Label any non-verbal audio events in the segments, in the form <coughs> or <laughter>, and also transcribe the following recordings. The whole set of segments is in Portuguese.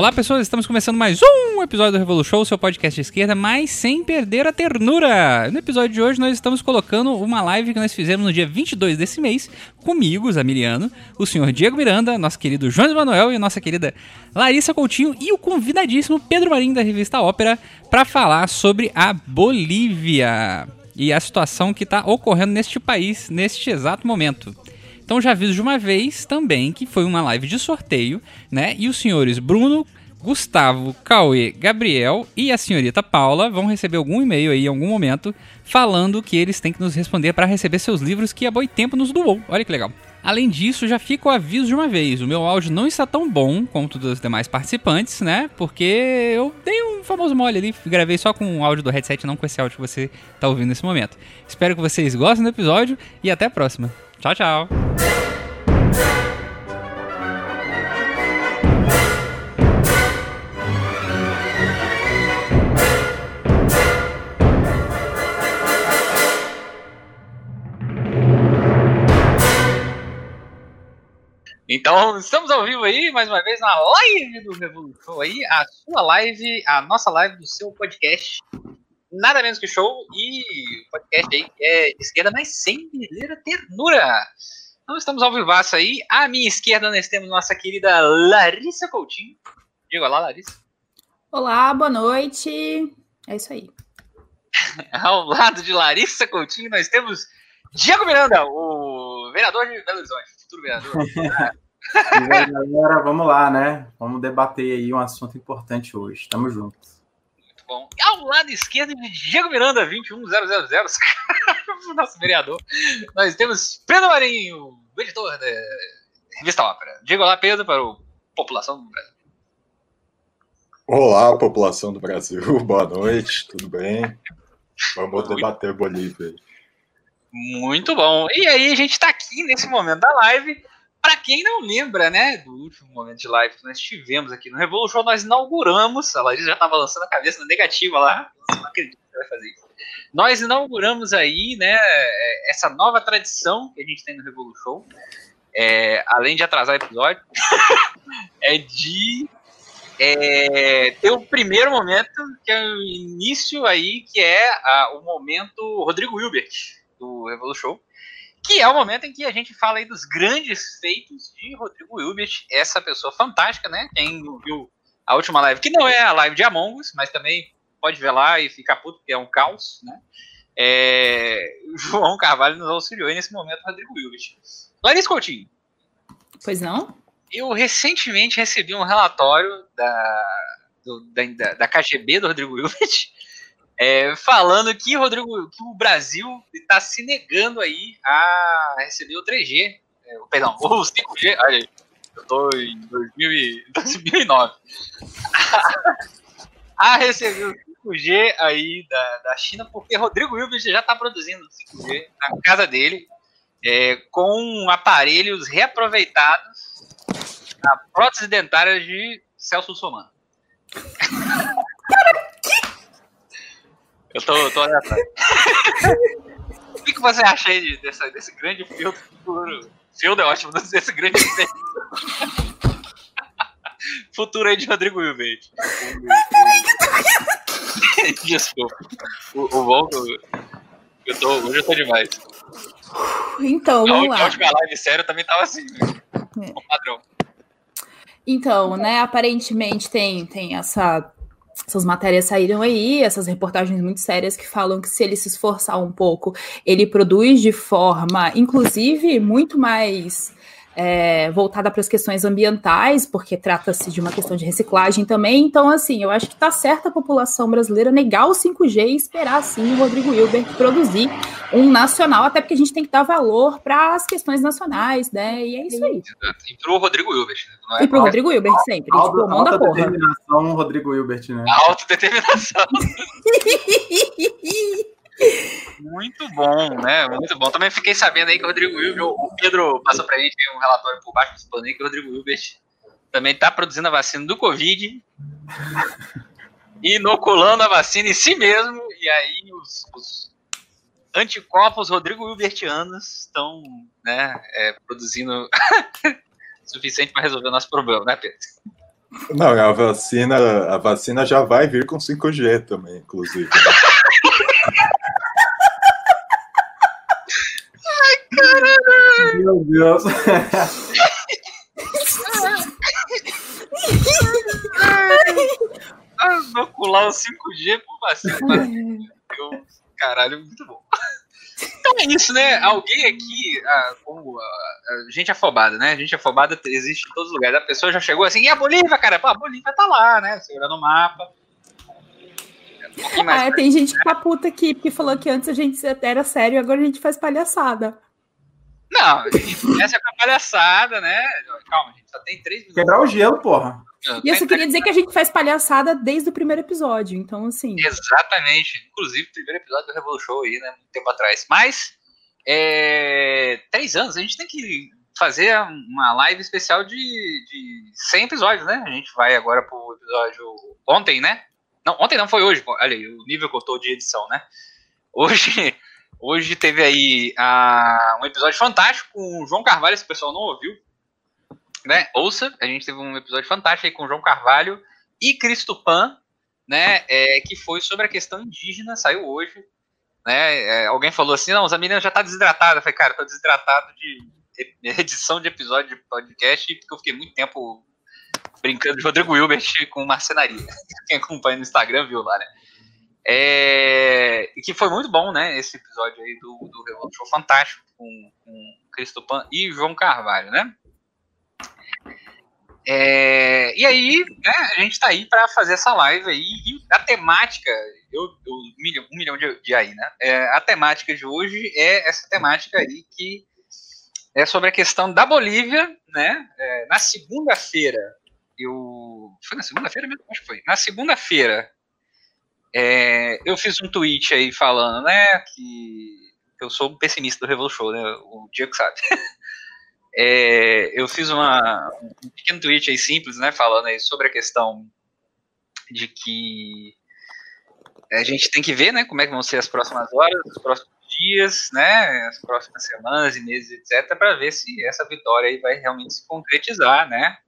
Olá pessoas, estamos começando mais um episódio do Revolution, seu podcast de esquerda, mas sem perder a ternura. No episódio de hoje nós estamos colocando uma live que nós fizemos no dia 22 desse mês, comigo, Zamiliano, o senhor Diego Miranda, nosso querido João Manuel e nossa querida Larissa Coutinho e o convidadíssimo Pedro Marinho da revista Ópera para falar sobre a Bolívia e a situação que está ocorrendo neste país neste exato momento. Então já aviso de uma vez também que foi uma live de sorteio, né? E os senhores Bruno, Gustavo, Cauê, Gabriel e a senhorita Paula vão receber algum e-mail aí em algum momento falando que eles têm que nos responder para receber seus livros que a Boitempo nos doou. Olha que legal. Além disso, já fica o aviso de uma vez: o meu áudio não está tão bom quanto dos demais participantes, né? Porque eu dei um famoso mole ali, gravei só com o áudio do headset, não com esse áudio que você está ouvindo nesse momento. Espero que vocês gostem do episódio e até a próxima. Tchau, tchau. Então, estamos ao vivo aí, mais uma vez, na live do Revolution aí, a sua live, a nossa live do seu podcast, nada menos que show, e podcast aí que é esquerda, mas sem verdadeira ternura. Então estamos ao vivaço aí. À minha esquerda nós temos nossa querida Larissa Coutinho. Diga lá, Larissa. Olá, boa noite. É isso aí. <laughs> ao lado de Larissa Coutinho nós temos Diego Miranda, o vereador de Belo Horizonte, futuro vereador. <laughs> aí, galera, vamos lá, né? Vamos debater aí um assunto importante hoje. Tamo juntos. Muito bom. E ao lado esquerdo de Diego Miranda, 21000, <laughs> nosso vereador, nós temos Pedro Marinho, o editor da Revista Ópera. Diga olá, Pedro, para a população do Brasil. Olá, população do Brasil. <laughs> Boa noite, tudo bem? Vamos debater Bolívia. Muito bom. E aí, a gente está aqui nesse momento da live. Para quem não lembra, né, do último momento de live que nós tivemos aqui no Revolution, nós inauguramos. A Larissa já estava lançando a cabeça na negativa lá. Não acredito que vai fazer isso. Nós inauguramos aí, né, essa nova tradição que a gente tem no Revolution, é, além de atrasar episódio, <laughs> é de é, ter o primeiro momento, que é o início aí, que é a, o momento Rodrigo Wilbert, do Revolution, que é o momento em que a gente fala aí dos grandes feitos de Rodrigo Wilbert, essa pessoa fantástica, né? Quem viu a última live, que não é a live de Among Us, mas também pode ver lá e ficar puto, porque é um caos, né? É, João Carvalho nos auxiliou nesse momento, Rodrigo Wilbert. Larissa Coutinho. Pois não? Eu recentemente recebi um relatório da, do, da, da, KGB do Rodrigo Wilbert, é, falando que, Rodrigo, que o Brasil está se negando aí a receber o 3G, é, perdão, <laughs> o 5G, olha aí, eu estou em 2000 2009, <laughs> <laughs> a receber o 5G aí da, da China, porque Rodrigo Hilbert já está produzindo 5G na casa dele, é, com aparelhos reaproveitados na prótese dentária de Celso Somano. Eu tô, tô olhando <laughs> O que, que você acha aí dessa, desse grande filtro? Filtro é ótimo, desse grande <laughs> futuro aí de Rodrigo Hilbert. Desculpa. O, o eu tô, hoje eu tô demais. Então, vamos lá. A última live sério também tava assim, é. o padrão. Então, né, aparentemente tem, tem essa essas matérias saíram aí, essas reportagens muito sérias que falam que se ele se esforçar um pouco, ele produz de forma, inclusive, muito mais é, voltada para as questões ambientais, porque trata-se de uma questão de reciclagem também. Então, assim, eu acho que está certa a população brasileira negar o 5G e esperar, sim, o Rodrigo Hilbert produzir um nacional, até porque a gente tem que dar valor para as questões nacionais, né? E é isso aí. E para o Rodrigo Hilbert. Não é? E para o Rodrigo Hilbert sempre. Alto, tipo, porra. Autodeterminação, Rodrigo Hilbert, né? Autodeterminação. <laughs> Muito bom, né? Muito bom. Também fiquei sabendo aí que o Rodrigo Wilber, o Pedro passou pra gente um relatório por baixo do pano aí que o Rodrigo Wilber também tá produzindo a vacina do Covid, inoculando a vacina em si mesmo, e aí os, os anticorpos Rodrigo Wilbertianos estão né, é, produzindo <laughs> suficiente para resolver o nosso problema, né, Pedro? Não, a vacina, a vacina já vai vir com 5G também, inclusive. né? <laughs> Meu Deus. Ah, Inocular o 5G por vacina. Eu- Caralho, muito bom. Então é isso, né? Alguém aqui, ah, como a, a gente afobada, né? A gente afobada existe em todos os lugares. A pessoa já chegou assim, e a Bolívia, cara? Pô, a Bolívia tá lá, né? Você olha no mapa. É um Ah, tem gente que tá puta aqui, porque falou que antes a gente era sério, agora a gente faz palhaçada. Não, a gente começa com a palhaçada, né? Calma, a gente só tem três minutos. Quebrar o gelo, porra. E eu só queria dizer que a gente faz palhaçada desde o primeiro episódio, então assim. Exatamente. Inclusive, o primeiro episódio do Revolu Show aí, né? Muito tempo atrás. Mas, é, três anos, a gente tem que fazer uma live especial de, de 100 episódios, né? A gente vai agora pro episódio ontem, né? Não, ontem não, foi hoje. pô. Olha aí, o nível que eu tô de edição, né? Hoje, hoje teve aí ah, um episódio fantástico com o João Carvalho, esse pessoal não ouviu. Né? Ouça, a gente teve um episódio fantástico aí com o João Carvalho e Cristo Pan, né? é, que foi sobre a questão indígena, saiu hoje. Né? É, alguém falou assim: não, a menina já tá desidratada. Eu falei, cara, tô desidratado de <laughs> edição de episódio de podcast, porque eu fiquei muito tempo brincando de Rodrigo Hilbert com marcenaria. <laughs> Quem acompanha no Instagram viu lá, né? É, que foi muito bom, né? Esse episódio aí do, do Revolution Show fantástico com, com Cristo Pan e João Carvalho, né? É, e aí, né, a gente tá aí para fazer essa live aí. E a temática, eu, eu um milhão, um milhão de, de aí, né? É, a temática de hoje é essa temática aí que é sobre a questão da Bolívia, né? É, na segunda-feira, eu. Foi na segunda-feira mesmo? Acho que foi. Na segunda-feira, é, eu fiz um tweet aí falando, né, que eu sou um pessimista do Revolution, né? O Diego sabe. <laughs> É, eu fiz uma, um pequeno tweet aí simples, né, falando aí sobre a questão de que a gente tem que ver, né, como é que vão ser as próximas horas, os próximos dias, né, as próximas semanas e meses, etc, para ver se essa vitória aí vai realmente se concretizar, né?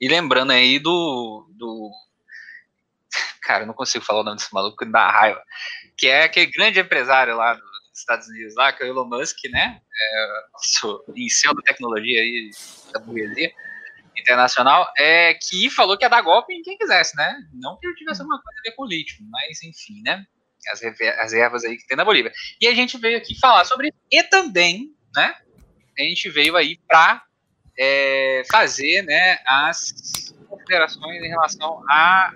E lembrando aí do, do cara, eu não consigo falar o nome desse maluco, que dá raiva, que é aquele grande empresário lá dos Estados Unidos, lá, que é o Elon Musk, né? É, nosso incel da tecnologia aí, da burguesia internacional, é, que falou que ia dar golpe em quem quisesse, né? Não que ele tivesse alguma coisa a ver com o lítio, mas enfim, né? As, as ervas aí que tem na Bolívia. E a gente veio aqui falar sobre. E também, né? A gente veio aí para é, fazer né, as considerações em relação a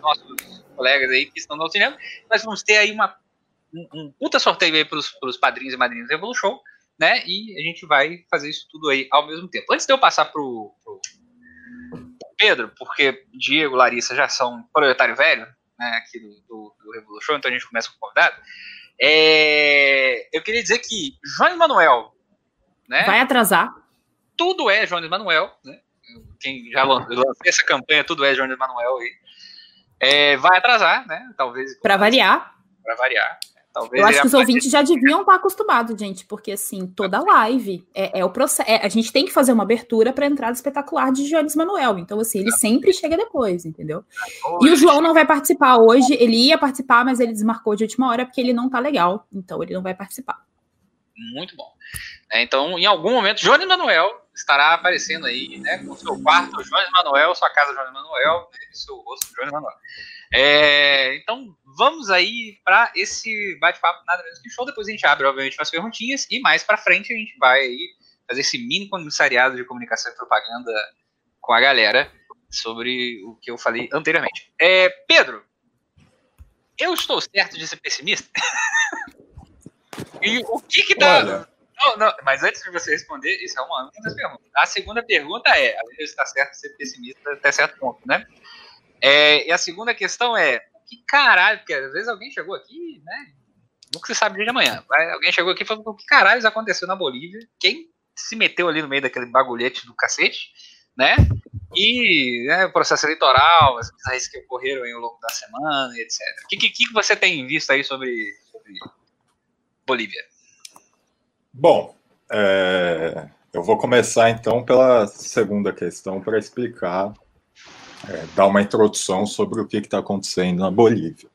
nossos colegas aí que estão no cinema. Nós vamos ter aí uma, um, um puta sorteio aí para os padrinhos e madrinhas do Revolution, né? E a gente vai fazer isso tudo aí ao mesmo tempo. Antes de eu passar pro, pro Pedro, porque Diego, Larissa já são proletário velho, né, aqui do, do, do Revolution, então a gente começa com o convidado. É, eu queria dizer que João Manuel, né? Vai atrasar. Tudo é João Manuel, né? Quem já lançou essa campanha, tudo é João Manuel aí. É, vai atrasar, né? Talvez. Para variar. Para variar. Talvez eu acho que os ouvintes já deviam estar acostumados, gente, porque assim, toda live é, é o processo. É, a gente tem que fazer uma abertura para a entrada espetacular de Jones Manuel. Então, assim, ele sempre chega depois, entendeu? E o João não vai participar hoje. Ele ia participar, mas ele desmarcou de última hora porque ele não tá legal. Então, ele não vai participar. Muito bom. É, então, em algum momento, Jones Manuel estará aparecendo aí, né? Com seu quarto, Jones Manuel, sua casa, Jones Manuel, né, e seu rosto, Jones Manuel. É, então, vamos aí para esse bate-papo, nada menos que show. Depois a gente abre, obviamente, umas perguntinhas. E mais para frente a gente vai aí fazer esse mini comissariado de comunicação e propaganda com a galera sobre o que eu falei anteriormente. É, Pedro, eu estou certo de ser pessimista? <laughs> e o que que tá... Olha. Não, não, mas antes de você responder, isso é uma das perguntas. A segunda pergunta é, de eu estar certo ser pessimista até certo ponto, né? É, e a segunda questão é, que caralho, porque às vezes alguém chegou aqui, né? Nunca se sabe dia de amanhã. Mas alguém chegou aqui e falou, que caralho aconteceu na Bolívia? Quem se meteu ali no meio daquele bagulhete do cacete, né? E né, o processo eleitoral, as bizarrices que ocorreram aí ao longo da semana, etc. O que, que, que você tem visto aí sobre, sobre Bolívia? Bom, é, eu vou começar então pela segunda questão para explicar é, dar uma introdução sobre o que está acontecendo na Bolívia.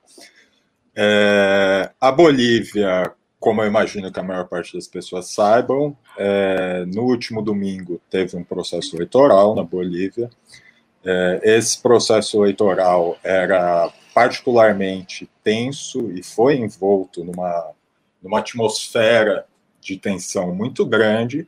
É, a Bolívia, como eu imagino que a maior parte das pessoas saibam, é, no último domingo teve um processo eleitoral na Bolívia. É, esse processo eleitoral era particularmente tenso e foi envolto numa, numa atmosfera de tensão muito grande,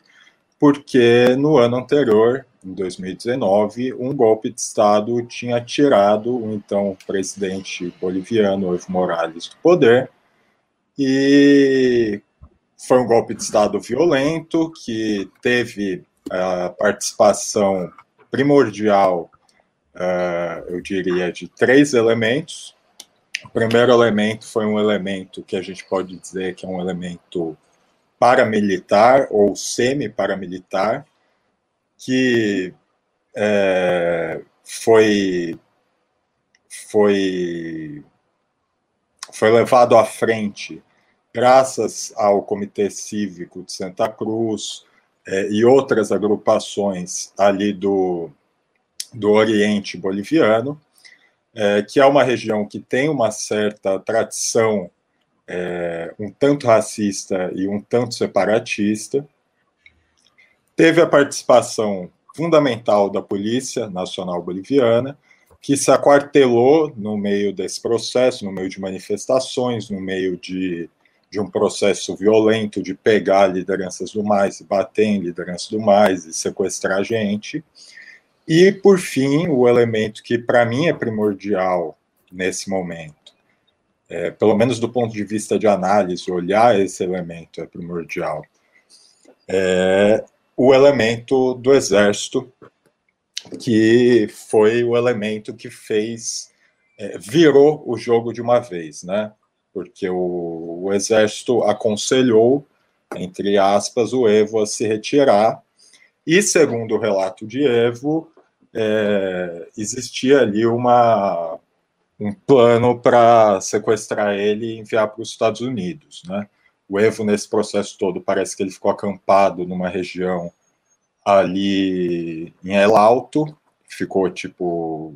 porque no ano anterior, em 2019, um golpe de Estado tinha tirado o então presidente boliviano Evo Morales do poder, e foi um golpe de Estado violento que teve a participação primordial, uh, eu diria, de três elementos. O primeiro elemento foi um elemento que a gente pode dizer que é um elemento paramilitar ou semi-paramilitar, que é, foi, foi, foi levado à frente graças ao Comitê Cívico de Santa Cruz é, e outras agrupações ali do, do Oriente Boliviano, é, que é uma região que tem uma certa tradição é, um tanto racista e um tanto separatista. Teve a participação fundamental da Polícia Nacional Boliviana, que se aquartelou no meio desse processo, no meio de manifestações, no meio de, de um processo violento de pegar lideranças do mais, bater em lideranças do mais e sequestrar gente. E, por fim, o elemento que para mim é primordial nesse momento, é, pelo menos do ponto de vista de análise, olhar esse elemento é primordial. É, o elemento do exército, que foi o elemento que fez, é, virou o jogo de uma vez, né? Porque o, o exército aconselhou, entre aspas, o Evo a se retirar, e segundo o relato de Evo, é, existia ali uma um plano para sequestrar ele e enviar para os Estados Unidos, né? O Evo nesse processo todo parece que ele ficou acampado numa região ali em El Alto, ficou tipo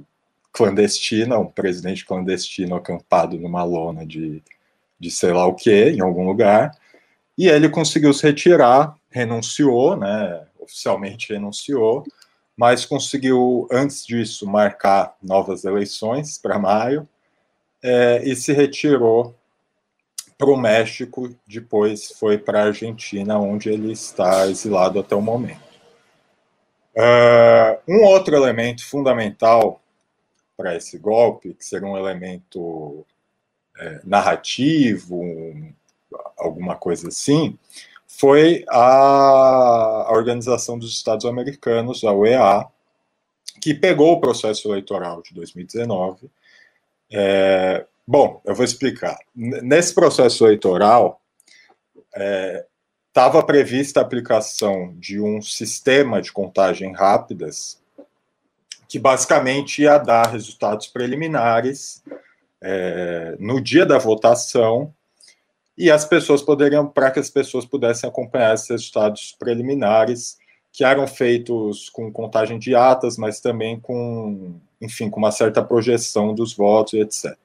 clandestina, um presidente clandestino acampado numa lona de, de sei lá o que, em algum lugar, e ele conseguiu se retirar, renunciou, né? Oficialmente renunciou, mas conseguiu, antes disso, marcar novas eleições para maio é, e se retirou para o México, depois foi para a Argentina, onde ele está exilado até o momento. Uh, um outro elemento fundamental para esse golpe, que seria um elemento é, narrativo, um, alguma coisa assim, foi a, Organização dos Estados Americanos, a OEA, que pegou o processo eleitoral de 2019. É, bom, eu vou explicar. Nesse processo eleitoral, estava é, prevista a aplicação de um sistema de contagem rápidas que basicamente ia dar resultados preliminares é, no dia da votação e as pessoas poderiam, para que as pessoas pudessem acompanhar esses resultados preliminares, que eram feitos com contagem de atas, mas também com, enfim, com uma certa projeção dos votos etc.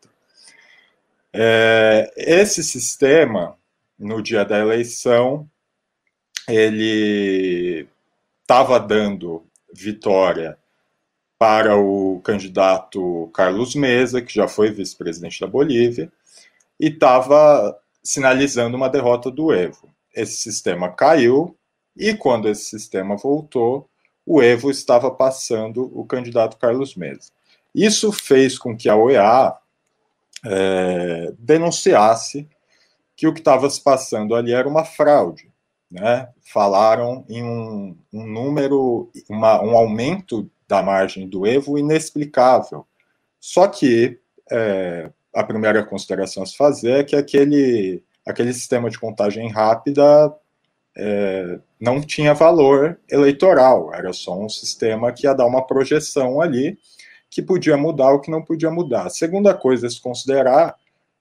É, esse sistema, no dia da eleição, ele estava dando vitória para o candidato Carlos Mesa, que já foi vice-presidente da Bolívia, e estava sinalizando uma derrota do Evo. Esse sistema caiu e quando esse sistema voltou, o Evo estava passando o candidato Carlos Mesa. Isso fez com que a OEA é, denunciasse que o que estava se passando ali era uma fraude. Né? Falaram em um, um número, uma, um aumento da margem do Evo inexplicável. Só que é, a primeira consideração a se fazer é que aquele, aquele sistema de contagem rápida é, não tinha valor eleitoral, era só um sistema que ia dar uma projeção ali que podia mudar o que não podia mudar. A segunda coisa a se considerar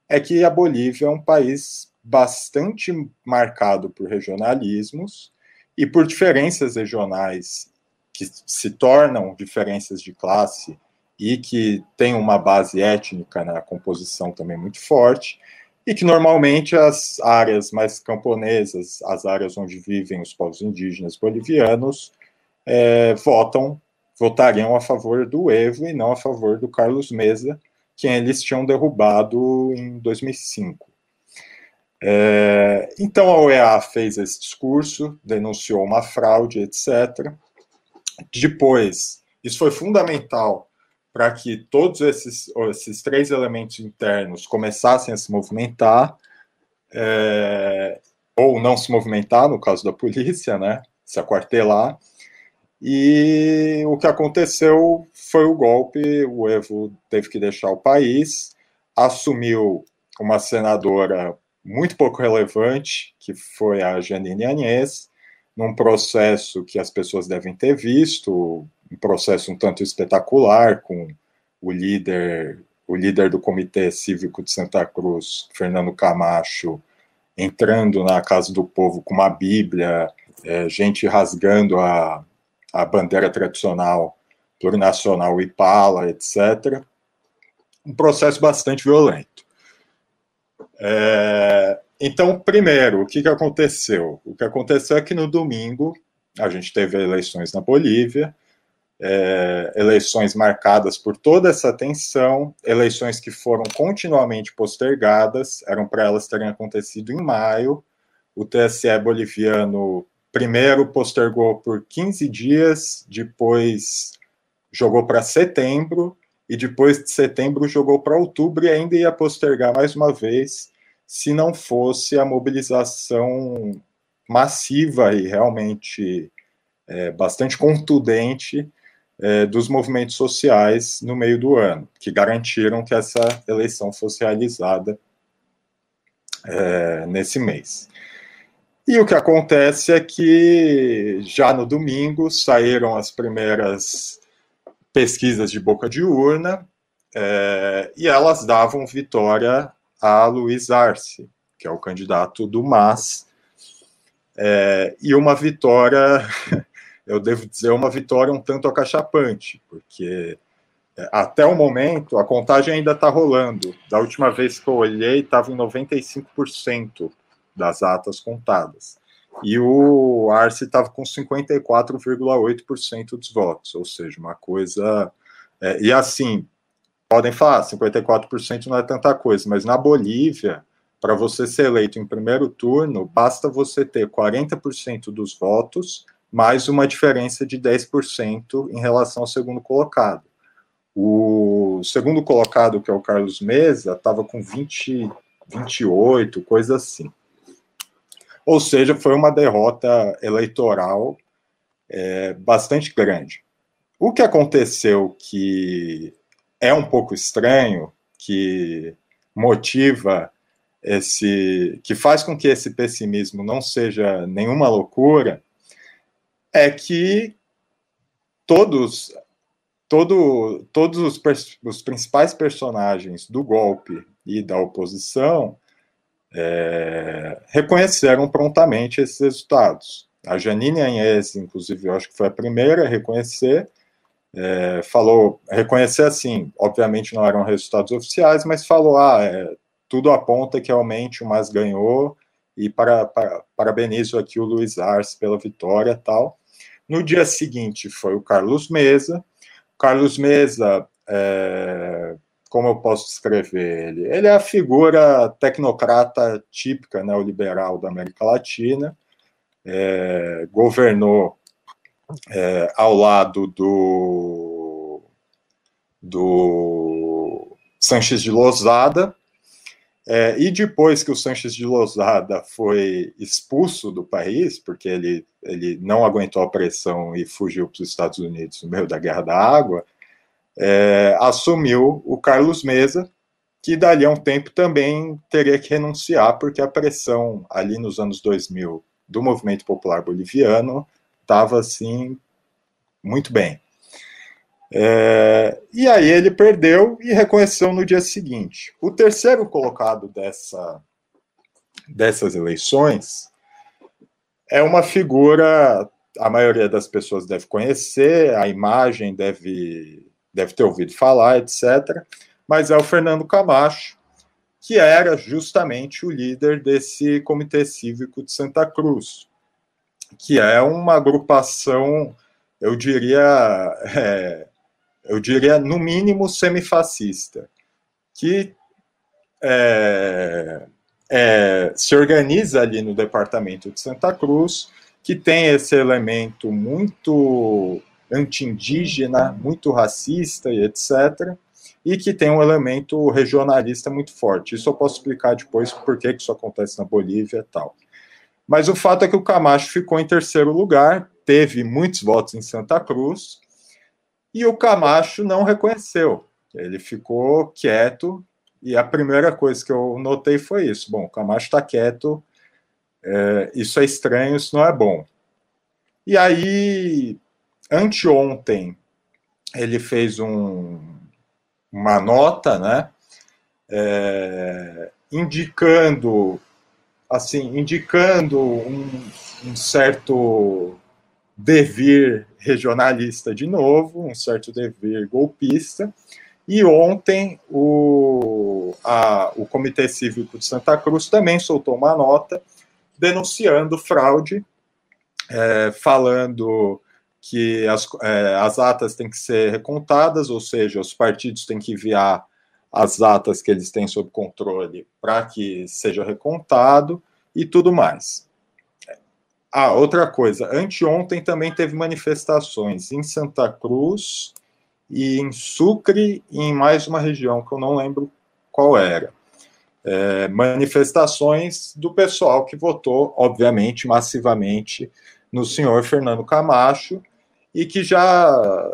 é que a Bolívia é um país bastante marcado por regionalismos e por diferenças regionais que se tornam diferenças de classe e que tem uma base étnica na composição também muito forte, e que normalmente as áreas mais camponesas, as áreas onde vivem os povos indígenas bolivianos, é, votam, votariam a favor do Evo e não a favor do Carlos Mesa, quem eles tinham derrubado em 2005. É, então a OEA fez esse discurso, denunciou uma fraude, etc. Depois, isso foi fundamental para que todos esses, esses três elementos internos começassem a se movimentar, é, ou não se movimentar, no caso da polícia, né, se aquartelar, e o que aconteceu foi o golpe, o Evo teve que deixar o país, assumiu uma senadora muito pouco relevante, que foi a Janine Agnès, num processo que as pessoas devem ter visto, um processo um tanto espetacular, com o líder, o líder do Comitê Cívico de Santa Cruz, Fernando Camacho, entrando na Casa do Povo com uma Bíblia, é, gente rasgando a, a bandeira tradicional plurinacional Ipala, etc. Um processo bastante violento. É, então, primeiro, o que, que aconteceu? O que aconteceu é que no domingo a gente teve eleições na Bolívia, é, eleições marcadas por toda essa tensão, eleições que foram continuamente postergadas, eram para elas terem acontecido em maio. O TSE boliviano primeiro postergou por 15 dias, depois jogou para setembro, e depois de setembro jogou para outubro e ainda ia postergar mais uma vez se não fosse a mobilização massiva e realmente é, bastante contundente é, dos movimentos sociais no meio do ano, que garantiram que essa eleição fosse realizada é, nesse mês. E o que acontece é que já no domingo saíram as primeiras pesquisas de boca de urna é, e elas davam vitória a Luiz Arce, que é o candidato do MAS, e uma vitória, <laughs> eu devo dizer, uma vitória um tanto acachapante, porque é, até o momento a contagem ainda está rolando. Da última vez que eu olhei, estava em 95% das atas contadas. E o Arce estava com 54,8% dos votos, ou seja, uma coisa. É, e assim, podem falar, 54% não é tanta coisa, mas na Bolívia, para você ser eleito em primeiro turno, basta você ter 40% dos votos, mais uma diferença de 10% em relação ao segundo colocado. O segundo colocado, que é o Carlos Mesa, estava com 20, 28, coisa assim. Ou seja, foi uma derrota eleitoral é, bastante grande. O que aconteceu que é um pouco estranho, que motiva esse, que faz com que esse pessimismo não seja nenhuma loucura, é que todos, todo, todos os, os principais personagens do golpe e da oposição é, reconheceram prontamente esses resultados. A Janine Anhes, inclusive, eu acho que foi a primeira a reconhecer, é, falou, reconhecer assim, obviamente não eram resultados oficiais, mas falou, ah, é, tudo aponta que realmente o MAS ganhou e para, para, parabenizo aqui o Luiz Arce pela vitória tal. No dia seguinte foi o Carlos Mesa. Carlos Mesa, é, como eu posso descrever ele? Ele é a figura tecnocrata típica neoliberal da América Latina, é, governou é, ao lado do, do Sanches de Lozada, é, e depois que o Sanches de Lozada foi expulso do país, porque ele, ele não aguentou a pressão e fugiu para os Estados Unidos no meio da Guerra da Água, é, assumiu o Carlos Mesa, que dali a um tempo também teria que renunciar, porque a pressão ali nos anos 2000 do movimento popular boliviano estava assim muito bem. É, e aí ele perdeu e reconheceu no dia seguinte. O terceiro colocado dessa, dessas eleições é uma figura, a maioria das pessoas deve conhecer, a imagem deve, deve ter ouvido falar, etc. Mas é o Fernando Camacho, que era justamente o líder desse Comitê Cívico de Santa Cruz, que é uma agrupação, eu diria, é, eu diria no mínimo semifascista, que é, é, se organiza ali no departamento de Santa Cruz, que tem esse elemento muito anti-indígena, muito racista e etc., e que tem um elemento regionalista muito forte. Isso eu posso explicar depois por que isso acontece na Bolívia e tal. Mas o fato é que o Camacho ficou em terceiro lugar, teve muitos votos em Santa Cruz, e o Camacho não reconheceu. Ele ficou quieto, e a primeira coisa que eu notei foi isso. Bom, o Camacho está quieto, é, isso é estranho, isso não é bom. E aí, anteontem, ele fez um, uma nota, né, é, indicando, assim, indicando um, um certo devir regionalista de novo, um certo devir golpista, e ontem o, a, o Comitê Cívico de Santa Cruz também soltou uma nota denunciando fraude, é, falando que as, é, as atas têm que ser recontadas, ou seja, os partidos têm que enviar as atas que eles têm sob controle para que seja recontado e tudo mais. Ah, outra coisa, anteontem também teve manifestações em Santa Cruz e em Sucre e em mais uma região que eu não lembro qual era. É, manifestações do pessoal que votou, obviamente, massivamente no senhor Fernando Camacho, e que já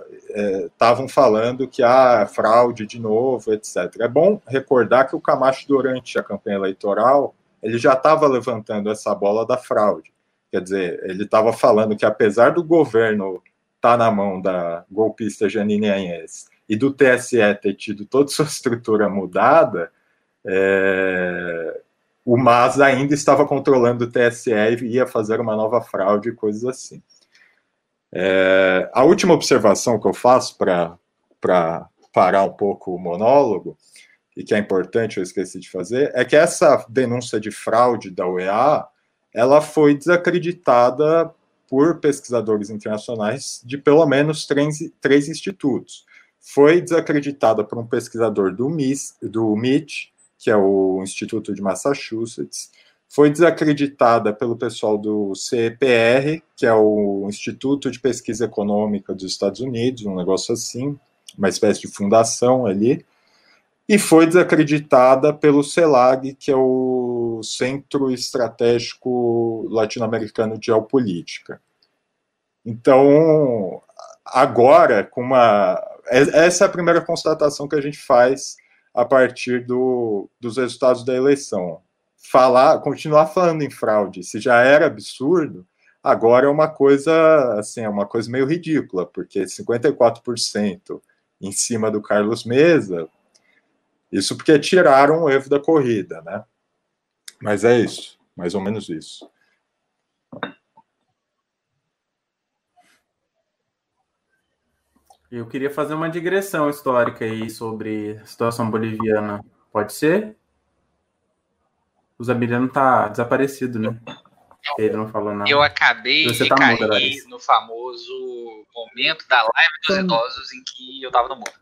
estavam é, falando que há ah, fraude de novo, etc. É bom recordar que o Camacho, durante a campanha eleitoral, ele já estava levantando essa bola da fraude. Quer dizer, ele estava falando que apesar do governo estar tá na mão da golpista Janine Anhes e do TSE ter tido toda sua <laughs> estrutura mudada, é, o MAS ainda estava controlando o TSE e ia fazer uma nova fraude e coisas assim. É, a última observação que eu faço para parar um pouco o monólogo, e que é importante, eu esqueci de fazer, é que essa denúncia de fraude da UEA, ela foi desacreditada por pesquisadores internacionais de pelo menos três, três institutos. Foi desacreditada por um pesquisador do, MIS, do MIT, que é o Instituto de Massachusetts, foi desacreditada pelo pessoal do CEPR, que é o Instituto de Pesquisa Econômica dos Estados Unidos, um negócio assim, uma espécie de fundação ali, e foi desacreditada pelo CELAG, que é o Centro Estratégico Latino-Americano de Geopolítica. Então, agora, com uma. Essa é a primeira constatação que a gente faz a partir do, dos resultados da eleição falar, continuar falando em fraude, se já era absurdo, agora é uma coisa assim, é uma coisa meio ridícula, porque 54% em cima do Carlos Mesa, isso porque tiraram o erro da corrida, né? Mas é isso, mais ou menos isso. Eu queria fazer uma digressão histórica aí sobre a situação boliviana. Pode ser? O Zamiliano tá desaparecido, né? Ele não falou nada. Eu acabei Você de tá cair muda, no famoso momento da live dos Como? idosos em que eu tava no mudo.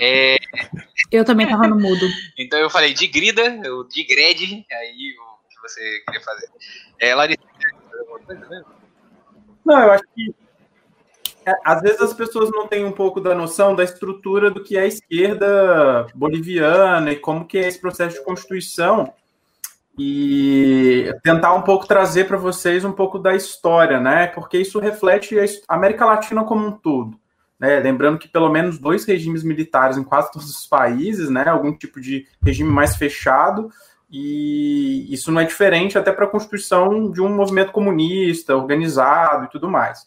É... Eu também tava no mudo. <laughs> então eu falei de grida, eu de grede, aí o que você queria fazer. É, Larissa, não, eu acho que é, às vezes as pessoas não têm um pouco da noção da estrutura do que é a esquerda boliviana e como que é esse processo de constituição e tentar um pouco trazer para vocês um pouco da história, né? Porque isso reflete a América Latina como um todo. Né? Lembrando que pelo menos dois regimes militares em quase todos os países, né? Algum tipo de regime mais fechado, e isso não é diferente até para a constituição de um movimento comunista, organizado e tudo mais.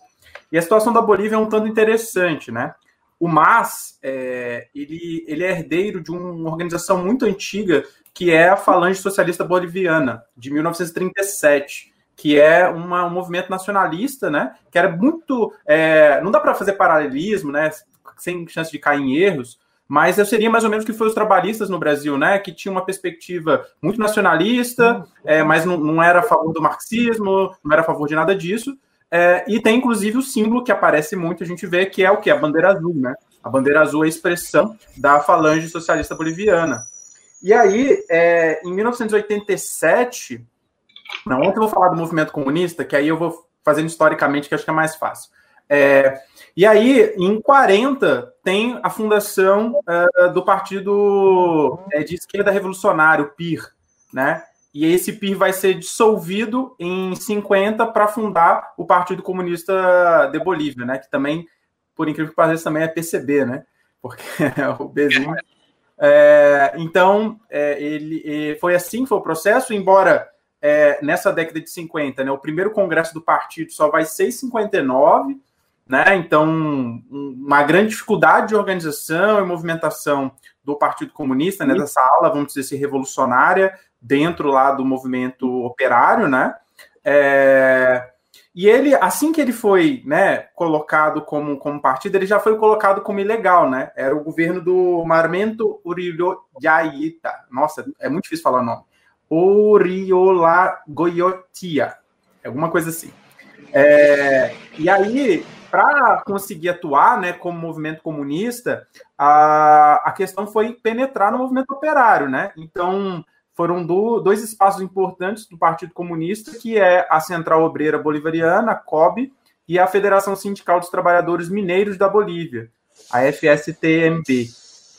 E a situação da Bolívia é um tanto interessante, né? O MAS, é, ele, ele é herdeiro de uma organização muito antiga que é a Falange Socialista Boliviana, de 1937, que é uma, um movimento nacionalista, né? Que era muito. É, não dá para fazer paralelismo, né? sem chance de cair em erros, mas eu seria mais ou menos o que foi os trabalhistas no Brasil, né? Que tinha uma perspectiva muito nacionalista, é, mas não, não, era a favor do marxismo, não era a favor de nada disso. É, e tem inclusive o símbolo que aparece muito, a gente vê que é o que? A bandeira azul, né? A bandeira azul é a expressão da falange socialista boliviana. E aí, é, em 1987, não, ontem eu vou falar do movimento comunista, que aí eu vou fazendo historicamente, que acho que é mais fácil. É, e aí, em 40, tem a fundação uh, do Partido uh, de Esquerda Revolucionário, PIR, né? E esse PIR vai ser dissolvido em 50 para fundar o Partido Comunista de Bolívia, né? Que também, por incrível que pareça, também é PCB, né? Porque <laughs> é o Bzinho. É, então, é, ele, foi assim foi o processo, embora é, nessa década de 50, né, o primeiro congresso do partido só vai ser em 59, né? Então, uma grande dificuldade de organização e movimentação do Partido Comunista, né, dessa ala, vamos dizer assim, revolucionária, dentro lá do movimento operário, né? É, e ele, assim que ele foi né, colocado como, como partido, ele já foi colocado como ilegal, né? Era o governo do Marmento Uriyoyaita. Nossa, é muito difícil falar o nome. Uriolagoyotia. Alguma coisa assim. É, e aí, para conseguir atuar né, como movimento comunista, a, a questão foi penetrar no movimento operário, né? Então, foram do, dois espaços importantes do Partido Comunista, que é a Central Obreira Bolivariana, a COB, e a Federação Sindical dos Trabalhadores Mineiros da Bolívia, a FSTMB,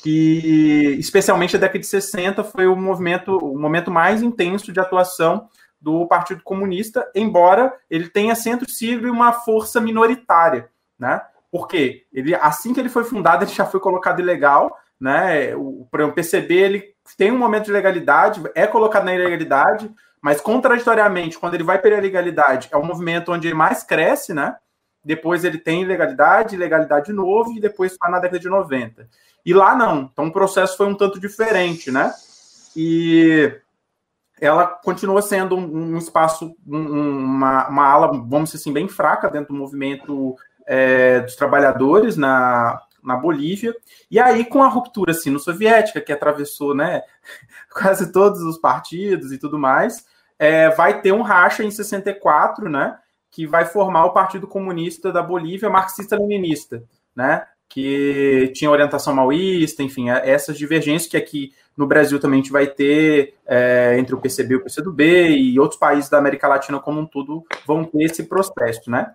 que especialmente na década de 60 foi o movimento, o momento mais intenso de atuação do Partido Comunista, embora ele tenha centro-cívico e uma força minoritária, né? Porque ele, assim que ele foi fundado, ele já foi colocado ilegal, né? O, o PCB ele tem um momento de legalidade, é colocado na ilegalidade, mas contraditoriamente, quando ele vai para a legalidade, é um movimento onde ele mais cresce, né? Depois ele tem ilegalidade, ilegalidade de novo, e depois está na década de 90. E lá não. Então o processo foi um tanto diferente, né? E ela continua sendo um, um espaço, um, uma, uma ala, vamos dizer assim, bem fraca dentro do movimento é, dos trabalhadores na, na Bolívia. E aí, com a ruptura sino-soviética, que atravessou né, <laughs> quase todos os partidos e tudo mais, é, vai ter um racha em 64, né, que vai formar o Partido Comunista da Bolívia marxista-leninista, né, que tinha orientação maoísta, enfim, é, essas divergências que aqui no Brasil também a gente vai ter é, entre o PCB e o PCdoB e outros países da América Latina como um todo vão ter esse processo, né?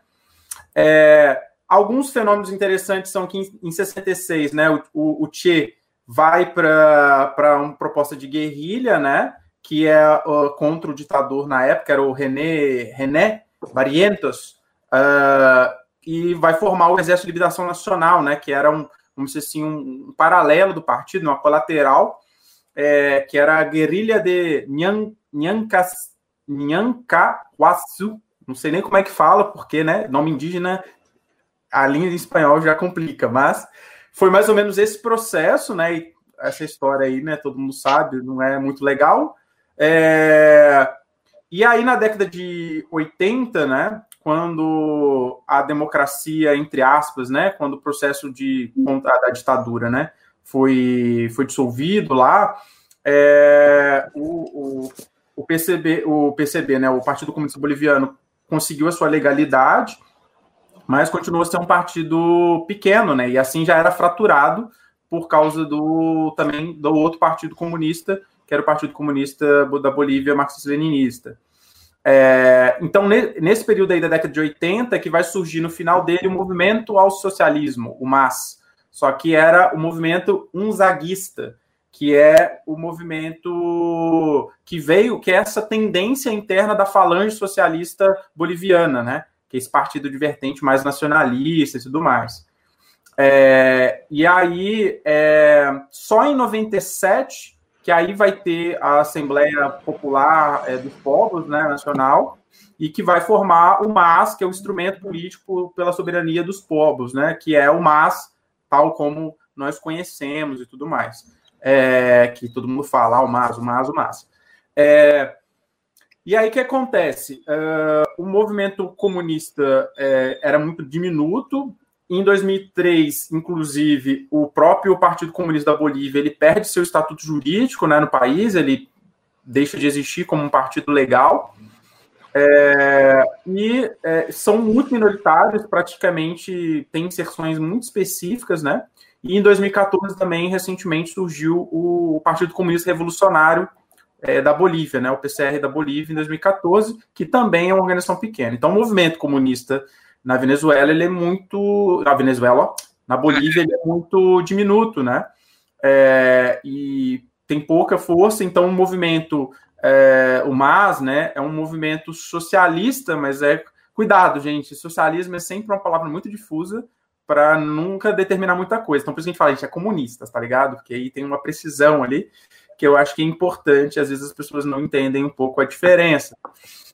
É, alguns fenômenos interessantes são que em, 66, né, o, o, o Che vai para uma proposta de guerrilha, né, que é uh, contra o ditador na época, era o René, René Barrientos, uh, e vai formar o Exército de Liberação Nacional, né, que era um, vamos dizer assim, um, paralelo do partido, uma colateral, é, que era a guerrilha de Nhancahuaçu, não sei nem como é que fala, porque, né, nome indígena, a linha em espanhol já complica, mas foi mais ou menos esse processo, né, e essa história aí, né, todo mundo sabe, não é muito legal, é... E aí, na década de 80, né, quando a democracia, entre aspas, né, quando o processo de contra da ditadura, né, foi, foi dissolvido lá, é, o, o, o, PCB, o PCB, né, o Partido Comunista Boliviano, conseguiu a sua legalidade, mas continuou a ser um partido pequeno, né, e assim já era fraturado por causa do também do outro partido comunista, que era o Partido Comunista da Bolívia marxista-leninista. É, então, nesse período aí da década de 80, que vai surgir no final dele o movimento ao socialismo, o MAS. Só que era o movimento unzaguista, que é o movimento que veio, que é essa tendência interna da falange socialista boliviana, né? Que é esse partido de vertente mais nacionalista e tudo mais. É, e aí, é, só em 97 que aí vai ter a Assembleia Popular é, dos Povos né, Nacional, e que vai formar o MAS, que é o instrumento político pela soberania dos povos, né, que é o MAS, tal como nós conhecemos e tudo mais. É, que todo mundo fala, ah, o MAS, o MAS, o MAS. É, e aí o que acontece? Uh, o movimento comunista é, era muito diminuto, em 2003, inclusive, o próprio Partido Comunista da Bolívia ele perde seu estatuto jurídico né, no país, ele deixa de existir como um partido legal. É, e é, são muito minoritários, praticamente tem inserções muito específicas, né? E em 2014 também, recentemente, surgiu o Partido Comunista Revolucionário é, da Bolívia, né? O PCR da Bolívia em 2014, que também é uma organização pequena. Então, o movimento comunista na Venezuela, ele é muito. Na Venezuela, na Bolívia, ele é muito diminuto, né? É, e tem pouca força, então o movimento, é, o MAS, né, é um movimento socialista, mas é. Cuidado, gente, socialismo é sempre uma palavra muito difusa para nunca determinar muita coisa. Então, por isso que a gente fala, a gente é comunista, tá ligado? Porque aí tem uma precisão ali que eu acho que é importante, às vezes as pessoas não entendem um pouco a diferença.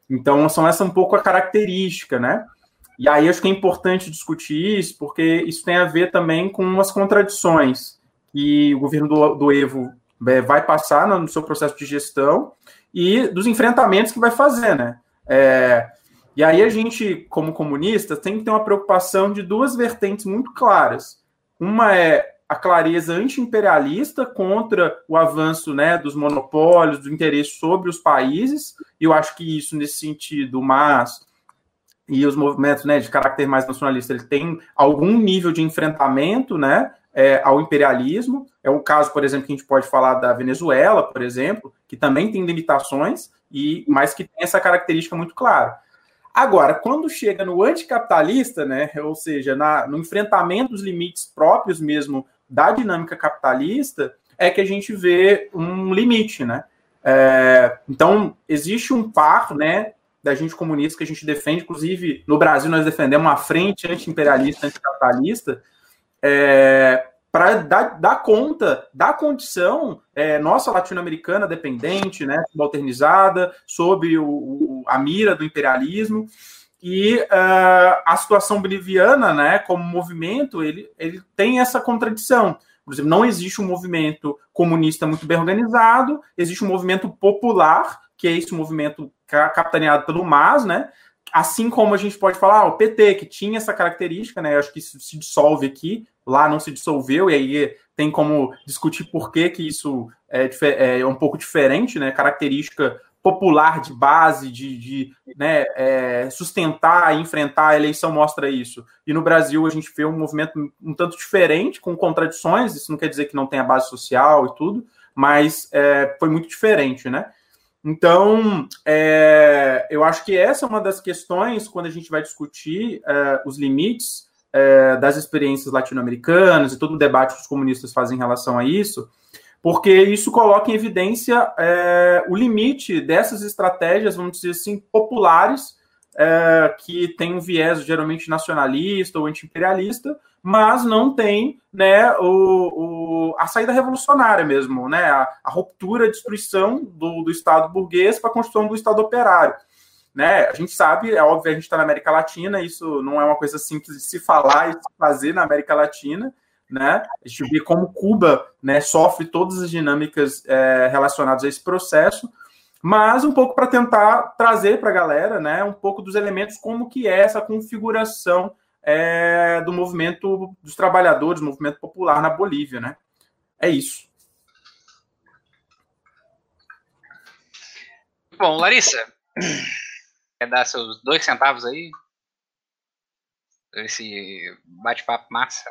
Então, são essa um pouco a característica, né? E aí acho que é importante discutir isso, porque isso tem a ver também com as contradições que o governo do, do Evo é, vai passar no seu processo de gestão e dos enfrentamentos que vai fazer, né? É, e aí a gente, como comunista, tem que ter uma preocupação de duas vertentes muito claras. Uma é a clareza anti-imperialista contra o avanço né, dos monopólios, do interesse sobre os países, e eu acho que isso, nesse sentido, mas e os movimentos né, de caráter mais nacionalista ele tem algum nível de enfrentamento né, é, ao imperialismo. É o caso, por exemplo, que a gente pode falar da Venezuela, por exemplo, que também tem limitações, e mas que tem essa característica muito clara. Agora, quando chega no anticapitalista, né, ou seja, na, no enfrentamento dos limites próprios mesmo da dinâmica capitalista, é que a gente vê um limite, né? É, então, existe um par né, da gente comunista que a gente defende, inclusive no Brasil nós defendemos uma frente anti-imperialista, anticapitalista, é, para dar, dar, conta da condição é, nossa latino-americana dependente, né, modernizada, sob o, o, a mira do imperialismo. E uh, a situação boliviana, né, como movimento, ele, ele tem essa contradição. Por exemplo, não existe um movimento comunista muito bem organizado, existe um movimento popular, que é esse movimento capitaneado pelo MAS, né? Assim como a gente pode falar, ah, o PT, que tinha essa característica, né? Eu acho que isso se dissolve aqui, lá não se dissolveu, e aí tem como discutir por que, que isso é, é um pouco diferente, né? Característica popular de base, de, de né, é, sustentar e enfrentar a eleição mostra isso. E no Brasil a gente vê um movimento um tanto diferente, com contradições, isso não quer dizer que não tenha base social e tudo, mas é, foi muito diferente, né? Então, é, eu acho que essa é uma das questões quando a gente vai discutir é, os limites é, das experiências latino-americanas e todo o debate que os comunistas fazem em relação a isso, porque isso coloca em evidência é, o limite dessas estratégias, vamos dizer assim, populares, é, que tem um viés geralmente nacionalista ou anti-imperialista, mas não tem né, o, o, a saída revolucionária mesmo, né, a, a ruptura, a destruição do, do Estado burguês para a construção do Estado operário. Né? A gente sabe, é óbvio, a gente está na América Latina, isso não é uma coisa simples de se falar e se fazer na América Latina, né? A gente vê como Cuba né, sofre todas as dinâmicas é, relacionadas a esse processo, mas um pouco para tentar trazer para a galera né, um pouco dos elementos como que é essa configuração é, do movimento dos trabalhadores, movimento popular na Bolívia, né? É isso. Bom, Larissa, quer dar seus dois centavos aí? Esse bate-papo massa.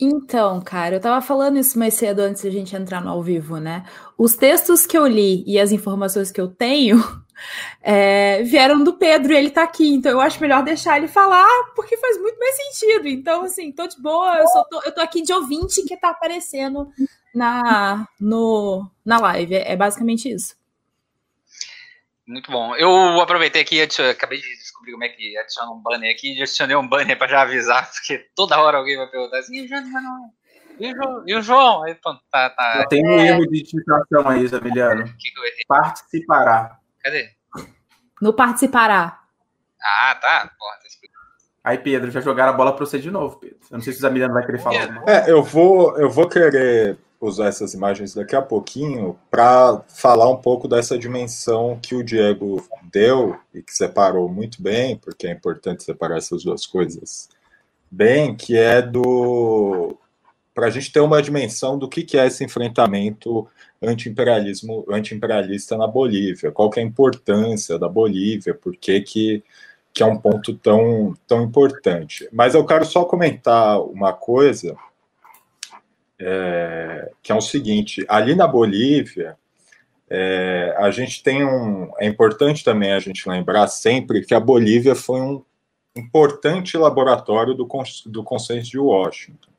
Então, cara, eu tava falando isso mais cedo antes da gente entrar no ao vivo, né? Os textos que eu li e as informações que eu tenho <laughs> é, vieram do Pedro e ele tá aqui, então eu acho melhor deixar ele falar, porque faz muito mais sentido. Então, assim, tô de boa, eu, tô, eu tô aqui de ouvinte que tá aparecendo na, no, na live. É, é basicamente isso. Muito bom. Eu aproveitei aqui, acabei de descobrir como é que adiciona um banner aqui, adicionei um banner para já avisar, porque toda hora alguém vai perguntar assim, e o João, e o João? E o João? Aí, pronto, tá, tá. Tem um erro de digitação aí, Zamiliano. Que que eu errei? Participará. Cadê? No participará. Ah, tá. Porra, tá Aí, Pedro, já jogaram a bola para você de novo, Pedro. Eu não sei se o Zamiliano vai querer falar. É, eu vou, eu vou querer usar essas imagens daqui a pouquinho para falar um pouco dessa dimensão que o Diego deu e que separou muito bem, porque é importante separar essas duas coisas bem, que é do para a gente ter uma dimensão do que, que é esse enfrentamento anti-imperialismo, anti-imperialista na Bolívia, qual que é a importância da Bolívia, por que, que, que é um ponto tão, tão importante. Mas eu quero só comentar uma coisa, é, que é o seguinte, ali na Bolívia, é, a gente tem um. É importante também a gente lembrar sempre que a Bolívia foi um importante laboratório do, do consenso de Washington.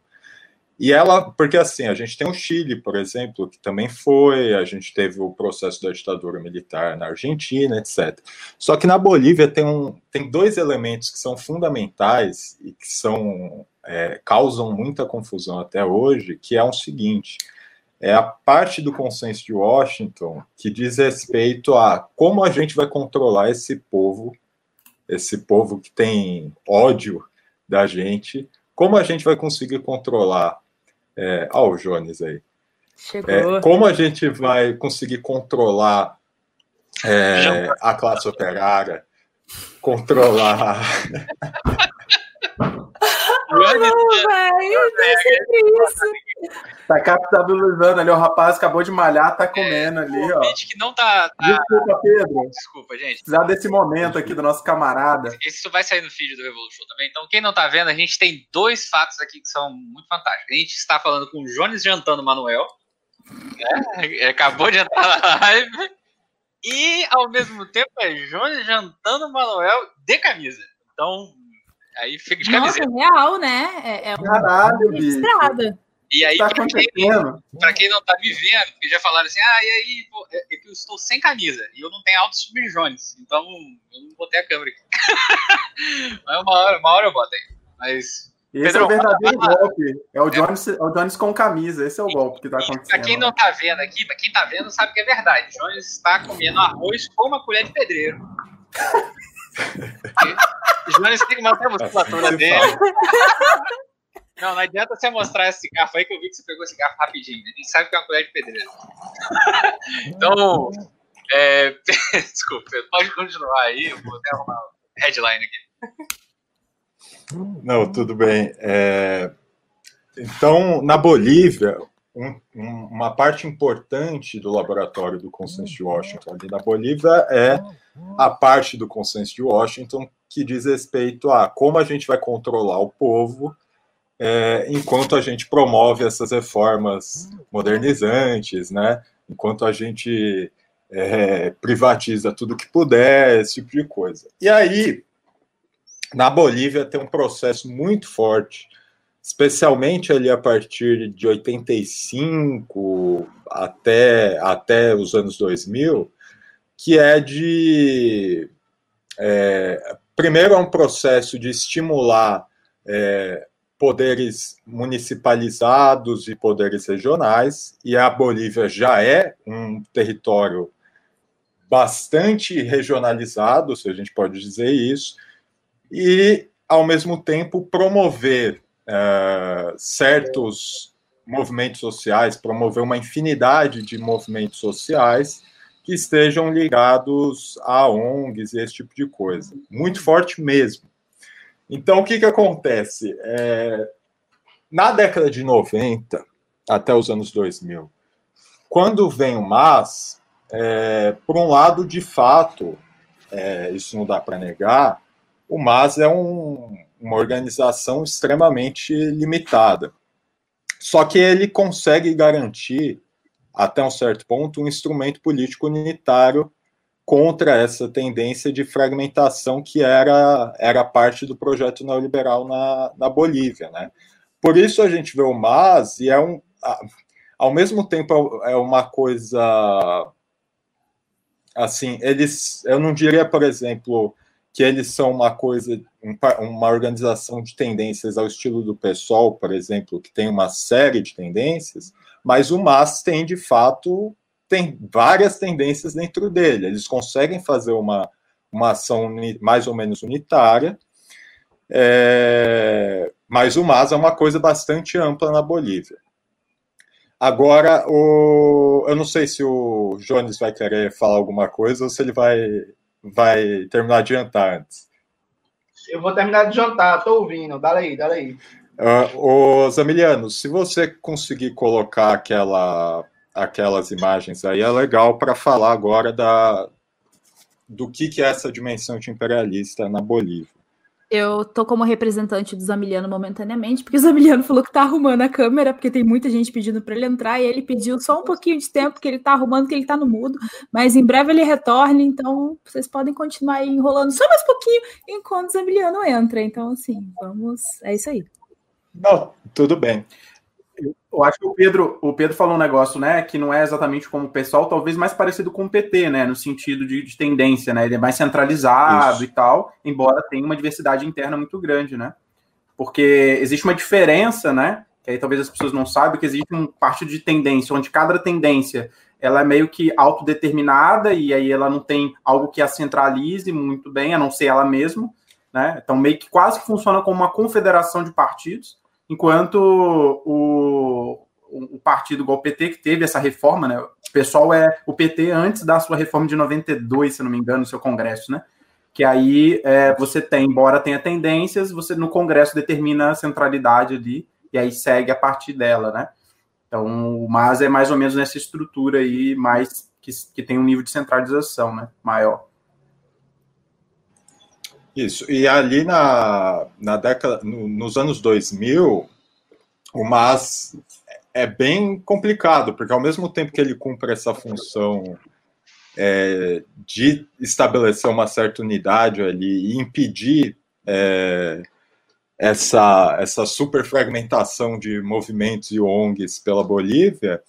E ela, porque assim, a gente tem o Chile, por exemplo, que também foi, a gente teve o processo da ditadura militar na Argentina, etc. Só que na Bolívia tem, um, tem dois elementos que são fundamentais e que são é, causam muita confusão até hoje, que é o seguinte: é a parte do consenso de Washington que diz respeito a como a gente vai controlar esse povo, esse povo que tem ódio da gente, como a gente vai conseguir controlar é, ó, o Jones aí. Chegou. É, como a gente vai conseguir controlar é, a classe operária, controlar. <laughs> Não, velho, é sempre isso. Tá capitalizando ali, o rapaz acabou de malhar, tá comendo é, ali, ó. Gente que não tá, tá, Desculpa, Pedro. Desculpa, gente. Precisar desse momento aqui do nosso camarada. Isso vai sair no feed do Revolution também. Então, quem não tá vendo, a gente tem dois fatos aqui que são muito fantásticos. A gente está falando com o Jones jantando Manuel. Né? Acabou de entrar na live. E, ao mesmo tempo, é Jones jantando Manuel de camisa. Então, Aí fica de camiseta. Nossa, real, né? É, é Caralho, bicho. E aí, tá pra, quem, pra quem não tá me vendo, porque já falaram assim, ah, e aí, pô, é, é que eu estou sem camisa e eu não tenho altos subjones, então eu não botei a câmera aqui. <laughs> Mas uma hora, uma hora eu boto aí. Mas. Esse Pedro, é o verdadeiro golpe. É o, Jones, é o Jones com camisa. Esse é o golpe que tá acontecendo. Pra quem não tá vendo aqui, pra quem tá vendo, sabe que é verdade. Jones está comendo arroz com uma colher de pedreiro. <laughs> Jones tem que manter a musculatura dele. Não, não adianta você mostrar esse garfo aí que eu vi que você pegou esse garfo rapidinho. A gente sabe que é uma colher de pedreiro. <laughs> Então, é... <laughs> desculpa, pode continuar aí, eu vou até arrumar headline aqui. Não, tudo bem. É... Então, na Bolívia, um, uma parte importante do laboratório do consenso de Washington ali na Bolívia é a parte do consenso de Washington que diz respeito a como a gente vai controlar o povo é, enquanto a gente promove essas reformas modernizantes, né? Enquanto a gente é, privatiza tudo que puder, esse tipo de coisa. E aí, na Bolívia tem um processo muito forte especialmente ali a partir de 85 até, até os anos 2000, que é de. É, primeiro, é um processo de estimular é, poderes municipalizados e poderes regionais, e a Bolívia já é um território bastante regionalizado, se a gente pode dizer isso, e, ao mesmo tempo, promover uh, certos movimentos sociais, promover uma infinidade de movimentos sociais que estejam ligados a ONGs e esse tipo de coisa. Muito forte mesmo. Então, o que, que acontece? É, na década de 90 até os anos 2000, quando vem o MAS, é, por um lado, de fato, é, isso não dá para negar, o MAS é um, uma organização extremamente limitada. Só que ele consegue garantir, até um certo ponto, um instrumento político unitário contra essa tendência de fragmentação que era, era parte do projeto neoliberal na, na Bolívia. Né? Por isso a gente vê o MAS e é um. Ao mesmo tempo, é uma coisa. Assim, eles. Eu não diria, por exemplo, que eles são uma coisa, uma organização de tendências ao estilo do PSOL, por exemplo, que tem uma série de tendências, mas o MAS tem, de fato, tem várias tendências dentro dele. Eles conseguem fazer uma, uma ação mais ou menos unitária, é, mas o MAS é uma coisa bastante ampla na Bolívia. Agora, o, eu não sei se o Jones vai querer falar alguma coisa ou se ele vai vai terminar de adiantar antes. Eu vou terminar de jantar, tô ouvindo. Dá aí, dá aí. Uh, Zamiliano, se você conseguir colocar aquela, aquelas imagens aí, é legal para falar agora da, do que, que é essa dimensão imperialista na Bolívia. Eu tô como representante do Zamiliano momentaneamente, porque o Zamiliano falou que tá arrumando a câmera, porque tem muita gente pedindo para ele entrar, e ele pediu só um pouquinho de tempo que ele tá arrumando, que ele tá no mudo, mas em breve ele retorna, então vocês podem continuar aí enrolando só mais pouquinho enquanto o Zamiliano entra. Então, assim, vamos. É isso aí. Não, tudo bem. Eu acho que o Pedro, o Pedro falou um negócio, né, que não é exatamente como o pessoal, talvez mais parecido com o PT, né, no sentido de, de tendência, né, ele é mais centralizado Isso. e tal, embora tenha uma diversidade interna muito grande, né, porque existe uma diferença, né, que aí talvez as pessoas não saibam, que existe um partido de tendência, onde cada tendência ela é meio que autodeterminada e aí ela não tem algo que a centralize muito bem, a não ser ela mesma, né, então meio que quase que funciona como uma confederação de partidos, enquanto o, o partido igual o PT, que teve essa reforma, né? O pessoal é o PT antes da sua reforma de 92, se não me engano, no seu congresso, né? Que aí é, você tem, embora tenha tendências, você no congresso determina a centralidade ali e aí segue a partir dela, né? Então, o MAS é mais ou menos nessa estrutura aí, mais que, que tem um nível de centralização, né? Maior. Isso, e ali na, na década, no, nos anos 2000, o MAS é bem complicado, porque ao mesmo tempo que ele cumpre essa função é, de estabelecer uma certa unidade ali e impedir é, essa, essa superfragmentação de movimentos e ONGs pela Bolívia,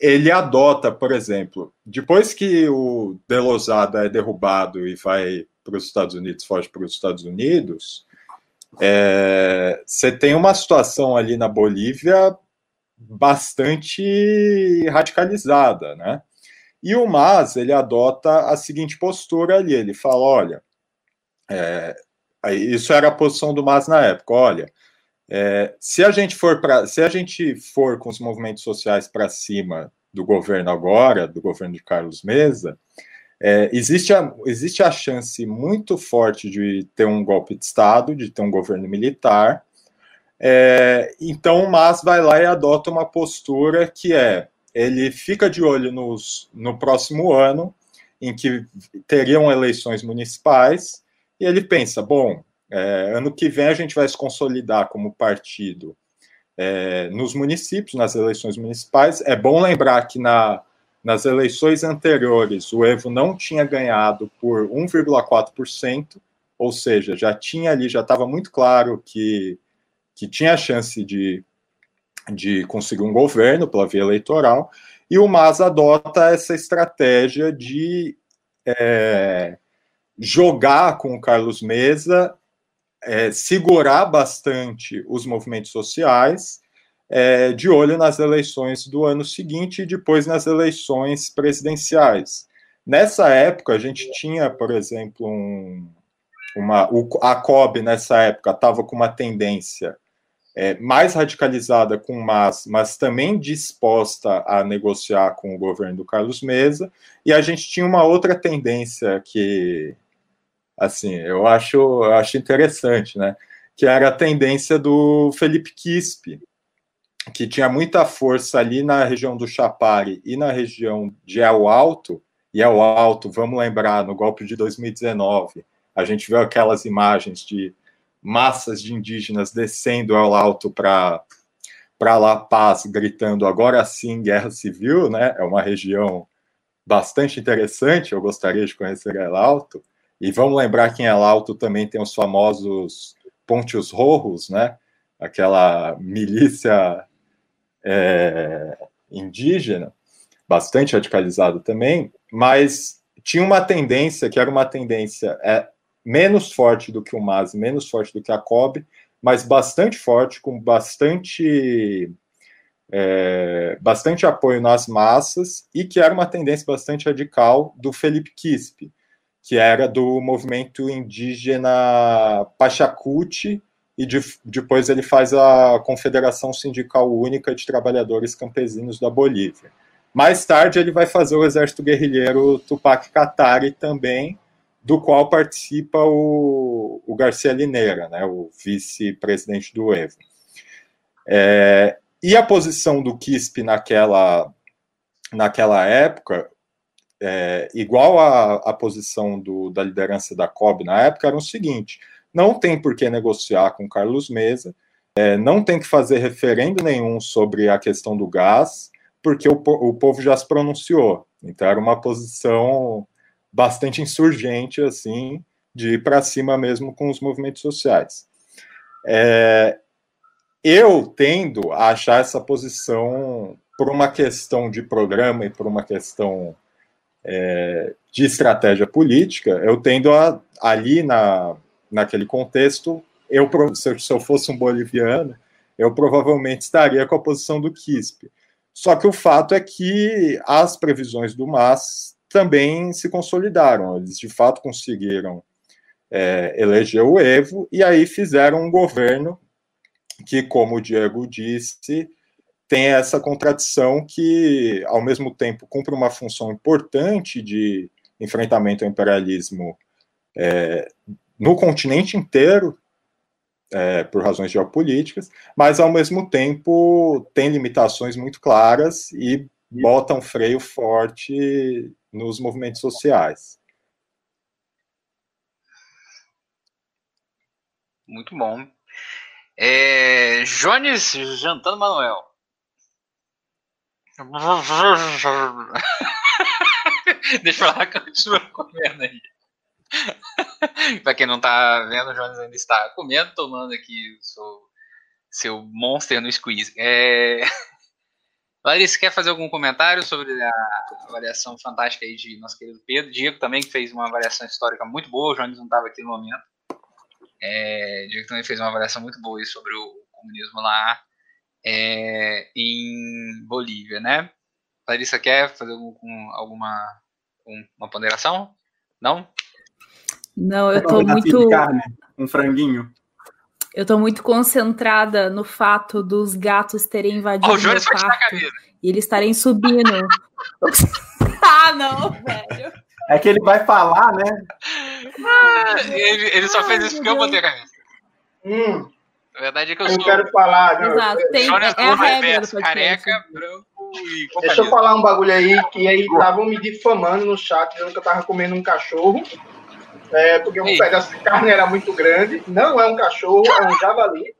ele adota, por exemplo, depois que o Delosada é derrubado e vai para os Estados Unidos, foge para os Estados Unidos, é, você tem uma situação ali na Bolívia bastante radicalizada, né? E o Mas ele adota a seguinte postura ali, ele fala, olha, é, isso era a posição do Mas na época, olha, é, se a gente for para, se a gente for com os movimentos sociais para cima do governo agora, do governo de Carlos Mesa, é, existe, a, existe a chance muito forte de ter um golpe de Estado, de ter um governo militar. É, então o Mas vai lá e adota uma postura que é: ele fica de olho nos, no próximo ano, em que teriam eleições municipais, e ele pensa: bom, é, ano que vem a gente vai se consolidar como partido é, nos municípios, nas eleições municipais. É bom lembrar que na nas eleições anteriores, o Evo não tinha ganhado por 1,4%, ou seja, já tinha ali, já estava muito claro que, que tinha chance de, de conseguir um governo pela via eleitoral, e o MAS adota essa estratégia de é, jogar com o Carlos Mesa, é, segurar bastante os movimentos sociais é, de olho nas eleições do ano seguinte e depois nas eleições presidenciais. Nessa época, a gente tinha, por exemplo, um, uma, a COB nessa época estava com uma tendência é, mais radicalizada com o MAS, mas também disposta a negociar com o governo do Carlos Mesa, e a gente tinha uma outra tendência que, assim, eu acho, eu acho interessante, né? Que era a tendência do Felipe Quispe, que tinha muita força ali na região do Chapare e na região de El Alto, e El Alto, vamos lembrar, no golpe de 2019, a gente viu aquelas imagens de massas de indígenas descendo El Alto para para La Paz, gritando agora sim guerra civil, né? É uma região bastante interessante, eu gostaria de conhecer El Alto. E vamos lembrar que em El Alto também tem os famosos Pontios Rojos, né? Aquela milícia é, indígena, bastante radicalizado também, mas tinha uma tendência, que era uma tendência é, menos forte do que o MAS, menos forte do que a COB, mas bastante forte, com bastante, é, bastante apoio nas massas, e que era uma tendência bastante radical do Felipe Quispe, que era do movimento indígena Pachacuti, e de, depois ele faz a Confederação Sindical Única de Trabalhadores Campesinos da Bolívia. Mais tarde ele vai fazer o Exército Guerrilheiro Tupac Katari também, do qual participa o, o Garcia Lineira, né, o vice-presidente do Evo. É, e a posição do Quispe naquela, naquela época, é, igual à, à posição do, da liderança da COB na época, era o seguinte: não tem por que negociar com Carlos Mesa, é, não tem que fazer referendo nenhum sobre a questão do gás, porque o, o povo já se pronunciou. Então era uma posição bastante insurgente, assim, de ir para cima mesmo com os movimentos sociais. É, eu tendo a achar essa posição por uma questão de programa e por uma questão é, de estratégia política, eu tendo a, ali na, naquele contexto, eu, se eu fosse um boliviano, eu provavelmente estaria com a posição do Quispe. Só que o fato é que as previsões do MAS também se consolidaram, eles de fato conseguiram é, eleger o Evo e aí fizeram um governo que, como o Diego disse, tem essa contradição que, ao mesmo tempo, cumpre uma função importante de enfrentamento ao imperialismo é, no continente inteiro, é, por razões geopolíticas, mas, ao mesmo tempo, tem limitações muito claras e bota um freio forte nos movimentos sociais. Muito bom. É, Jones jantando Manuel. <laughs> Deixa eu falar, continua comendo aí. <laughs> pra quem não tá vendo, o Jones ainda está comendo, tomando aqui o seu, seu monster no squeeze. É... <laughs> Larissa, quer fazer algum comentário sobre a avaliação fantástica aí de nosso querido Pedro? Diego também, que fez uma avaliação histórica muito boa, o Jones não estava aqui no momento. É, Diego também fez uma avaliação muito boa sobre o comunismo lá é, em Bolívia, né? Larissa quer fazer algum, alguma uma ponderação? Não? Não, eu tô muito. Carne, um franguinho. Eu tô muito concentrada no fato dos gatos terem invadido oh, o meu quarto e eles estarem subindo. <laughs> ah, não, velho. É que ele vai falar, né? Ah, ele, ele, só fez isso porque eu botei a camisa. Hum. A verdade é que eu, eu sou. quero falar. Não, Exato, tem, Jonas é a regra do careca, branco e. Deixa eu falar um bagulho aí, que aí estavam me difamando no chat, dizendo que eu tava comendo um cachorro. É, porque um pedaço de carne era muito grande. Não é um cachorro, é um javali.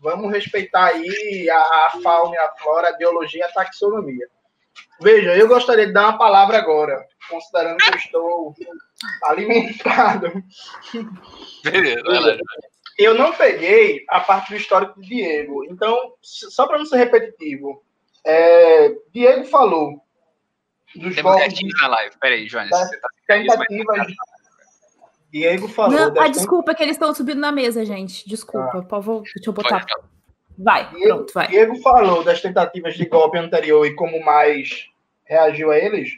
Vamos respeitar aí a, a fauna, a flora, a biologia, a taxonomia. Veja, eu gostaria de dar uma palavra agora, considerando que eu estou alimentado. Beleza, eu não peguei a parte do histórico de Diego. Então, só para não ser repetitivo, é, Diego falou dos Temos golpes... na live. Peraí. Você tá tentativas... Diego falou. Não, ah, desculpa, que eles estão subindo na mesa, gente. Desculpa. Ah. Por deixa eu botar. Vai, Diego, pronto, vai. Diego falou das tentativas de golpe anterior e como mais reagiu a eles.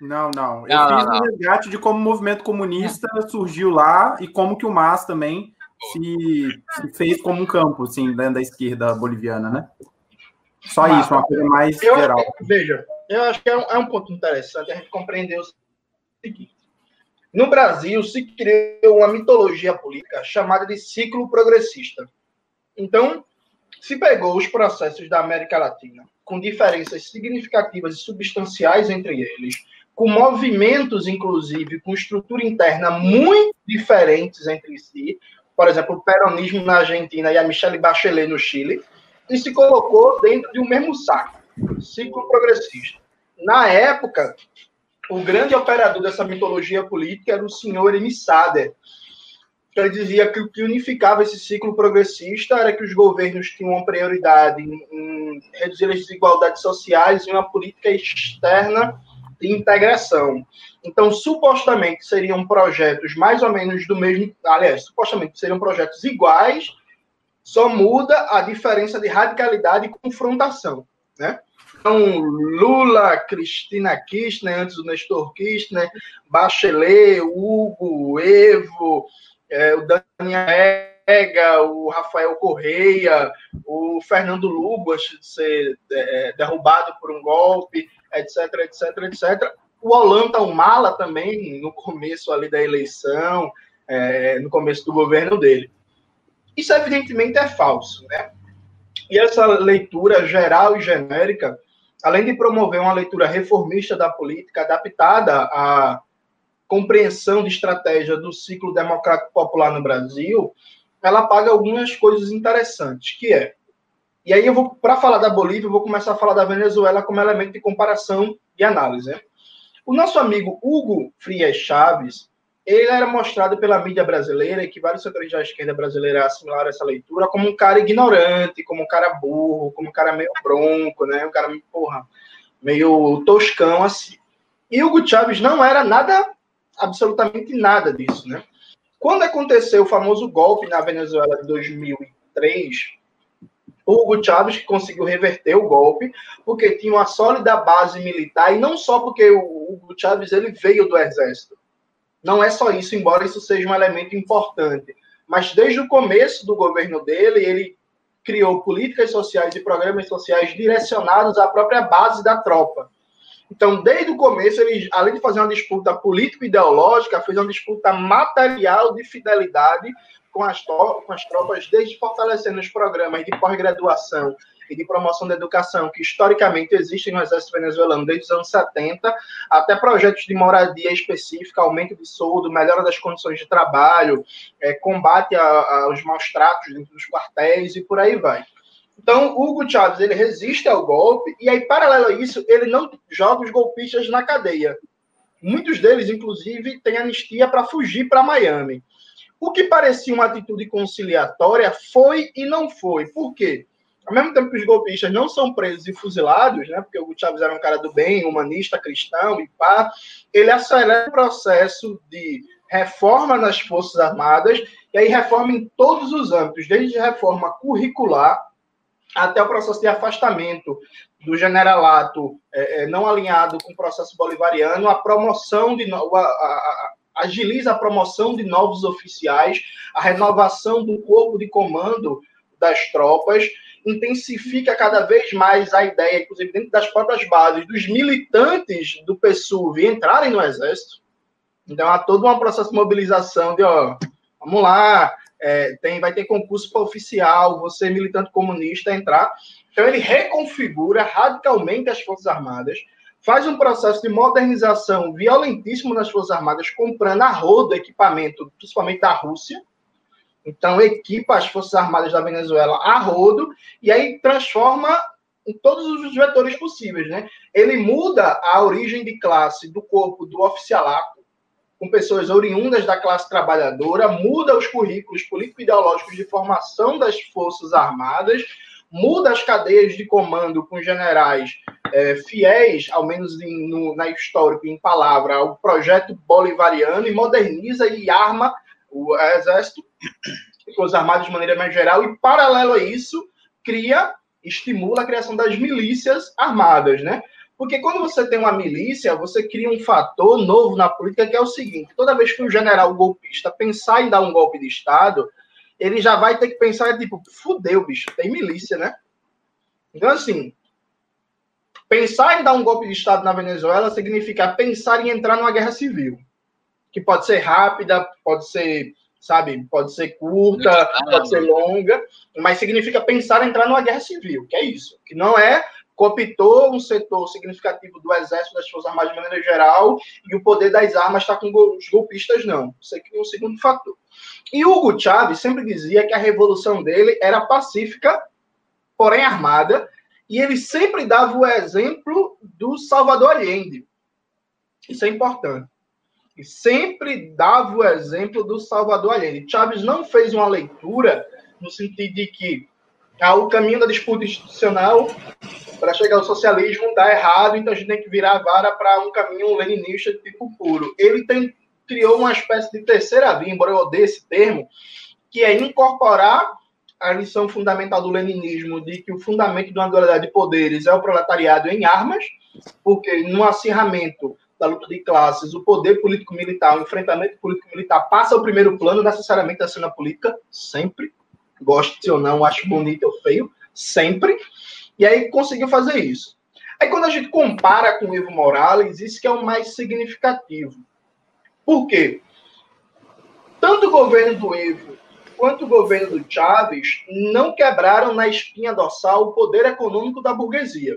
Não, não. Eu não, fiz não, um resgate de como o movimento comunista não. surgiu lá e como que o MAS também se, se, fez como um campo, assim, dentro da esquerda boliviana, né? Só Mas, isso, uma coisa mais eu, geral. Veja, eu acho que é um, é um ponto interessante a gente compreender o seguinte. No Brasil, se criou uma mitologia política chamada de ciclo progressista. Então, se pegou os processos da América Latina, com diferenças significativas e substanciais entre eles, com movimentos, inclusive, com estrutura interna muito diferentes entre si, por exemplo, o peronismo na Argentina e a Michelle Bachelet no Chile, e se colocou dentro de um mesmo saco, ciclo progressista. Na época, o grande operador dessa mitologia política era o senhor M. Sader. Ele dizia que o que unificava esse ciclo progressista era que os governos tinham uma prioridade em reduzir as desigualdades sociais e uma política externa de integração. Então, supostamente seriam projetos mais ou menos do mesmo. Aliás, supostamente seriam projetos iguais, só muda a diferença de radicalidade e confrontação. Né? Então, Lula, Cristina Kirchner, antes do Nestor Kirchner, Bachelet, Hugo, Evo, é, o Daniel Ega, o Rafael Correia, o Fernando Lugo, antes de ser é, derrubado por um golpe, etc, etc, etc. o Olanta Humala também, no começo ali da eleição, é, no começo do governo dele. Isso, evidentemente, é falso, né? E essa leitura geral e genérica, além de promover uma leitura reformista da política, adaptada à compreensão de estratégia do ciclo democrático popular no Brasil, ela paga algumas coisas interessantes, que é e aí eu vou, para falar da Bolívia, eu vou começar a falar da Venezuela como elemento de comparação e análise. Né? O nosso amigo Hugo Frias Chaves, ele era mostrado pela mídia brasileira, e que vários setores da esquerda brasileira assimilaram essa leitura, como um cara ignorante, como um cara burro, como um cara meio bronco, né? Um cara, porra, meio toscão, assim. E Hugo Chaves não era nada, absolutamente nada disso, né? Quando aconteceu o famoso golpe na Venezuela de 2003, Hugo Chávez que conseguiu reverter o golpe, porque tinha uma sólida base militar, e não só porque o Hugo Chávez ele veio do exército. Não é só isso, embora isso seja um elemento importante. Mas desde o começo do governo dele, ele criou políticas sociais e programas sociais direcionados à própria base da tropa. Então, desde o começo, ele, além de fazer uma disputa político-ideológica, fez uma disputa material de fidelidade com as, com as tropas, desde fortalecendo os programas de pós-graduação de promoção da educação, que historicamente existem no Exército Venezuelano desde os anos 70, até projetos de moradia específica, aumento de soldo, melhora das condições de trabalho, é, combate aos maus tratos dentro dos quartéis e por aí vai. Então, Hugo Chávez ele resiste ao golpe e aí, paralelo a isso, ele não joga os golpistas na cadeia. Muitos deles, inclusive, têm anistia para fugir para Miami. O que parecia uma atitude conciliatória foi e não foi. Por quê? Ao mesmo tempo que os golpistas não são presos e fuzilados, né? Porque o Hugo era um cara do bem, humanista, cristão e pá, ele acelera o processo de reforma nas Forças Armadas, e aí reforma em todos os âmbitos, desde reforma curricular até o processo de afastamento do generalato é, é não alinhado com o processo bolivariano, a promoção de a, a, agiliza a promoção de novos oficiais, a renovação do corpo de comando das tropas, intensifica cada vez mais a ideia, inclusive dentro das próprias bases, dos militantes do PSUV entrarem no Exército. Então, há todo um processo de mobilização de, ó, vamos lá, é, tem, vai ter concurso para oficial, você militante comunista entrar. Então, ele reconfigura radicalmente as Forças Armadas, faz um processo de modernização violentíssimo nas Forças Armadas, comprando a roda equipamento, principalmente da Rússia. Então, equipa as Forças Armadas da Venezuela a rodo e aí transforma em todos os vetores possíveis, né? Ele muda a origem de classe do corpo do oficialato, com pessoas oriundas da classe trabalhadora, muda os currículos político-ideológicos de formação das Forças Armadas, muda as cadeias de comando com generais é, fiéis, ao menos em, no, na história, em palavra, ao projeto bolivariano e moderniza e arma o exército, os armados de maneira mais geral, e paralelo a isso, cria, estimula a criação das milícias armadas, né? Porque quando você tem uma milícia, você cria um fator novo na política que é o seguinte: toda vez que um general golpista pensar em dar um golpe de Estado, ele já vai ter que pensar, tipo, fudeu, bicho, tem milícia, né? Então, assim, pensar em dar um golpe de Estado na Venezuela significa pensar em entrar numa guerra civil, que pode ser rápida, pode ser, sabe, pode ser curta, pode ser longa, mas significa pensar em entrar numa guerra civil, que é isso, que não é cooptou um setor significativo do exército das forças armadas de maneira geral e o poder das armas está com os golpistas não. Isso aqui é um segundo fator. E Hugo Chávez sempre dizia que a revolução dele era pacífica, porém armada, e ele sempre dava o exemplo do Salvador Allende. Isso é importante. E sempre dava o exemplo do Salvador Allende. Chávez não fez uma leitura no sentido de que ah, o caminho da disputa institucional para chegar ao socialismo dá errado, então a gente tem que virar a vara para um caminho leninista de tipo puro. Ele tem criou uma espécie de terceira via, embora eu odeie esse termo, que é incorporar a lição fundamental do leninismo de que o fundamento de uma dualidade de poderes é o proletariado em armas, porque no acirramento da luta de classes, o poder político-militar, o enfrentamento político-militar passa ao primeiro plano necessariamente da cena política, sempre, goste ou não, acho bonito ou feio, sempre, e aí conseguiu fazer isso. Aí quando a gente compara com o Evo Morales, isso que é o mais significativo. Por quê? Tanto o governo do Evo quanto o governo do Chávez não quebraram na espinha dorsal o poder econômico da burguesia.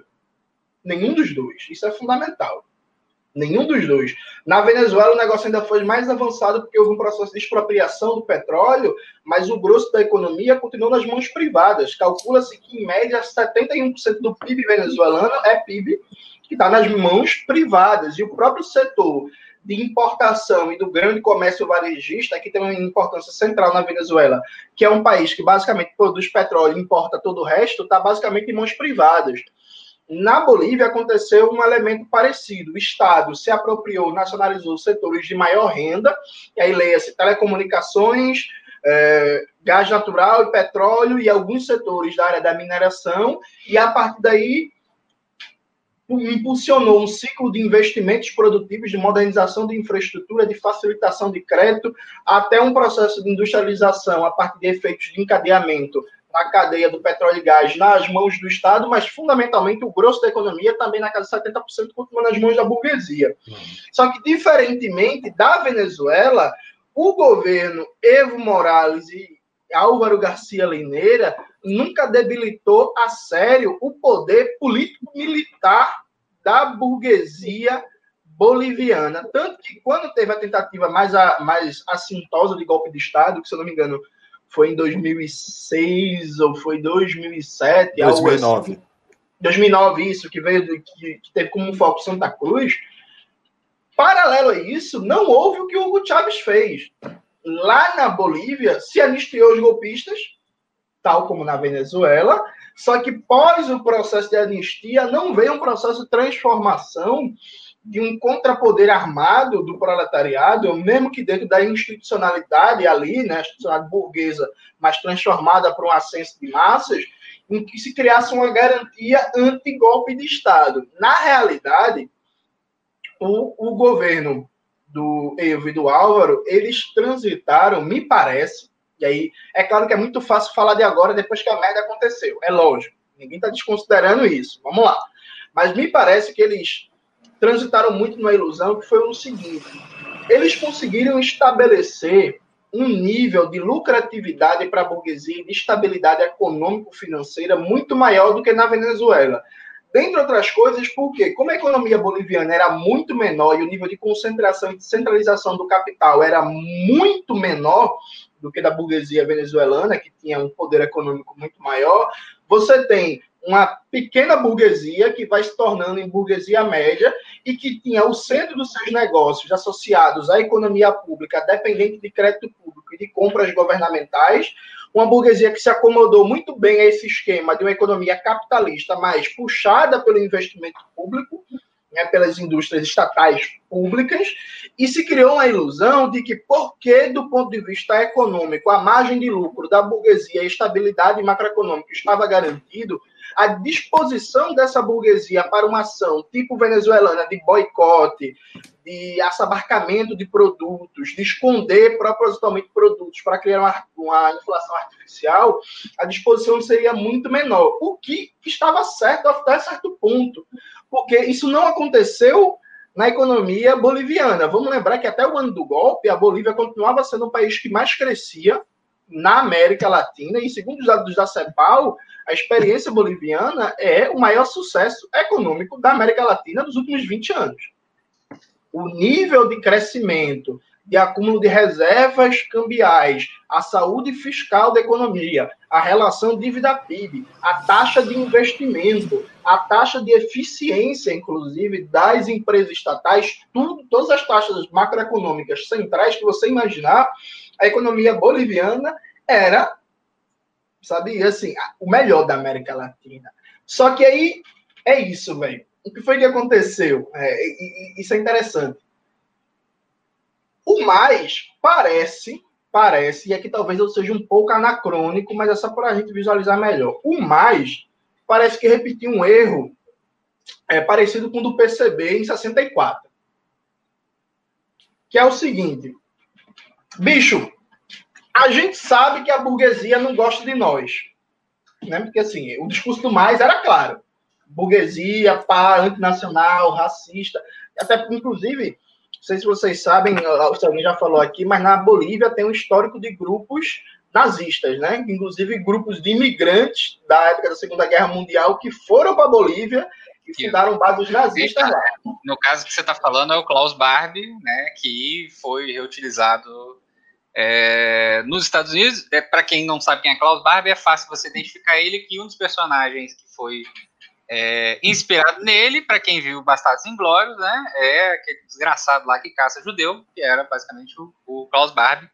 Nenhum dos dois. Isso é fundamental. Nenhum dos dois. Na Venezuela, o negócio ainda foi mais avançado porque houve um processo de expropriação do petróleo, mas o grosso da economia continuou nas mãos privadas. Calcula-se que, em média, 71% do PIB venezuelano é PIB que está nas mãos privadas. E o próprio setor de importação e do grande comércio varejista, que tem uma importância central na Venezuela, que é um país que basicamente produz petróleo e importa todo o resto, está basicamente em mãos privadas. Na Bolívia aconteceu um elemento parecido. O Estado se apropriou, nacionalizou setores de maior renda, e aí leia-se telecomunicações, é, gás natural e petróleo e alguns setores da área da mineração, e a partir daí impulsionou um ciclo de investimentos produtivos, de modernização de infraestrutura, de facilitação de crédito, até um processo de industrialização a partir de efeitos de encadeamento na cadeia do petróleo e gás nas mãos do Estado, mas fundamentalmente o grosso da economia também na casa de 70% continua nas mãos da burguesia. Uhum. Só que, diferentemente da Venezuela, o governo Evo Morales e Álvaro Garcia Lineira nunca debilitou a sério o poder político-militar da burguesia boliviana. Tanto que, quando teve a tentativa mais, a, mais assintosa de golpe de Estado, que, se eu não me engano, foi em 2006 ou foi 2007. 2009. Assim. 2009, isso, que veio do, que, que, teve como foco Santa Cruz. Paralelo a isso, não houve o que o Hugo Chávez fez. Lá na Bolívia, se anistiou os golpistas, tal como na Venezuela, só que pós o processo de anistia, não veio um processo de transformação de um contrapoder armado do proletariado, mesmo que dentro da institucionalidade ali, né, institucionalidade burguesa, mas transformada para um ascenso de massas, em que se criasse uma garantia anti-golpe de Estado. Na realidade, o, o governo do Evo e do Álvaro, eles transitaram, me parece, e aí é claro que é muito fácil falar de agora depois que a merda aconteceu, é lógico, ninguém está desconsiderando isso, vamos lá. Mas me parece que eles transitaram muito numa ilusão que foi o seguinte: eles conseguiram estabelecer um nível de lucratividade para a burguesia e de estabilidade econômico-financeira muito maior do que na Venezuela. Dentre outras coisas, porque como a economia boliviana era muito menor e o nível de concentração e de centralização do capital era muito menor do que da burguesia venezuelana, que tinha um poder econômico muito maior, você tem uma pequena burguesia que vai se tornando em burguesia média e que tinha o centro dos seus negócios associados à economia pública, dependente de crédito público e de compras governamentais, uma burguesia que se acomodou muito bem a esse esquema de uma economia capitalista mais puxada pelo investimento público, né, pelas indústrias estatais públicas, e se criou uma ilusão de que, porque, do ponto de vista econômico, a margem de lucro da burguesia e a estabilidade macroeconômica estava garantido, a disposição dessa burguesia para uma ação tipo venezuelana de boicote, de assabarcamento de produtos, de esconder propositalmente produtos para criar uma, uma, inflação artificial, a disposição seria muito menor. O que estava certo até certo ponto, porque isso não aconteceu na economia boliviana. Vamos lembrar que até o ano do golpe, a Bolívia continuava sendo o país que mais crescia na América Latina, e segundo os dados da CEPAL, a experiência boliviana é o maior sucesso econômico da América Latina dos últimos 20 anos. O nível de crescimento, de acúmulo de reservas cambiais, a saúde fiscal da economia, a relação dívida-PIB, a taxa de investimento, a taxa de eficiência, inclusive, das empresas estatais, tudo, todas as taxas macroeconômicas centrais que você imaginar, a economia boliviana era sabe? Assim, o melhor da América Latina. Só que aí é isso, velho. O que foi que aconteceu? É, isso é interessante. O mais parece, parece, e aqui talvez eu seja um pouco anacrônico, mas é só para a gente visualizar melhor. O mais parece que repetiu um erro é, parecido com o do PCB em 64. Que é o seguinte: bicho, a gente sabe que a burguesia não gosta de nós. Né? Porque assim, o discurso do mais era claro. burguesia, pá, antinacional, racista. Até, inclusive, não sei se vocês sabem, se alguém já falou aqui, mas na Bolívia tem um histórico de grupos nazistas, né? Inclusive grupos de imigrantes da época da Segunda Guerra Mundial que foram para a Bolívia e fundaram bases nazistas lá. No caso que você está falando é o Klaus Barbie, né? Que foi reutilizado é, nos Estados Unidos. É, para quem não sabe quem é Klaus Barbie, é fácil você identificar ele que um dos personagens que foi é, inspirado nele, para quem viu Bastardos Inglórios, né? É aquele desgraçado lá que caça judeu, que era basicamente o, o Klaus Barbie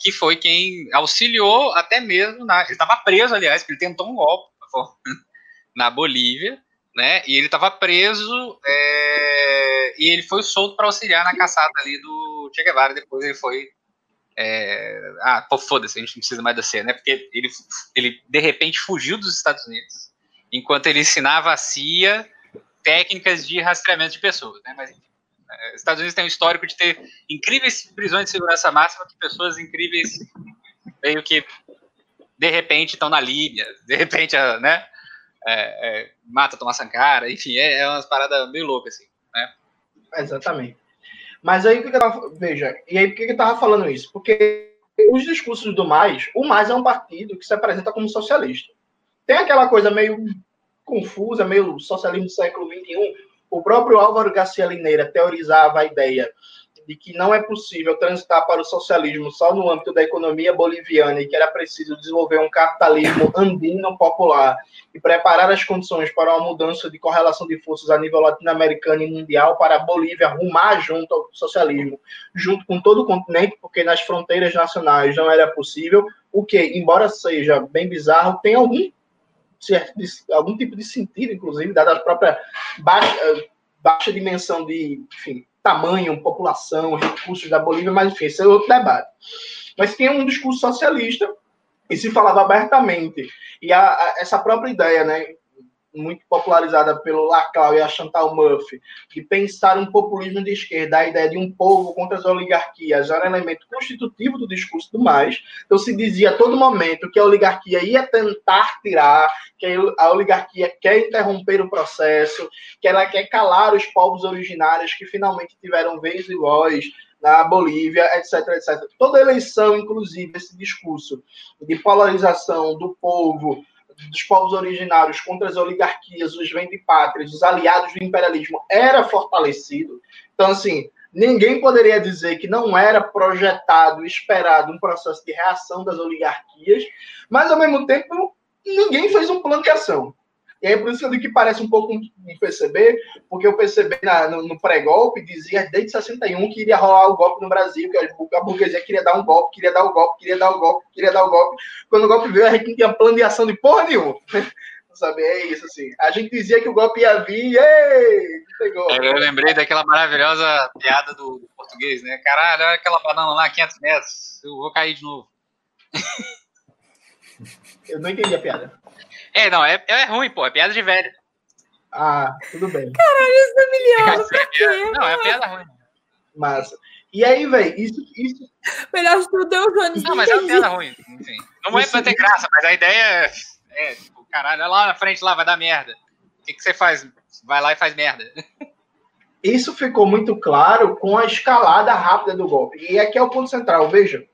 que foi quem auxiliou até mesmo na. Ele estava preso, aliás, porque ele tentou um golpe <laughs> na Bolívia, né? E ele estava preso é, e ele foi solto para auxiliar na caçada ali do Che Guevara. Depois ele foi. É, ah, pô, foda-se, a gente não precisa mais da cena, né? Porque ele, ele de repente fugiu dos Estados Unidos enquanto ele ensinava a CIA técnicas de rastreamento de pessoas, né? Mas enfim. É, Estados Unidos tem um histórico de ter incríveis prisões de segurança máxima que pessoas incríveis meio que de repente estão na Líbia, de repente, né? É, é, mata Tomás Sankara, enfim, é, é umas paradas meio loucas, assim, né? Exatamente. Mas aí, que eu tava, veja, e aí por que eu tava falando isso? Porque os discursos do Mais, o Mais é um partido que se apresenta como socialista. Tem aquela coisa meio confusa, meio socialismo do século XXI, o próprio Álvaro Garcia Lineira teorizava a ideia de que não é possível transitar para o socialismo só no âmbito da economia boliviana e que era preciso desenvolver um capitalismo <coughs> andino popular e preparar as condições para uma mudança de correlação de forças a nível latino-americano e mundial para a Bolívia rumar junto ao socialismo, junto com todo o continente, porque nas fronteiras nacionais não era possível, o que, embora seja bem bizarro, tem algum algum tipo de sentido, inclusive, dada a própria baixa, baixa dimensão de enfim, tamanho, população, recursos da Bolívia, mas enfim, esse é outro debate. Mas tinha um discurso socialista e se falava abertamente. E a, a, essa própria ideia, né, muito popularizada pelo Laclau e a Chantal Mouffe, de pensar um populismo de esquerda, a ideia de um povo contra as oligarquias, era um elemento constitutivo do discurso do mais. Então se dizia a todo momento que a oligarquia ia tentar tirar, que a oligarquia quer interromper o processo, que ela quer calar os povos originários que finalmente tiveram vez e voz na Bolívia, etc, etc. Toda eleição, inclusive, esse discurso de polarização do povo, dos povos originários contra as oligarquias, os vendepátrias, os aliados do imperialismo era fortalecido. Então, assim, ninguém poderia dizer que não era projetado, esperado um processo de reação das oligarquias, mas, ao mesmo tempo, ninguém fez um plano de ação. E aí, por isso que eu digo que parece um pouco um PCB, porque o PCB na, no, no pré-golpe dizia desde 61 que iria rolar o golpe no Brasil, que a burguesia queria dar um golpe, queria dar o um golpe, queria dar o um golpe, queria dar o um golpe. Quando o golpe veio, a gente não tinha plano de ação de porra nenhuma. <laughs> Sabe, é isso, assim. A gente dizia que o golpe ia vir, ei, pegou. Eu lembrei daquela maravilhosa piada do, do português, né? Caralho, olha aquela banana lá, 500 metros, eu vou cair de novo. Eu não entendi a piada. É, não, é, é ruim, pô, é piada de velho. Ah, tudo bem. Caralho, isso é milhão. É, não, é piada ruim. Massa. E aí, velho, isso, isso. Melhor de tudo é o Jones. Não, mas é uma piada ruim. Enfim. Não é pra ter graça, mas a ideia é, é tipo, caralho, é lá na frente lá vai dar merda. O que, que você faz? Vai lá e faz merda. Isso ficou muito claro com a escalada rápida do golpe. E aqui é o ponto central, veja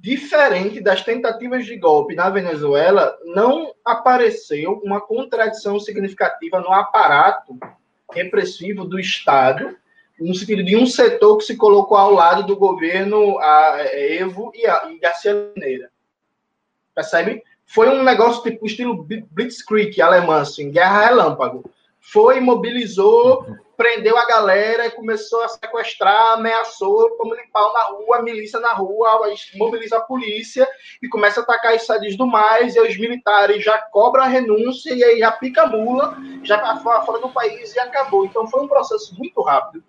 diferente das tentativas de golpe na Venezuela, não apareceu uma contradição significativa no aparato repressivo do Estado, no sentido de um setor que se colocou ao lado do governo a Evo e, a, e Garcia Mineira. Percebe? Foi um negócio tipo estilo Blitzkrieg alemão, assim, guerra relâmpago. Foi, mobilizou prendeu a galera, começou a sequestrar, ameaçou, como pau na rua, a milícia na rua, mobiliza a polícia e começa a atacar os sadis do mais, e os militares já cobram a renúncia e aí já pica a mula, já tá fora do país e acabou. Então foi um processo muito rápido,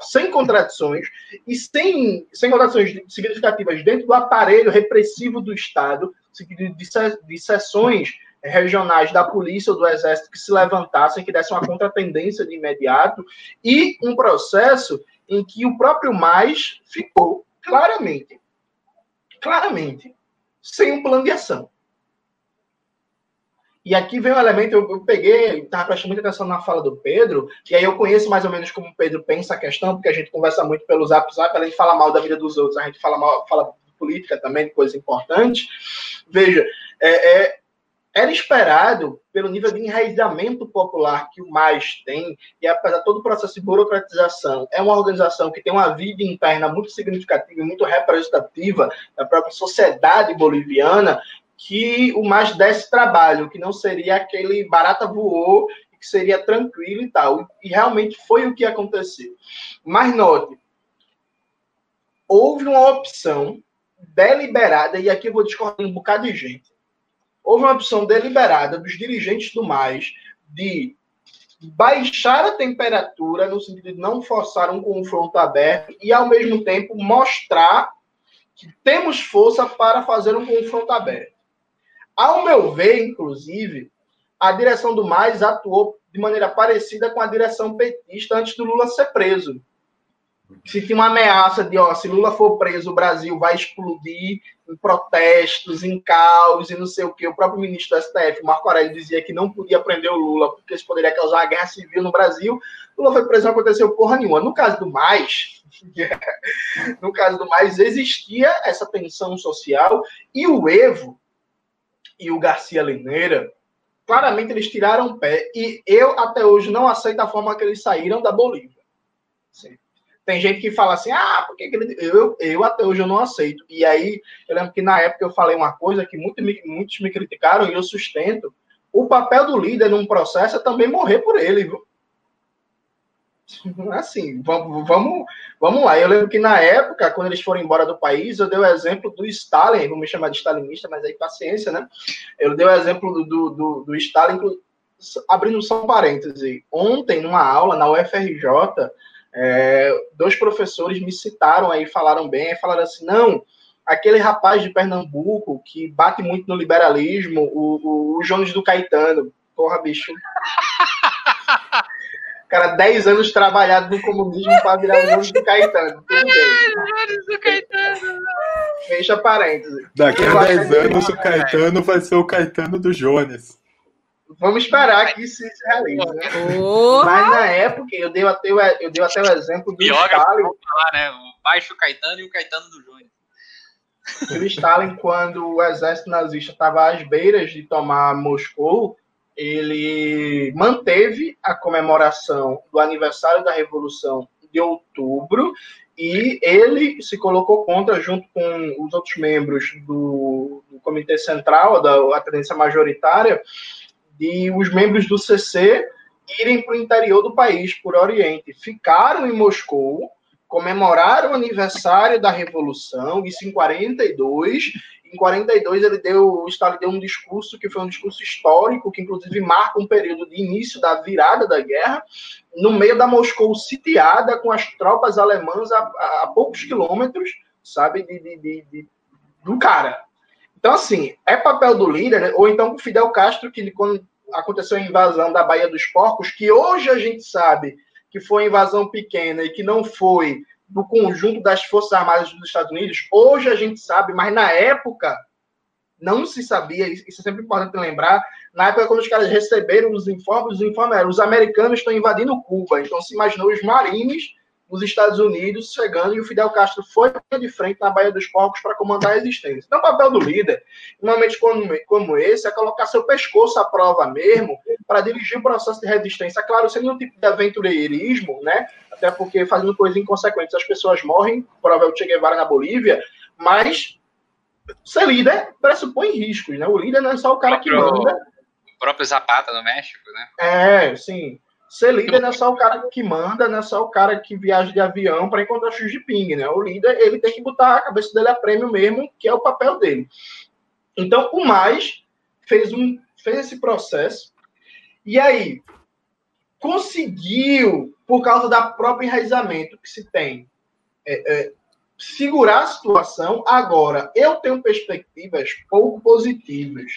sem contradições e sem, sem contradições significativas dentro do aparelho repressivo do Estado, de, de, de sessões regionais da polícia ou do exército que se levantassem, que dessem uma contratendência de imediato, e um processo em que o próprio mais ficou claramente, claramente, sem um plano de ação. E aqui vem um elemento, eu, eu peguei, estava prestando muita atenção na fala do Pedro, e aí eu conheço mais ou menos como o Pedro pensa a questão, porque a gente conversa muito pelo zap zap, de falar mal da vida dos outros, a gente fala mal, fala política também, de coisas importantes. Veja, é, é, era esperado, pelo nível de enraizamento popular que o MAIS tem, e apesar de todo o processo de burocratização, é uma organização que tem uma vida interna muito significativa e muito representativa da própria sociedade boliviana, que o mais desse trabalho, que não seria aquele barata voou, que seria tranquilo e tal. E realmente foi o que aconteceu. Mas note, houve uma opção deliberada, e aqui eu vou discordar um bocado de gente. Houve uma opção deliberada dos dirigentes do mais de baixar a temperatura, no sentido de não forçar um confronto aberto, e ao mesmo tempo mostrar que temos força para fazer um confronto aberto. Ao meu ver, inclusive, a direção do Mais atuou de maneira parecida com a direção petista antes do Lula ser preso. Se tinha uma ameaça de, ó, se Lula for preso, o Brasil vai explodir em protestos, em caos e não sei o que. O próprio ministro do STF, Marco Aurélio, dizia que não podia prender o Lula porque isso poderia causar uma guerra civil no Brasil. Lula foi preso, não aconteceu porra nenhuma. No caso do Mais, <laughs> no caso do Mais, existia essa tensão social e o Evo, e o Garcia Lineira, claramente eles tiraram o pé. E eu, até hoje, não aceito a forma que eles saíram da Bolívia. Sim. Tem gente que fala assim, ah, por que ele... eu, eu até hoje eu não aceito. E aí, eu lembro que na época eu falei uma coisa que muito, muitos me criticaram e eu sustento. O papel do líder num processo é também morrer por ele, viu? <laughs> assim, vamos, vamos, vamos lá. Eu lembro que na época, quando eles foram embora do país, eu dei o exemplo do Stalin, vou me chamar de stalinista, mas aí paciência, né? Eu dei o exemplo do, do, do Stalin, abrindo só um parêntese. Ontem, numa aula na UFRJ, é, dois professores me citaram aí, falaram bem, aí falaram assim, não, aquele rapaz de Pernambuco que bate muito no liberalismo, o, o, o Jones do Caetano. Porra, bicho. <laughs> cara, 10 anos trabalhado no comunismo para virar o Jones do Caetano. Tudo bem. <laughs> Jones do Caetano. Fecha parênteses. Daqui a 10 anos o Caetano vai ser o Caetano do Jones. Vamos esperar que isso se realize. Né? Mas na época, eu dei até, eu dei até o exemplo do Biógrafo, Stalin. Falar, né? O baixo Caetano e o Caetano do Jones. O Stalin, quando o exército nazista estava às beiras de tomar Moscou, ele manteve a comemoração do aniversário da Revolução de outubro e ele se colocou contra, junto com os outros membros do, do Comitê Central, da tendência majoritária, de os membros do CC irem para o interior do país, por Oriente. Ficaram em Moscou, comemoraram o aniversário da Revolução, isso em 42, em 42 ele deu, o Stalin deu um discurso que foi um discurso histórico, que inclusive marca um período de início da virada da guerra, no meio da Moscou sitiada com as tropas alemãs a, a, a poucos quilômetros, sabe, de, de, de, do cara. Então, assim, é papel do líder, né? ou então o Fidel Castro, que quando aconteceu a invasão da Baía dos Porcos, que hoje a gente sabe que foi invasão pequena e que não foi do conjunto das Forças Armadas dos Estados Unidos, hoje a gente sabe, mas na época não se sabia, isso é sempre importante lembrar, na época quando os caras receberam os informes, os informes eram, os americanos estão invadindo Cuba, então se imaginou os marines dos Estados Unidos chegando e o Fidel Castro foi de frente na Baía dos Porcos para comandar a existência. Então, o papel do líder, em momentos como, como esse, é colocar seu pescoço à prova mesmo para dirigir o processo de resistência. Claro, sem nenhum tipo de aventureirismo, né? Até porque fazendo coisas inconsequentes as pessoas morrem, prova é o Che Guevara na Bolívia, mas ser líder pressupõe riscos, né? O líder não é só o cara que manda. O próprio Zapata no México, né? É, sim. Ser líder não é só o cara que manda, não é só o cara que viaja de avião para encontrar Xi Jinping, né? O líder, ele tem que botar a cabeça dele a prêmio mesmo, que é o papel dele. Então, o mais fez, um, fez esse processo, e aí conseguiu, por causa da própria enraizamento que se tem, é, é, segurar a situação. Agora, eu tenho perspectivas pouco positivas.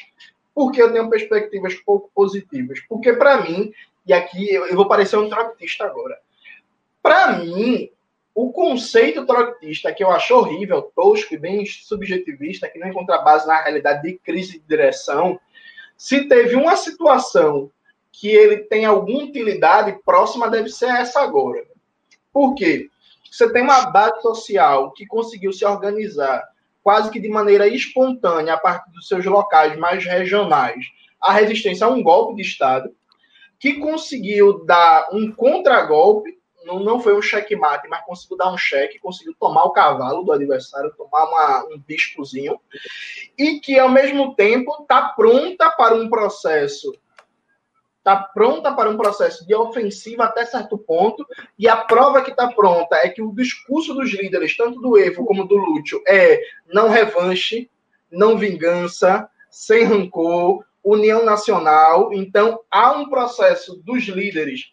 Por que eu tenho perspectivas pouco positivas? Porque, para mim, e aqui eu, eu vou parecer um troctista agora. Para mim, o conceito troctista, que eu acho horrível, tosco e bem subjetivista, que não encontra base na realidade de crise de direção, Se teve uma situação que ele tem alguma utilidade, próxima deve ser essa agora. Por quê? Você tem uma base social que conseguiu se organizar quase que de maneira espontânea a partir dos seus locais mais regionais, a resistência a um golpe de Estado, que conseguiu dar um contragolpe, não, não foi um checkmate, mas conseguiu dar um cheque, conseguiu tomar o cavalo do adversário, tomar uma, um biscozinho, e que, ao mesmo tempo, está pronta para um processo está pronta para um processo de ofensiva até certo ponto, e a prova que está pronta é que o discurso dos líderes, tanto do Evo como do Lúcio, é não revanche, não vingança, sem rancor, união nacional. Então, há um processo dos líderes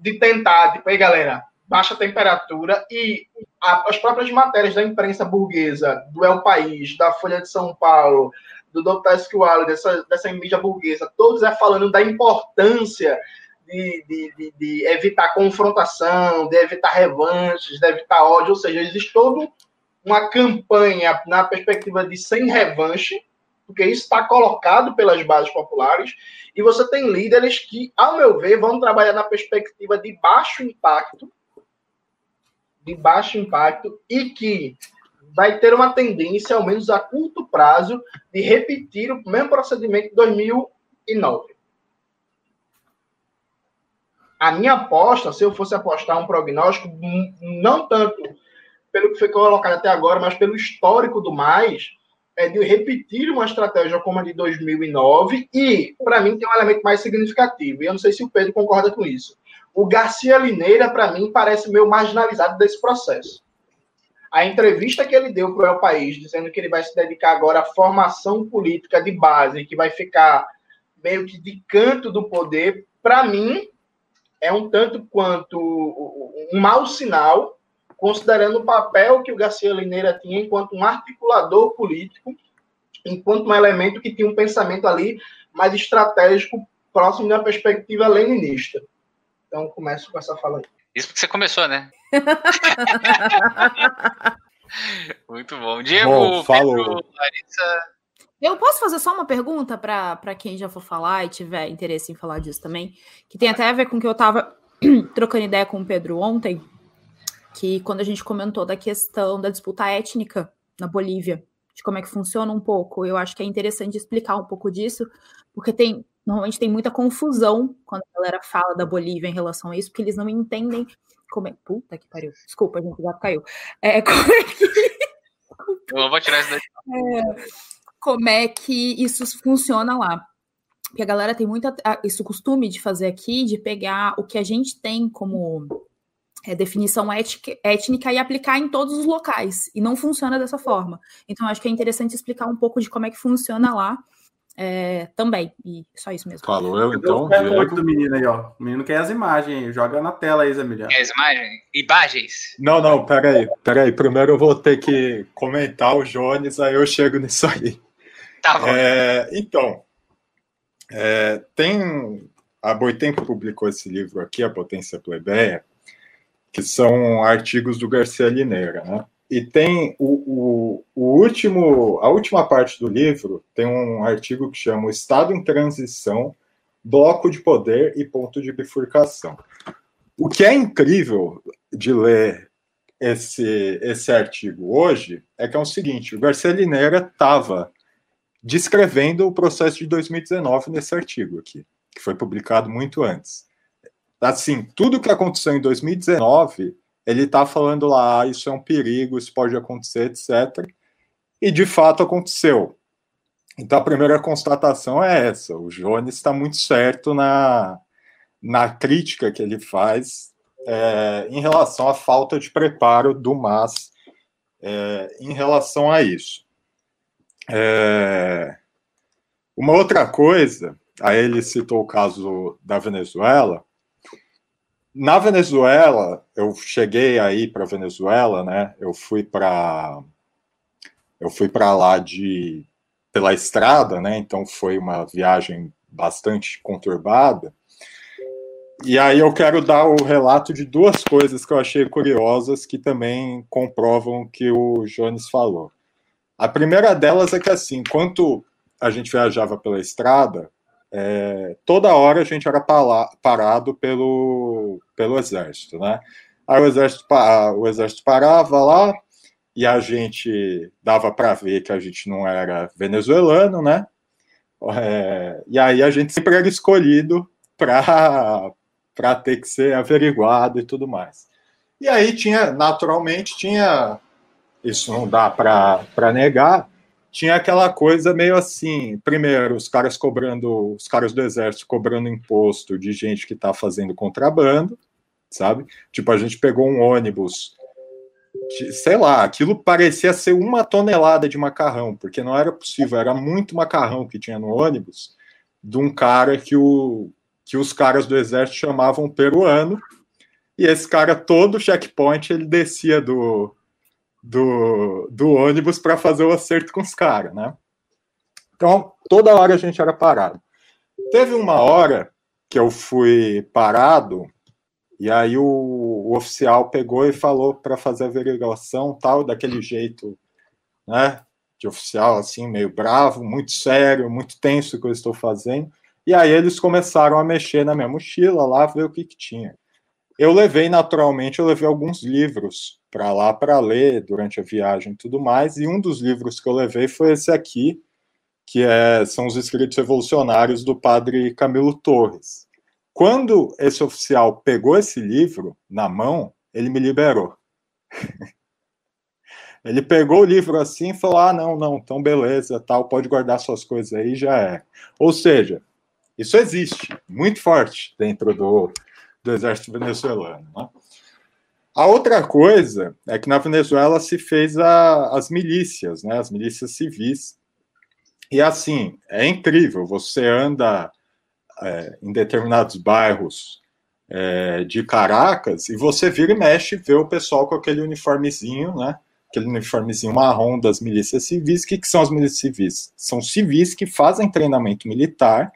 de tentar, tipo, aí, galera, baixa temperatura e a, as próprias matérias da imprensa burguesa, do El País, da Folha de São Paulo, do Dr. Esqualo, dessa, dessa mídia burguesa, todos é falando da importância de, de, de, de, evitar confrontação, de evitar revanches, de evitar ódio, ou seja, existe toda uma campanha na perspectiva de sem revanche, porque isso está colocado pelas bases populares, e você tem líderes que, ao meu ver, vão trabalhar na perspectiva de baixo impacto, de baixo impacto, e que vai ter uma tendência, ao menos a curto prazo, de repetir o mesmo procedimento de 2009. A minha aposta, se eu fosse apostar um prognóstico, não tanto pelo que foi colocado até agora, mas pelo histórico do mais, é de repetir uma estratégia como a de 2009 e, para mim, tem um elemento mais significativo, e eu não sei se o Pedro concorda com isso. O Garcia Lineira, para mim, parece meio marginalizado desse processo. A entrevista que ele deu para o El País, dizendo que ele vai se dedicar agora à formação política de base, que vai ficar meio que de canto do poder, para mim, é um tanto quanto um mau sinal, considerando o papel que o Garcia Lineira tinha enquanto um articulador político, enquanto um elemento que tinha um pensamento ali mais estratégico, próximo da perspectiva leninista. Então, começo com essa fala aí. Isso porque você começou, né? <laughs> Muito bom. Diego, bom, falou. Pedro, Larissa. Eu posso fazer só uma pergunta para quem já for falar e tiver interesse em falar disso também, que tem até a ver com o que eu estava <clears throat> trocando ideia com o Pedro ontem, que quando a gente comentou da questão da disputa étnica na Bolívia, de como é que funciona um pouco, eu acho que é interessante explicar um pouco disso, porque tem normalmente tem muita confusão quando a galera fala da Bolívia em relação a isso, porque eles não entendem como é. Puta que pariu. Desculpa, a gente já caiu. É, <laughs> como é que. Eu vou tirar isso daí. É, como é que isso funciona lá? Porque a galera tem muita. Isso costume de fazer aqui, de pegar o que a gente tem como é, definição ética, étnica e aplicar em todos os locais. E não funciona dessa forma. Então, acho que é interessante explicar um pouco de como é que funciona lá é, também. E só isso mesmo. Falou eu, então. Eu do menino aí, ó. O menino quer as imagens. Joga na tela aí, Zé Emiliano. Quer as imagens? Imagens. Não, não, peraí. Peraí. Primeiro eu vou ter que comentar o Jones, aí eu chego nisso aí. Tá bom. É, então, é, tem. A Boitempo publicou esse livro aqui, A Potência Plebeia, que são artigos do Garcia Lineira, né? E tem o, o, o, último, a última parte do livro tem um artigo que chama o Estado em Transição, Bloco de Poder e Ponto de Bifurcação. O que é incrível de ler esse, esse artigo hoje é que é o seguinte: o Garcia Lineira estava descrevendo o processo de 2019 nesse artigo aqui, que foi publicado muito antes. Assim, tudo que aconteceu em 2019 ele está falando lá, ah, isso é um perigo, isso pode acontecer, etc. E de fato aconteceu. Então a primeira constatação é essa: o Jones está muito certo na, na crítica que ele faz é, em relação à falta de preparo do MAS é, em relação a isso. É, uma outra coisa, aí ele citou o caso da Venezuela, na Venezuela, eu cheguei aí para Venezuela, né? Eu fui para eu fui para lá de pela estrada, né? Então foi uma viagem bastante conturbada. E aí eu quero dar o relato de duas coisas que eu achei curiosas que também comprovam o que o Jones falou. A primeira delas é que assim, enquanto a gente viajava pela estrada, é, toda hora a gente era parado pelo, pelo exército, né? Aí o exército, o exército parava lá e a gente dava para ver que a gente não era venezuelano, né? É, e aí a gente sempre era escolhido para ter que ser averiguado e tudo mais. E aí tinha, naturalmente, tinha, isso não dá para negar, tinha aquela coisa meio assim, primeiro, os caras cobrando, os caras do exército cobrando imposto de gente que está fazendo contrabando, sabe? Tipo, a gente pegou um ônibus, de, sei lá, aquilo parecia ser uma tonelada de macarrão, porque não era possível, era muito macarrão que tinha no ônibus, de um cara que, o, que os caras do exército chamavam peruano, e esse cara, todo checkpoint, ele descia do, do, do ônibus para fazer o acerto com os caras, né? Então, toda hora a gente era parado. Teve uma hora que eu fui parado, e aí o, o oficial pegou e falou para fazer a averiguação, tal, daquele jeito, né? De oficial, assim, meio bravo, muito sério, muito tenso que eu estou fazendo. E aí eles começaram a mexer na minha mochila lá, ver o que, que tinha. Eu levei, naturalmente, eu levei alguns livros para lá para ler durante a viagem e tudo mais, e um dos livros que eu levei foi esse aqui, que é, são os escritos revolucionários do padre Camilo Torres. Quando esse oficial pegou esse livro na mão, ele me liberou. <laughs> ele pegou o livro assim e falou: Ah, não, não, então beleza, tal, pode guardar suas coisas aí, já é. Ou seja, isso existe, muito forte dentro do, do exército venezuelano. Né? A outra coisa é que na Venezuela se fez a, as milícias, né, as milícias civis. E assim, é incrível, você anda é, em determinados bairros é, de Caracas e você vira e mexe e vê o pessoal com aquele uniformezinho, né? Aquele uniformezinho marrom das milícias civis. O que, que são as milícias civis? São civis que fazem treinamento militar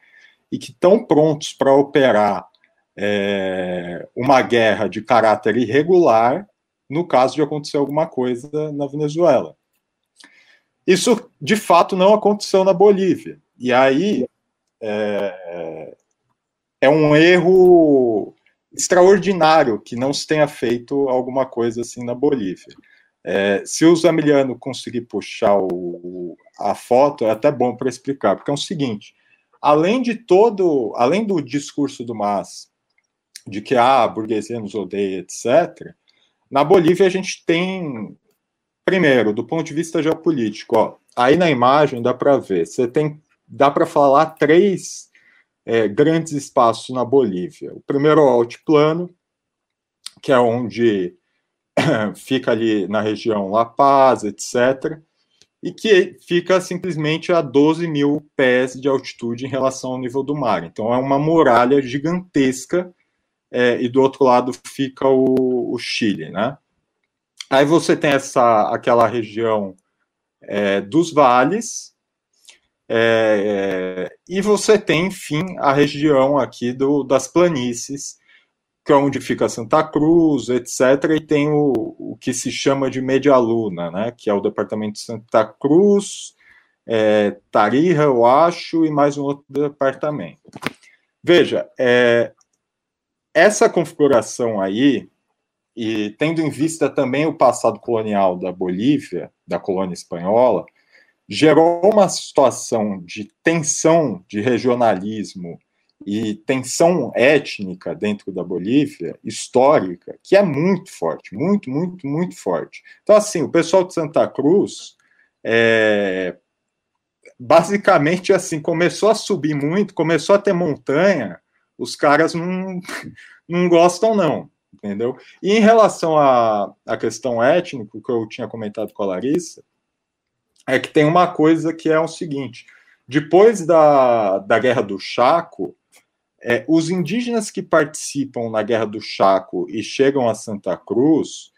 e que estão prontos para operar é, uma guerra de caráter irregular no caso de acontecer alguma coisa na Venezuela. Isso, de fato, não aconteceu na Bolívia. E aí é, é um erro extraordinário que não se tenha feito alguma coisa assim na Bolívia. É, se o Zamiliano conseguir puxar o, a foto, é até bom para explicar, porque é o seguinte: além de todo, além do discurso do Mas de que ah, a burguesia nos odeia, etc. Na Bolívia a gente tem, primeiro, do ponto de vista geopolítico, ó, aí na imagem dá para ver, você tem, dá para falar três é, grandes espaços na Bolívia. O primeiro é o altiplano, que é onde <coughs> fica ali na região La Paz, etc., e que fica simplesmente a 12 mil pés de altitude em relação ao nível do mar. Então é uma muralha gigantesca é, e do outro lado fica o, o, Chile, né? Aí você tem essa aquela região é, dos vales é, e você tem, enfim, a região aqui do, das planícies, que é onde fica Santa Cruz, etc. E tem o, o que se chama de Media Luna, né? Que é o departamento de Santa Cruz, é, Tarija, eu acho, e mais um outro departamento. Veja, é, essa configuração aí, e tendo em vista também o passado colonial da Bolívia, da colônia espanhola, gerou uma situação de tensão de regionalismo e tensão étnica dentro da Bolívia, histórica, que é muito forte, muito, muito, muito forte. Então, assim, o pessoal de Santa Cruz, é, basicamente, assim, começou a subir muito, começou a ter montanha, os caras não, <laughs> não gostam, não, entendeu? E em relação à, à questão étnica, que eu tinha comentado com a Larissa, é que tem uma coisa que é o seguinte: depois da, da Guerra do Chaco, é, os indígenas que participam na Guerra do Chaco e chegam a Santa Cruz,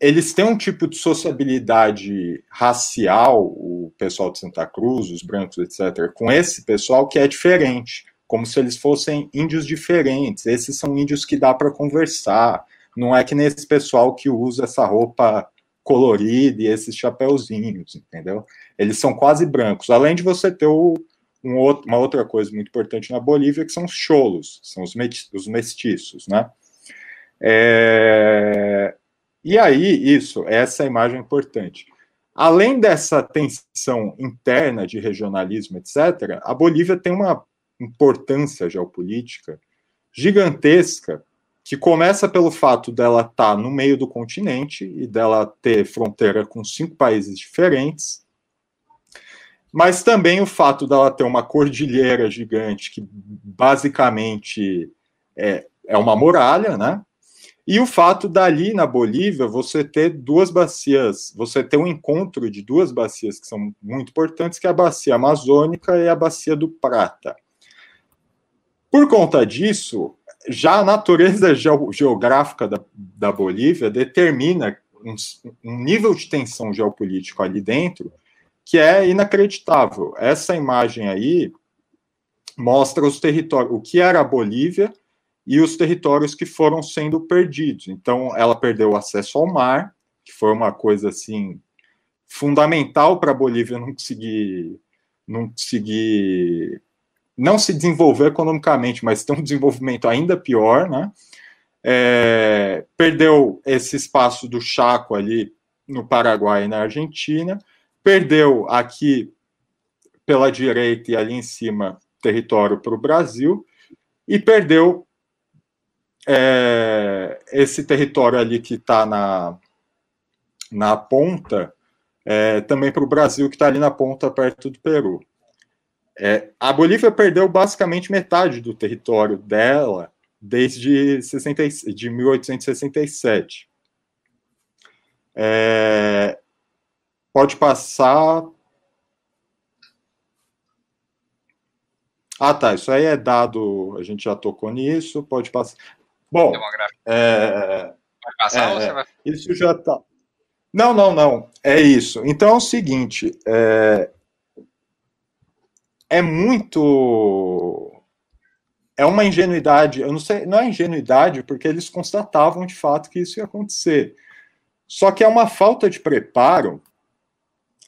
eles têm um tipo de sociabilidade racial, o pessoal de Santa Cruz, os brancos, etc., com esse pessoal que é diferente como se eles fossem índios diferentes. Esses são índios que dá para conversar. Não é que nesse pessoal que usa essa roupa colorida e esses chapéuzinhos, entendeu? Eles são quase brancos. Além de você ter um outro, uma outra coisa muito importante na Bolívia, que são os cholos, são os, os mestiços, né? É... E aí, isso, essa imagem é importante. Além dessa tensão interna de regionalismo, etc., a Bolívia tem uma importância geopolítica gigantesca que começa pelo fato dela estar tá no meio do continente e dela ter fronteira com cinco países diferentes, mas também o fato dela ter uma cordilheira gigante que basicamente é, é uma muralha, né? E o fato dali na Bolívia você ter duas bacias, você ter um encontro de duas bacias que são muito importantes, que é a bacia amazônica e a bacia do Prata. Por conta disso, já a natureza geográfica da, da Bolívia determina um, um, nível de tensão geopolítico ali dentro que é inacreditável. Essa imagem aí mostra os territórios, o que era a Bolívia e os territórios que foram sendo perdidos. Então, ela perdeu o acesso ao mar, que foi uma coisa assim fundamental para a Bolívia não conseguir não conseguir não se desenvolver economicamente, mas ter um desenvolvimento ainda pior, né? É, perdeu esse espaço do Chaco ali no Paraguai e na Argentina, perdeu aqui pela direita e ali em cima território para o Brasil, e perdeu é, esse território ali que está na, na ponta, é, também para o Brasil, que está ali na ponta perto do Peru. É, a Bolívia perdeu basicamente metade do território dela desde 60, de 1867. É, pode passar. Ah, tá. Isso aí é dado. A gente já tocou nisso. Pode passar. Bom. É, vai passar é, ou você vai... Isso já está. Não, não, não. É isso. Então é o seguinte. É, é muito é uma ingenuidade, eu não sei, não é ingenuidade, porque eles constatavam de fato que isso ia acontecer. Só que é uma falta de preparo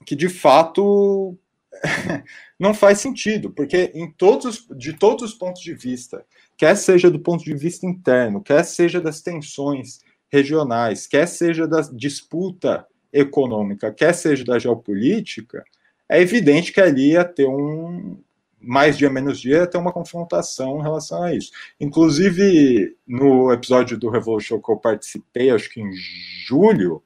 que de fato <laughs> não faz sentido, porque em todos, de todos os pontos de vista, quer seja do ponto de vista interno, quer seja das tensões regionais, quer seja da disputa econômica, quer seja da geopolítica, é evidente que ali ia ter um mais dia menos dia ia ter uma confrontação em relação a isso. Inclusive no episódio do Revolution que eu participei, acho que em julho,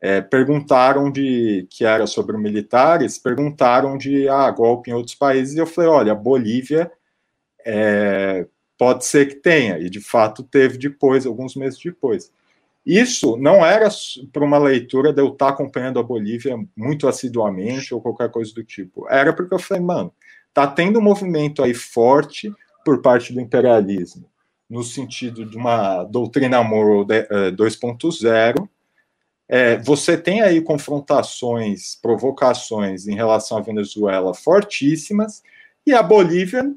é, perguntaram de que era sobre militares, perguntaram de ah, golpe em outros países, e eu falei, olha, Bolívia é, pode ser que tenha, e de fato teve depois, alguns meses depois. Isso não era para uma leitura de eu estar acompanhando a Bolívia muito assiduamente ou qualquer coisa do tipo. Era porque eu falei, mano, tá tendo um movimento aí forte por parte do imperialismo, no sentido de uma doutrina moral 2.0. É, você tem aí confrontações, provocações em relação à Venezuela fortíssimas, e a Bolívia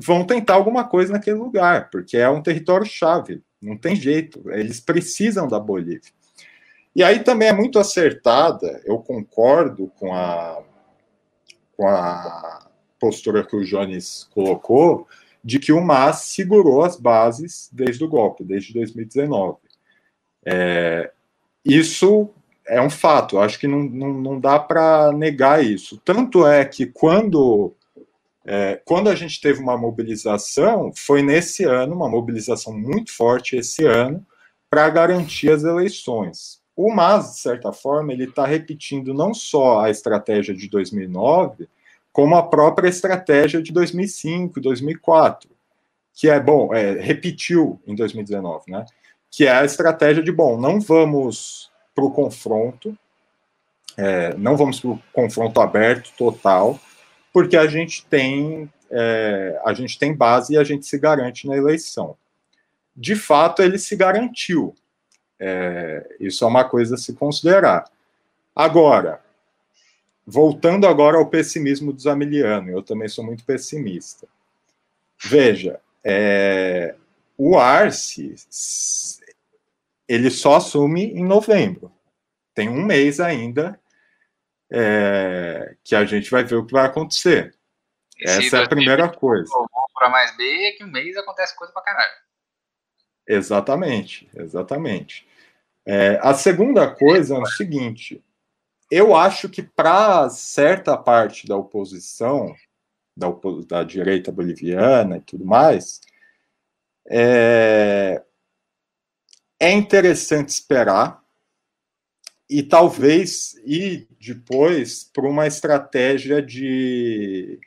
vão tentar alguma coisa naquele lugar, porque é um território chave não tem jeito, eles precisam da Bolívia. E aí também é muito acertada, eu concordo com a, com a postura que o Jones colocou, de que o MAS segurou as bases desde o golpe, desde 2019. É, isso é um fato, acho que não, não, não dá para negar isso. Tanto é que quando é, quando a gente teve uma mobilização, foi nesse ano, uma mobilização muito forte esse ano, para garantir as eleições. O MAS, de certa forma, ele está repetindo não só a estratégia de 2009, como a própria estratégia de 2005, 2004, que é, bom, é, repetiu em 2019, né? Que é a estratégia de, bom, não vamos para o confronto, é, não vamos para o confronto aberto total, porque a gente tem é, a gente tem base e a gente se garante na eleição. De fato, ele se garantiu. É, isso é uma coisa a se considerar. Agora, voltando agora ao pessimismo do Zamiliano, eu também sou muito pessimista. Veja, é, o Arce ele só assume em novembro. tem um mês ainda é, que a gente vai ver o que vai acontecer. Esse Essa é a primeira coisa. Para mais B é que um mês acontece coisa pra caralho. Exatamente, exatamente. É, a segunda coisa é o seguinte: eu acho que para certa parte da oposição, da, da, direita boliviana e tudo mais, é, é interessante esperar e talvez ir depois para uma estratégia de,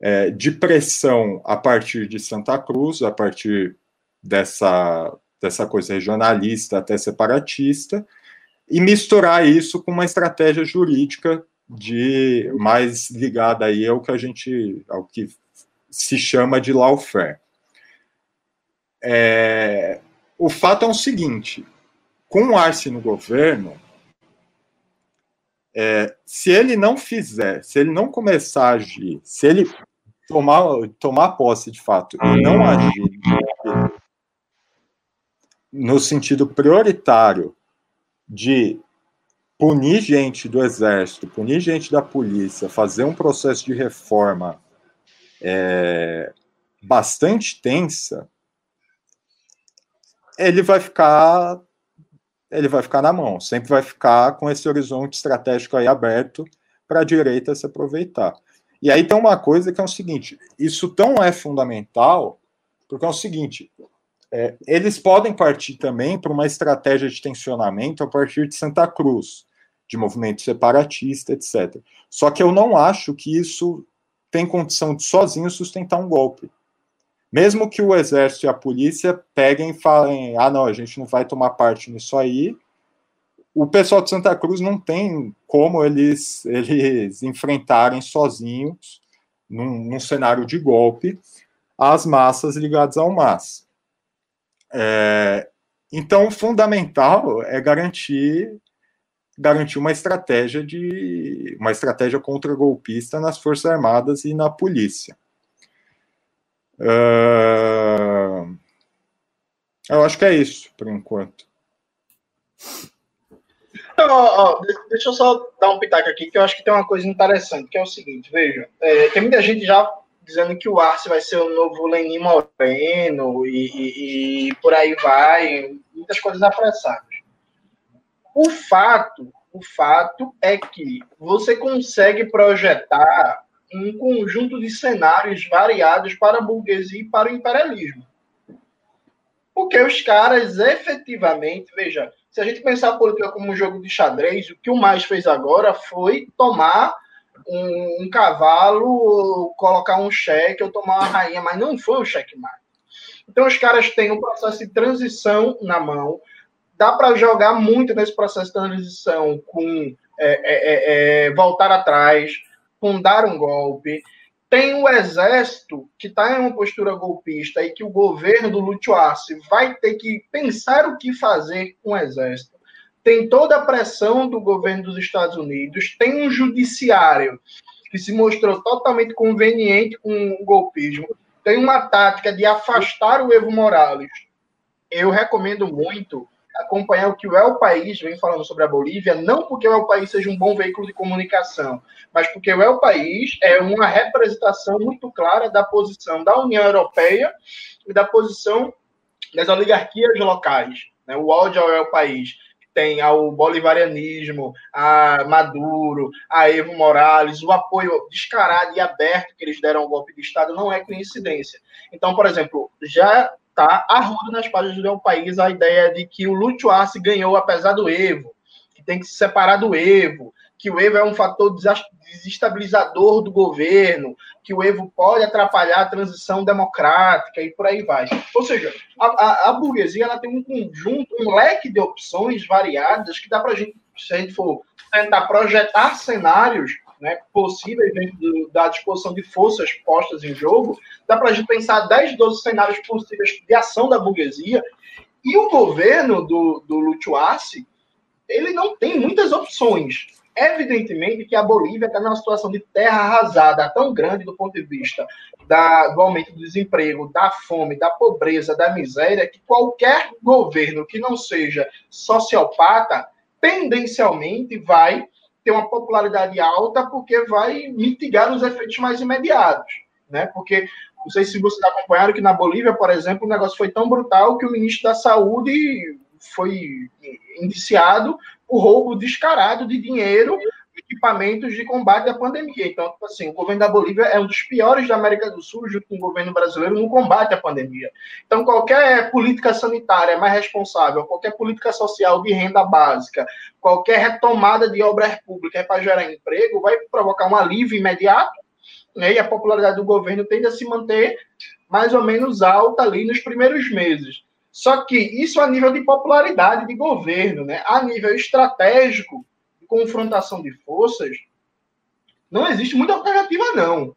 é, de pressão a partir de Santa Cruz, a partir dessa, dessa coisa regionalista até separatista, e misturar isso com uma estratégia jurídica de mais ligada aí ao que a gente ao que se chama de lawfare. É, o fato é o seguinte: com o Arce no governo, é, se ele não fizer, se ele não começar a agir, se ele tomar, tomar posse de fato e não agir no sentido prioritário de punir gente do exército, punir gente da polícia, fazer um processo de reforma é, bastante tensa, ele vai ficar ele vai ficar na mão, sempre vai ficar com esse horizonte estratégico aí aberto para a direita se aproveitar. E aí tem uma coisa que é o seguinte: isso tão é fundamental, porque é o seguinte, é, eles podem partir também para uma estratégia de tensionamento a partir de Santa Cruz, de movimento separatista, etc. Só que eu não acho que isso tem condição de sozinho sustentar um golpe. Mesmo que o exército e a polícia peguem e falem, ah, não, a gente não vai tomar parte nisso aí, o pessoal de Santa Cruz não tem como eles, eles enfrentarem sozinhos, num, num cenário de golpe, as massas ligadas ao MAS. É, então, fundamental é garantir garantir uma estratégia de uma estratégia contra-golpista nas Forças Armadas e na polícia. Uh, eu acho que é isso, por enquanto. Então, ó, deixa eu só dar um pitaco aqui, que eu acho que tem uma coisa interessante, que é o seguinte, veja, é, tem muita gente já dizendo que o Arce vai ser o novo Lenin Moreno e, e, e, por aí vai, muitas coisas apressadas. O fato, o fato é que você consegue projetar um conjunto de cenários variados para a burguesia e para o imperialismo. Porque os caras efetivamente, veja, se a gente pensar a política como um jogo de xadrez, o que o mais fez agora foi tomar um, um, cavalo, colocar um cheque ou tomar uma rainha, mas não foi um checkmate. Então os caras têm um processo de transição na mão. Dá para jogar muito nesse processo de transição com é, é, é, é voltar atrás, com dar um golpe. Tem o exército que está em uma postura golpista e que o governo do Lúcio Arce vai ter que pensar o que fazer com o exército tem toda a pressão do governo dos Estados Unidos, tem um judiciário que se mostrou totalmente conveniente com o golpismo, tem uma tática de afastar o Evo Morales. Eu recomendo muito acompanhar o que o El País vem falando sobre a Bolívia, não porque o El País seja um bom veículo de comunicação, mas porque o El País é uma representação muito clara da posição da União Europeia e da posição das oligarquias locais. Né? O ódio ao El País tem ao bolivarianismo, a Maduro, a Evo Morales, o apoio descarado e aberto que eles deram ao golpe de Estado não é coincidência. Então, por exemplo, já está arruda nas páginas do País a ideia de que o Lúcio Arce ganhou apesar do Evo, que tem que se separar do Evo, que o Evo é um fator desestabilizador do governo, que o Evo pode atrapalhar a transição democrática e por aí vai. Ou seja, a, a, a burguesia ela tem um conjunto, um leque de opções variadas que dá para a gente, se a gente for tentar projetar cenários né, possíveis dentro da disposição de forças postas em jogo, dá para a gente pensar 10, 12 cenários possíveis de ação da burguesia. E o governo do, do Arce, ele não tem muitas opções. Evidentemente que a Bolívia está numa situação de terra arrasada tão grande do ponto de vista da, do aumento do desemprego, da fome, da pobreza, da miséria, que qualquer governo que não seja sociopata tendencialmente vai ter uma popularidade alta porque vai mitigar os efeitos mais imediatos, né? Porque não sei se vocês acompanharam que na Bolívia, por exemplo, o negócio foi tão brutal que o ministro da Saúde foi indiciado por roubo descarado de dinheiro equipamentos de combate à pandemia. Então, tipo assim, o governo da Bolívia é um dos piores da América do Sul, junto com o governo brasileiro, no combate à pandemia. Então, qualquer política sanitária mais responsável, qualquer política social de renda básica, qualquer retomada de obras públicas para gerar emprego, vai provocar um alívio imediato, né? e a popularidade do governo tende a se manter mais ou menos alta ali nos primeiros meses. Só que isso a nível de popularidade de governo, né? A nível estratégico, confrontação de forças, não existe muita alternativa, não.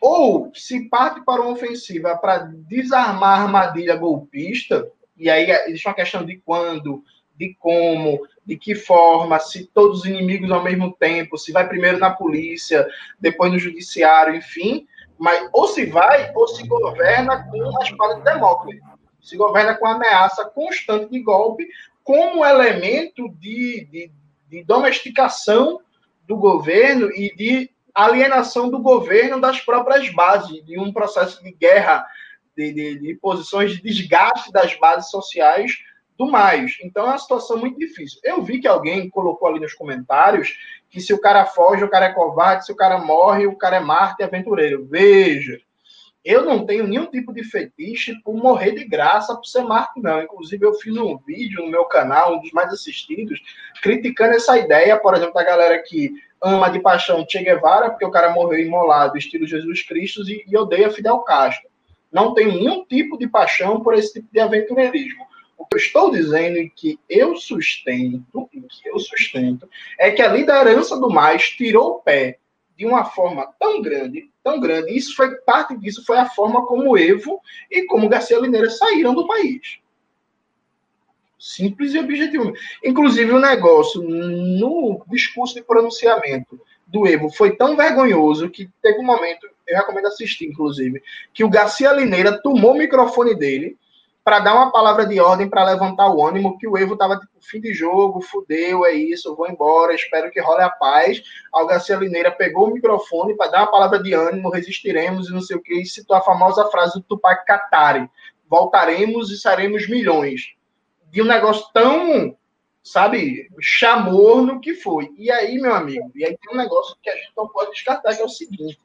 Ou se parte para uma ofensiva para desarmar a armadilha golpista, e aí existe uma questão de quando, de como, de que forma, se todos os inimigos ao mesmo tempo, se vai primeiro na polícia, depois no judiciário, enfim, mas ou se vai ou se governa com a espada de Demócrates. Se governa com a ameaça constante de golpe como elemento de, de, de domesticação do governo e de alienação do governo das próprias bases, de um processo de guerra, de, de, de posições de desgaste das bases sociais do mais. Então é uma situação muito difícil. Eu vi que alguém colocou ali nos comentários que se o cara foge, o cara é covarde, se o cara morre, o cara é Marte aventureiro. Veja, eu não tenho nenhum tipo de fetiche por morrer de graça por ser Marco, não. Inclusive, eu fiz um vídeo no meu canal, um dos mais assistidos, criticando essa ideia, por exemplo, da galera que ama de paixão Che Guevara, porque o cara morreu imolado, estilo Jesus Cristo, e, e odeia Fidel Castro. Não tenho nenhum tipo de paixão por esse tipo de aventureirismo. O que eu estou dizendo e que eu sustento, que eu sustento, é que a liderança do mais tirou o pé de uma forma tão grande, tão grande. Isso foi parte disso foi a forma como Evo e como Garcia Lineira saíram do país. Simples e objetivo. Inclusive o negócio no discurso de pronunciamento do Evo foi tão vergonhoso que teve um momento, eu recomendo assistir, inclusive, que o Garcia Lineira tomou o microfone dele para dar uma palavra de ordem para levantar o ânimo, que o Evo estava tipo, fim de jogo, fudeu, é isso, vou embora, espero que role a paz. A Garcia Lineira pegou o microfone para dar uma palavra de ânimo, resistiremos e não sei o que, e citou a famosa frase do Tupac Katari, voltaremos e seremos milhões. De um negócio tão, sabe, chamorno que foi. E aí, meu amigo, e aí tem um negócio que a gente não pode descartar, que é o seguinte,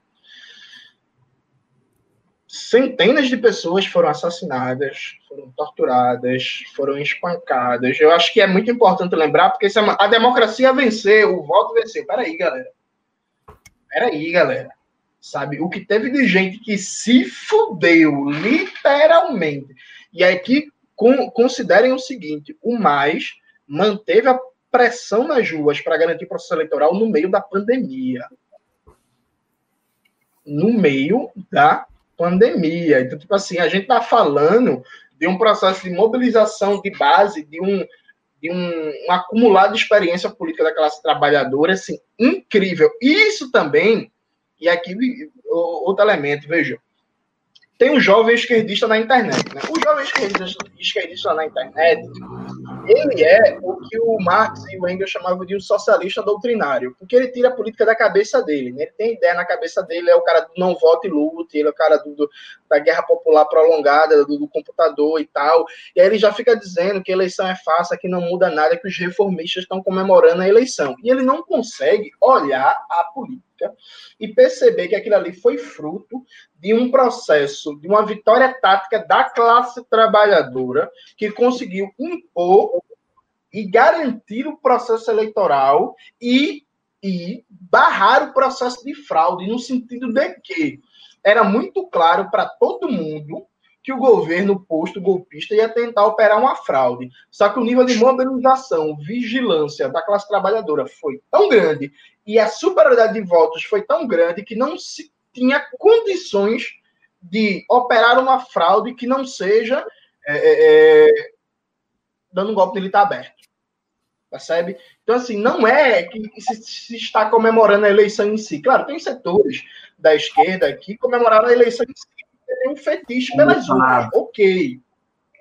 centenas de pessoas foram assassinadas, foram torturadas, foram espancadas. Eu acho que é muito importante lembrar, porque é uma, a democracia venceu, o voto venceu. Peraí, galera. Peraí, galera. Sabe, o que teve de gente que se fudeu, literalmente. E aqui com, considerem o seguinte: o mais manteve a pressão nas ruas para garantir o processo eleitoral no meio da pandemia. No meio da pandemia. Então, tipo assim, a gente está falando de um processo de mobilização de base, de um, de um, um acumulado de experiência política da classe trabalhadora, assim, incrível. Isso também, e aqui outro elemento, veja, tem um jovem esquerdista na internet. Né? O jovem esquerdista, esquerdista na internet, ele é o que o Marx e o Engels chamavam de um socialista doutrinário, porque ele tira a política da cabeça dele. Né? Ele tem ideia na cabeça dele, é o cara do não vote e lute, ele é o cara do, do da guerra popular prolongada, do, do, computador e tal. E aí ele já fica dizendo que a eleição é fácil, que não muda nada, que os reformistas estão comemorando a eleição. E ele não consegue olhar a política e perceber que aquilo ali foi fruto de um processo, de uma vitória tática da classe trabalhadora que conseguiu impor e garantir o processo eleitoral e, e barrar o processo de fraude, no sentido de que era muito claro para todo mundo que o governo posto golpista ia tentar operar uma fraude. Só que o nível de mobilização, vigilância da classe trabalhadora foi tão grande e a superioridade de votos foi tão grande que não se tinha condições de operar uma fraude que não seja é, é, é dando um golpe militar aberto. Percebe? Então, assim, não é que se, se, está comemorando a eleição em si. Claro, tem setores da esquerda que comemoraram a eleição em si tem um fetiche pelas urnas. Ok.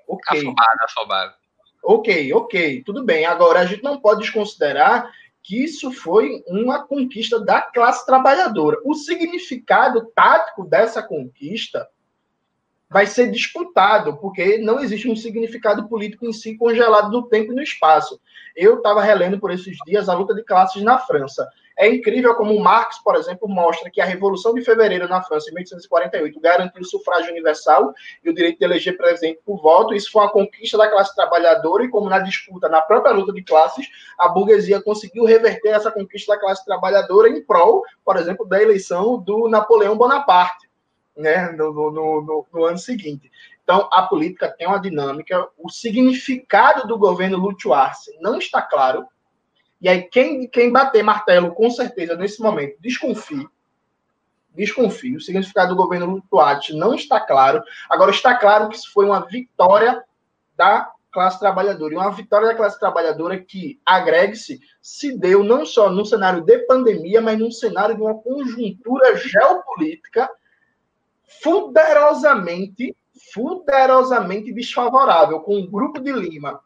Ok. Afobado, afobado. Ok, ok, tudo bem. Agora, a gente não pode desconsiderar que isso foi uma conquista da classe trabalhadora. O significado tático dessa conquista vai ser disputado, porque não existe um significado político em si congelado no tempo e no espaço. Eu estava relendo por esses dias a luta de classes na França. É incrível como Marx, por exemplo, mostra que a Revolução de Fevereiro na França, em 1848, garantiu o sufrágio universal e o direito de eleger presidente por voto. Isso foi uma conquista da classe trabalhadora e, como na disputa, na própria luta de classes, a burguesia conseguiu reverter essa conquista da classe trabalhadora em prol, por exemplo, da eleição do Napoleão Bonaparte, né, no, no, no, no ano seguinte. Então, a política tem uma dinâmica, o significado do governo Arce não está claro, e aí, quem, quem bater martelo, com certeza, nesse momento, desconfie. Desconfie. O significado do governo Lutuati não está claro. Agora, está claro que isso foi uma vitória da classe trabalhadora. E uma vitória da classe trabalhadora que, agregue-se, se deu não só no cenário de pandemia, mas num cenário de uma conjuntura geopolítica fuderosamente, fuderosamente desfavorável, com o Grupo de Lima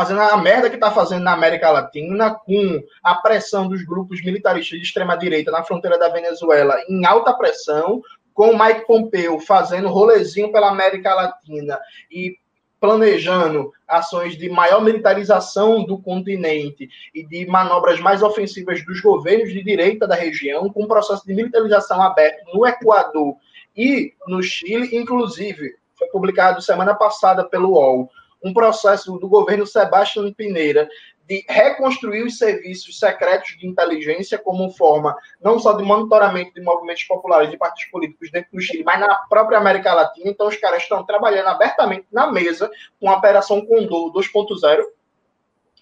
fazendo a merda que está fazendo na América Latina, com a pressão dos grupos militaristas de extrema-direita na fronteira da Venezuela em alta pressão, com o Mike Pompeo fazendo rolezinho pela América Latina e planejando ações de maior militarização do continente e de manobras mais ofensivas dos governos de direita da região, com um processo de militarização aberto no Equador e no Chile, inclusive, foi publicado semana passada pelo UOL, um processo do governo Sebastião Pineira de reconstruir os serviços secretos de inteligência como forma não só de monitoramento de movimentos populares de partidos políticos dentro do Chile, mas na própria América Latina. Então, os caras estão trabalhando abertamente na mesa com a Operação Condor 2.0.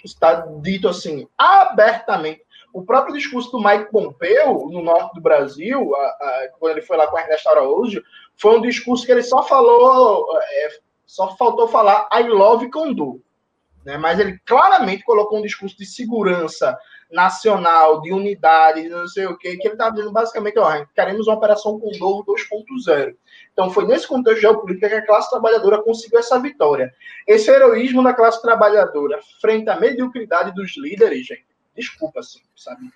Está dito assim, abertamente. O próprio discurso do Mike Pompeo, no norte do Brasil, a, a, quando ele foi lá com a Ernesto Araújo, foi um discurso que ele só falou, é, só faltou falar I love Condor. Né? Mas ele claramente colocou um discurso de segurança nacional, de unidade, não sei o quê, que ele estava dizendo basicamente, ó, queremos uma operação Condor 2.0. Então foi nesse contexto geopolítico que a classe trabalhadora conseguiu essa vitória. Esse heroísmo da classe trabalhadora frente à mediocridade dos líderes, gente, desculpa, assim, sabe?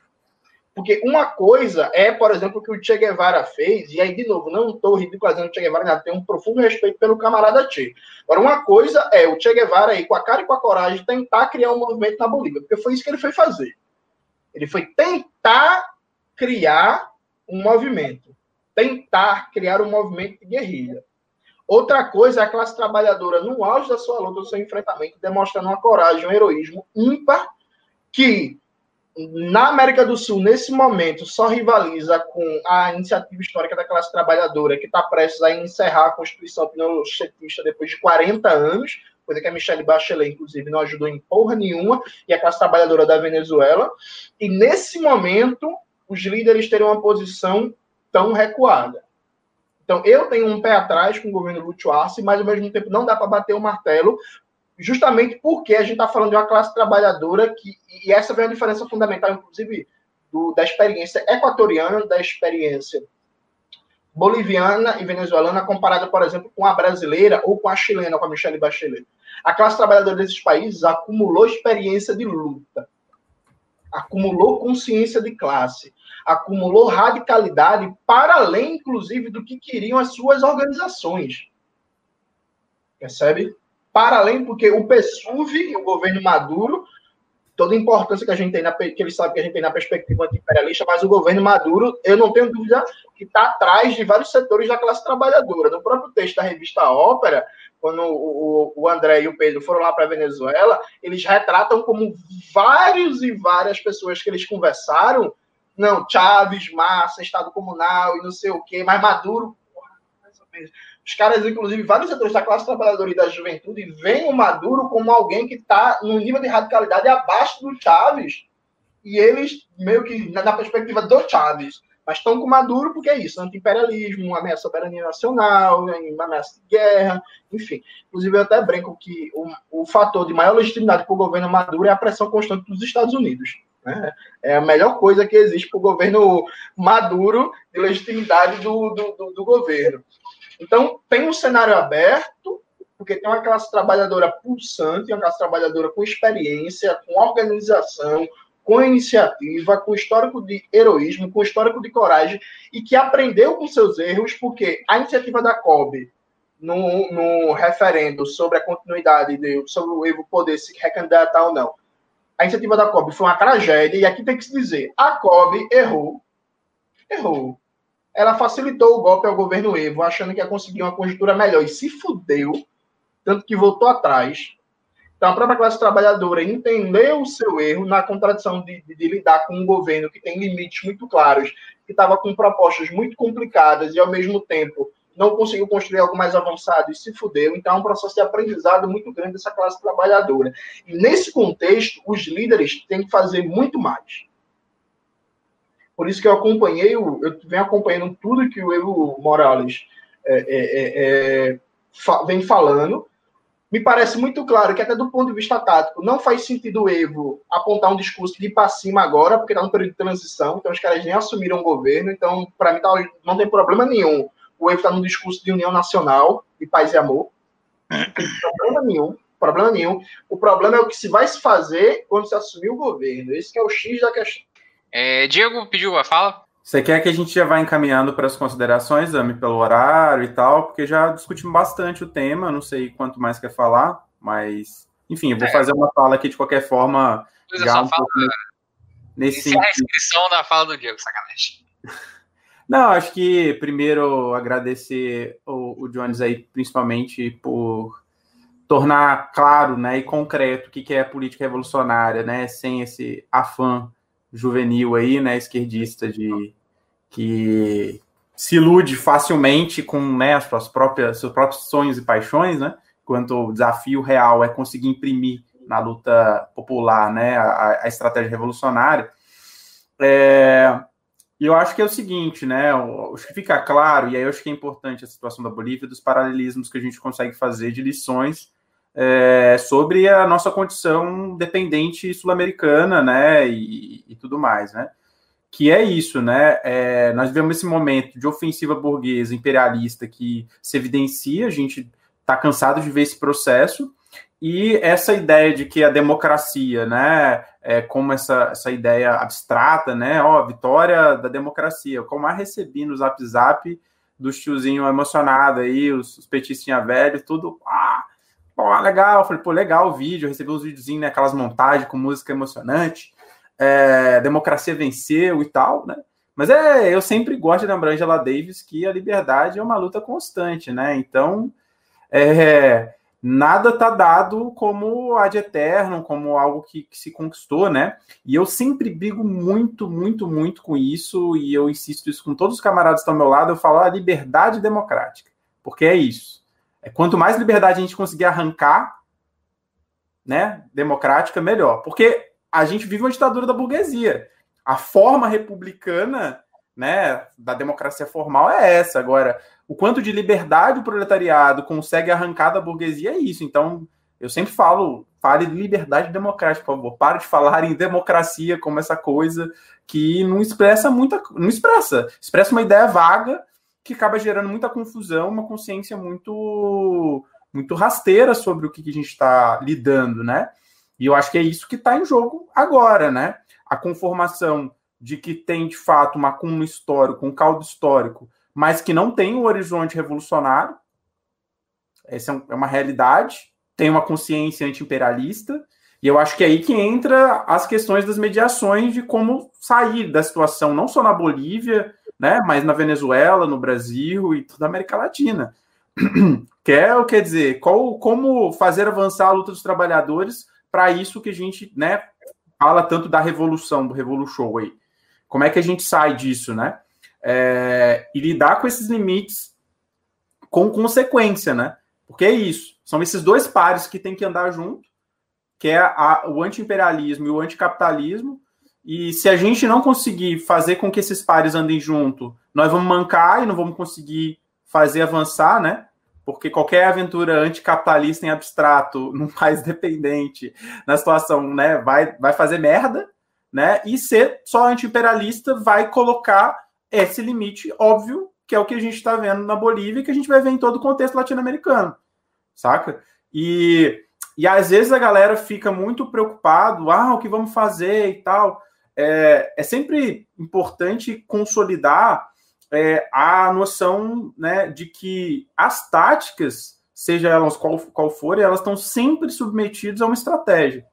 Porque uma coisa é, por exemplo, o que o Che Guevara fez, e aí, de novo, não estou ridicularizando o Che Guevara, tenho um profundo respeito pelo camarada Che. Agora, uma coisa é o Che Guevara aí, com a cara e com a coragem, tentar criar um movimento na Bolívia, porque foi isso que ele foi fazer. Ele foi tentar criar um movimento, tentar criar um movimento de guerrilha. Outra coisa é a classe trabalhadora, no auge da sua luta, do seu enfrentamento, demonstrando uma coragem, um heroísmo ímpar, que na América do Sul, nesse momento, só rivaliza com a iniciativa histórica da classe trabalhadora, que está prestes a encerrar a Constituição pinochetista depois de 40 anos, coisa que a Michelle Bachelet, inclusive, não ajudou em porra nenhuma, e a classe trabalhadora da Venezuela. E nesse momento, os líderes teriam uma posição tão recuada. Então, eu tenho um pé atrás com o governo Lúcio Arce, mas ao mesmo tempo não dá para bater o martelo, justamente porque a gente está falando de uma classe trabalhadora que, e essa vem a diferença fundamental, inclusive, do, da experiência equatoriana, da experiência boliviana e venezuelana, comparada, por exemplo, com a brasileira ou com a chilena, com a Michelle Bachelet. A classe trabalhadora desses países acumulou experiência de luta, acumulou consciência de classe, acumulou radicalidade para além, inclusive, do que queriam as suas organizações. Percebe? Para além, porque o PSUV o governo Maduro, toda a importância que a gente tem, na, que eles sabem que a gente tem na perspectiva anti-imperialista, mas o governo Maduro, eu não tenho dúvida que está atrás de vários setores da classe trabalhadora. No próprio texto da revista Ópera, quando o, o, André e o Pedro foram lá para a Venezuela, eles retratam como vários e várias pessoas que eles conversaram, não, Chaves, Massa, Estado Comunal e não sei o quê, mas Maduro, porra, mais ou menos os caras, inclusive, vários setores da classe trabalhadora e da juventude veem o Maduro como alguém que está no nível de radicalidade abaixo do Chaves. E eles, meio que na perspectiva do Chaves, mas estão com Maduro porque é isso: anti-imperialismo, ameaça à soberania nacional, ameaça de guerra, enfim. Inclusive, eu até brinco que o, o fator de maior legitimidade para o governo Maduro é a pressão constante dos Estados Unidos. Né? É a melhor coisa que existe para o governo Maduro de legitimidade do, do, do, do governo. Então, tem um cenário aberto, porque tem uma classe trabalhadora pulsante, uma classe trabalhadora com experiência, com organização, com iniciativa, com histórico de heroísmo, com histórico de coragem, e que aprendeu com seus erros, porque a iniciativa da COB, no, no referendo sobre a continuidade, de, sobre o Evo poder se recandidatar ou não, a iniciativa da COB foi uma tragédia, e aqui tem que se dizer, a COB errou, errou. Ela facilitou o golpe ao governo Evo, achando que ia conseguir uma conjuntura melhor, e se fudeu, tanto que voltou atrás. Então, a própria classe trabalhadora entendeu o seu erro na contradição de, de, de lidar com um governo que tem limites muito claros, que estava com propostas muito complicadas e, ao mesmo tempo, não conseguiu construir algo mais avançado e se fudeu. Então, é um processo de aprendizado muito grande dessa classe trabalhadora. E, nesse contexto, os líderes têm que fazer muito mais. Por isso que eu acompanhei, eu venho acompanhando tudo que o Evo Morales é, é, é, é vem falando, me parece muito claro que, até do ponto de vista tático, não faz sentido o Evo apontar um discurso de ir para cima agora, porque está no período de transição, então os caras nem assumiram o governo, então, para mim, tá, não tem problema nenhum. O Evo está num discurso de união nacional, de paz e amor. Não tem problema nenhum. Problema nenhum. O problema é o que se vai se fazer quando se assumir o governo. Esse é o X da questão. É, Diego pediu a fala. Você quer que a gente já vá encaminhando para as considerações, Ami, pelo horário e tal, porque já discutimos bastante o tema, não sei quanto mais quer falar, mas, enfim, eu vou é. fazer uma fala aqui de qualquer forma. Pois já um fala, nesse a inscrição da fala do Diego, sacanagem. <laughs> Não, acho que primeiro agradecer o, o Jones aí, principalmente por tornar claro né, e concreto o que, que é a política revolucionária, né, sem esse afã juvenil aí, né, esquerdista de que se ilude facilmente com né, as suas próprias, seus próprios sonhos e paixões, né? Quanto o desafio real é conseguir imprimir na luta popular, né, a, a estratégia revolucionária. É, e eu acho que é o seguinte, né? Acho que fica claro, e aí eu acho que é importante a situação da Bolívia, dos paralelismos que a gente consegue fazer de lições é, sobre a nossa condição dependente sul-americana, né, e, e, tudo mais, né, que é isso, né, é, nós vivemos esse momento de ofensiva burguesa, imperialista, que se evidencia, a gente está cansado de ver esse processo, e essa ideia de que a democracia, né, é como essa, essa ideia abstrata, né, ó, vitória da democracia, como a recebi no Zap Zap dos tiozinhos emocionados aí, os, os petistinha velho, tudo, ah, Pô, legal. falei, pô, legal o vídeo. Eu recebi uns videozinhos, né? Aquelas montagens com música emocionante. É, democracia venceu e tal, né? Mas é, eu sempre gosto de lembrar Angela Davis que a liberdade é uma luta constante, né? Então, é, nada tá dado como ad eterno, como algo que, que, se conquistou, né? E eu sempre brigo muito, muito, muito com isso, e eu insisto isso com todos os camaradas que estão ao meu lado, eu falo a ah, liberdade democrática, porque é isso. É, quanto mais liberdade a gente conseguir arrancar, né, democrática, melhor. Porque a gente vive uma ditadura da burguesia. A forma republicana, né, da democracia formal é essa. Agora, o quanto de liberdade o proletariado consegue arrancar da burguesia é isso. Então, eu sempre falo, fale de liberdade democrática, por favor. Pare de falar em democracia como essa coisa que não expressa muita, não expressa, expressa uma ideia vaga que acaba gerando muita confusão, uma consciência muito muito rasteira sobre o que, a gente está lidando, né? E eu acho que é isso que está em jogo agora, né? A conformação de que tem de fato uma acúmulo histórico, um caldo histórico, mas que não tem um horizonte revolucionário. Essa é, é uma realidade. Tem uma consciência anti-imperialista. E eu acho que é aí que entra as questões das mediações de como sair da situação, não só na Bolívia, né? Mas na Venezuela, no Brasil e toda a América Latina. <clears throat> Quer, é, quer dizer, qual, como fazer avançar a luta dos trabalhadores para isso que a gente, né, fala tanto da revolução, do Revolution aí. Como é que a gente sai disso, né? É, e lidar com esses limites com consequência, né? Porque é isso. São esses dois pares que tem que andar junto, que é a, o anti-imperialismo e o anticapitalismo, e se a gente não conseguir fazer com que esses pares andem junto, nós vamos mancar e não vamos conseguir fazer avançar, né? Porque qualquer aventura anticapitalista em abstrato, <laughs> num país dependente, na situação, né, vai, vai fazer merda, né? E ser só anti-imperialista vai colocar esse limite óbvio, que é o que a gente está vendo na Bolívia e que a gente vai ver em todo o contexto latino-americano. saca? E, e às vezes a galera fica muito preocupado, ah, o que vamos fazer e tal. É, é sempre importante consolidar é, a noção né, de que as táticas, seja elas qual, qual forem, elas estão sempre submetidas a uma estratégia.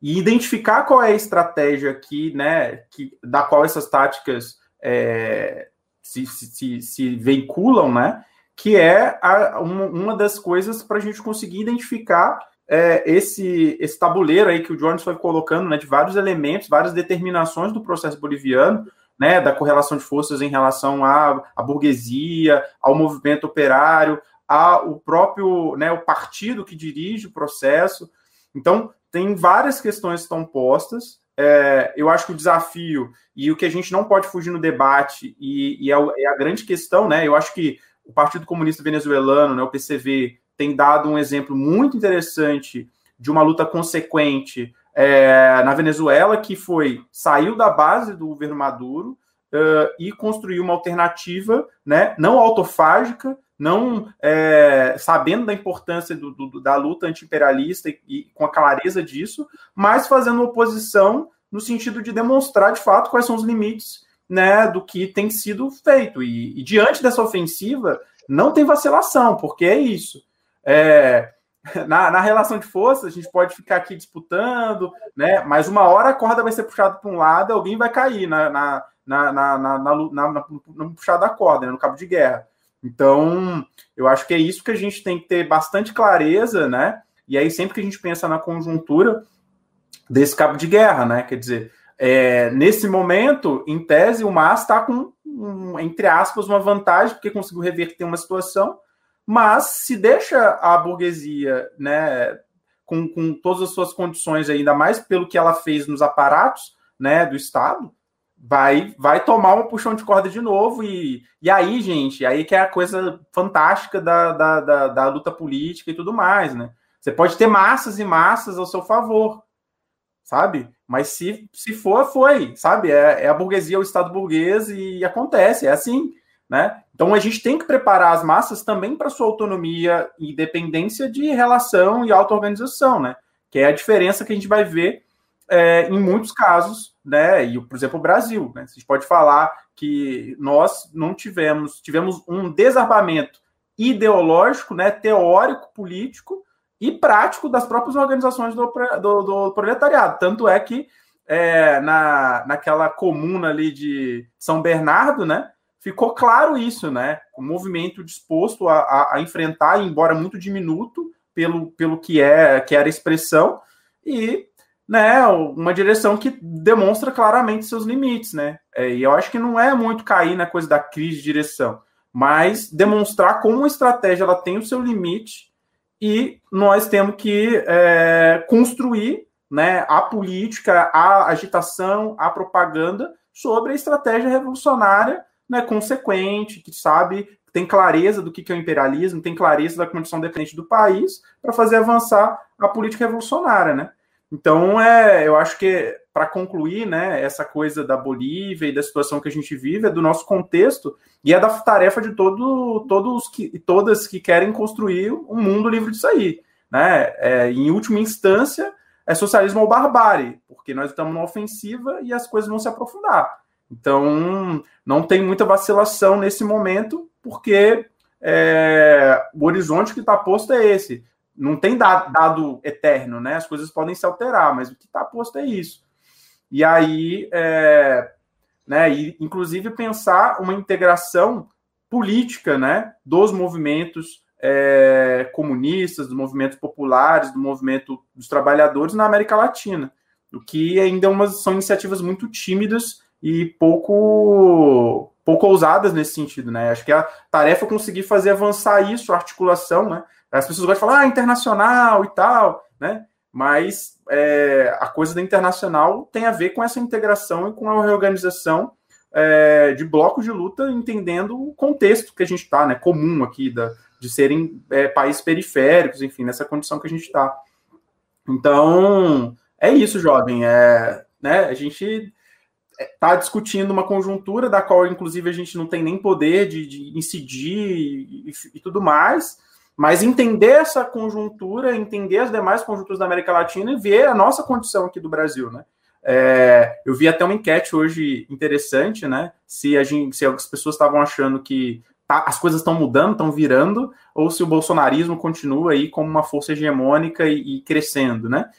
E identificar qual é a estratégia que, né, que, da qual essas táticas é, se, se, se, veiculam, né? Que é a, uma, uma das coisas para a gente conseguir identificar é, esse, esse tabuleiro aí que o Jones foi colocando, né, de vários elementos, várias determinações do processo boliviano, né, da correlação de forças em relação à, à burguesia, ao movimento operário, ao próprio, né, o partido que dirige o processo. Então, tem várias questões que estão postas, é, eu acho que o desafio e o que a gente não pode fugir no debate, e, e é, é, a grande questão, né? Eu acho que o Partido Comunista Venezuelano, né, o PCV, tem dado um exemplo muito interessante de uma luta consequente é, na Venezuela, que foi saiu da base do governo Maduro uh, e construiu uma alternativa né, não autofágica, não é, sabendo da importância do, do, da luta anti-imperialista e, e, com a clareza disso, mas fazendo oposição no sentido de demonstrar de fato quais são os limites né, do que tem sido feito. E, e diante dessa ofensiva, não tem vacilação, porque é isso. É, <laughs> na, na, relação de forças, a gente pode ficar aqui disputando, né? Mas uma hora a corda vai ser puxada para um lado, alguém vai cair na, na, na, na, na, na, na, no puxar da corda, né, no cabo de guerra. Então, eu acho que é isso que a gente tem que ter bastante clareza, né? E aí, sempre que a gente pensa na conjuntura desse cabo de guerra, né? Quer dizer, é, nesse momento, em tese, o MAS está com, um, entre aspas, uma vantagem, porque conseguiu reverter uma situação, mas se deixa a burguesia, né, com, com todas as suas condições, ainda mais pelo que ela fez nos aparatos, né, do Estado, vai vai tomar um puxão de corda de novo e, e aí, gente, aí que é a coisa fantástica da, da, da, da, luta política e tudo mais, né? Você pode ter massas e massas ao seu favor, sabe? Mas se, se for, foi, sabe? É, é a burguesia, o Estado burguês e acontece, é assim, né? Então a gente tem que preparar as massas também para sua autonomia e independência de relação e auto-organização, né? Que é a diferença que a gente vai ver é, em muitos casos, né? E, por exemplo, o Brasil, né? A gente pode falar que nós não tivemos, tivemos um desarmamento ideológico, né, teórico, político e prático das próprias organizações do, do, do proletariado. Tanto é que é, na, naquela comuna ali de São Bernardo, né, ficou claro isso, né? O movimento disposto a, a, a enfrentar, embora muito diminuto pelo, pelo que é que era expressão, e né, uma direção que demonstra claramente seus limites, né? É, e eu acho que não é muito cair na coisa da crise de direção, mas demonstrar como a estratégia ela tem o seu limite e nós temos que é, construir né, a política, a agitação, a propaganda sobre a estratégia revolucionária né, consequente, que sabe, tem clareza do que é o imperialismo, tem clareza da condição dependente do país para fazer avançar a política revolucionária, né? Então, é, eu acho que, para concluir, né, essa coisa da Bolívia e da situação que a gente vive, é do nosso contexto e é da tarefa de todo, todos que, todas que querem construir um mundo livre disso aí. Né? É, em última instância, é socialismo ou barbárie, porque nós estamos numa ofensiva e as coisas vão se aprofundar. Então, não tem muita vacilação nesse momento, porque é, o horizonte que está posto é esse não tem dado, eterno, né? As coisas podem se alterar, mas o que está posto é isso. E aí, é, né? E, inclusive pensar uma integração política, né? Dos movimentos é, comunistas, dos movimentos populares, do movimento dos trabalhadores na América Latina, o que ainda é umas, são iniciativas muito tímidas e pouco pouco ousadas nesse sentido, né? Acho que a tarefa é conseguir fazer avançar isso, a articulação, né? As pessoas gostam de falar, ah, internacional e tal, né? Mas é, a coisa da internacional tem a ver com essa integração e com a reorganização é, de blocos de luta, entendendo o contexto que a gente está, né? Comum aqui, da, de serem é, países periféricos, enfim, nessa condição que a gente está. Então, é isso, jovem. É, né, a gente está discutindo uma conjuntura da qual, inclusive, a gente não tem nem poder de, de incidir e, e, e tudo mais mas entender essa conjuntura, entender as demais conjunturas da América Latina e ver a nossa condição aqui do Brasil, né? É, eu vi até uma enquete hoje interessante, né? Se, a gente, se as pessoas estavam achando que tá, as coisas estão mudando, estão virando, ou se o bolsonarismo continua aí como uma força hegemônica e, e crescendo, né?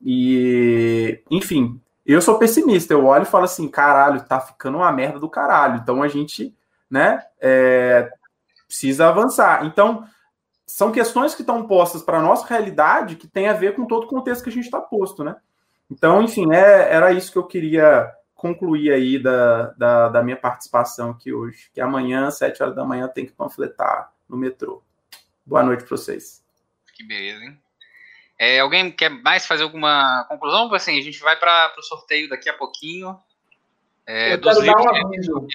E, enfim, eu sou pessimista, eu olho e falo assim, caralho, tá ficando uma merda do caralho. Então a gente, né, é, precisa avançar. Então, são questões que estão postas para a nossa realidade que tem a ver com todo o contexto que a gente está posto, né? Então, enfim, é, era isso que eu queria concluir aí da, da, da, minha participação aqui hoje. Que amanhã, às 7 horas da manhã, tem que panfletar no metrô. Boa noite para vocês. Que beleza, hein? É, alguém quer mais fazer alguma conclusão? Assim, a gente vai para o sorteio daqui a pouquinho. É, eu quero dar um aviso.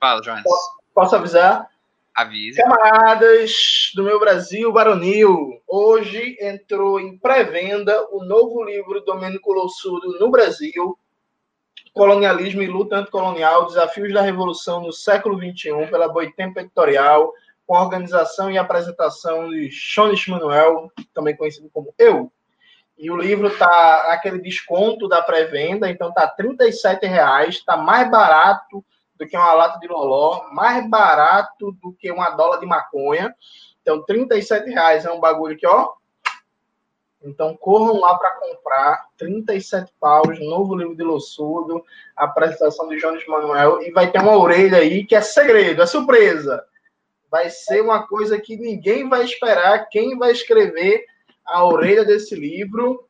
Fala, Jones. Posso, posso avisar? Avise. Camaradas do meu Brasil Baronil, hoje entrou em pré-venda o novo livro do Domênico Lossudo no Brasil, Colonialismo e Luta Anticolonial, Desafios da Revolução no Século XXI, pela Boitempo Editorial, com a organização e apresentação de Shonis Manuel, também conhecido como Eu. E o livro está aquele desconto da pré-venda, então está R$ 37,00, está mais barato do que uma lata de loló, mais barato do que uma dólar de maconha. Então, 37 reais é um bagulho que, ó. Então, corram lá para comprar. 37 paus, novo livro de Lossudo, apresentação de Jones Manuel. E vai ter uma orelha aí que é segredo, é surpresa. Vai ser uma coisa que ninguém vai esperar. Quem vai escrever a orelha desse livro.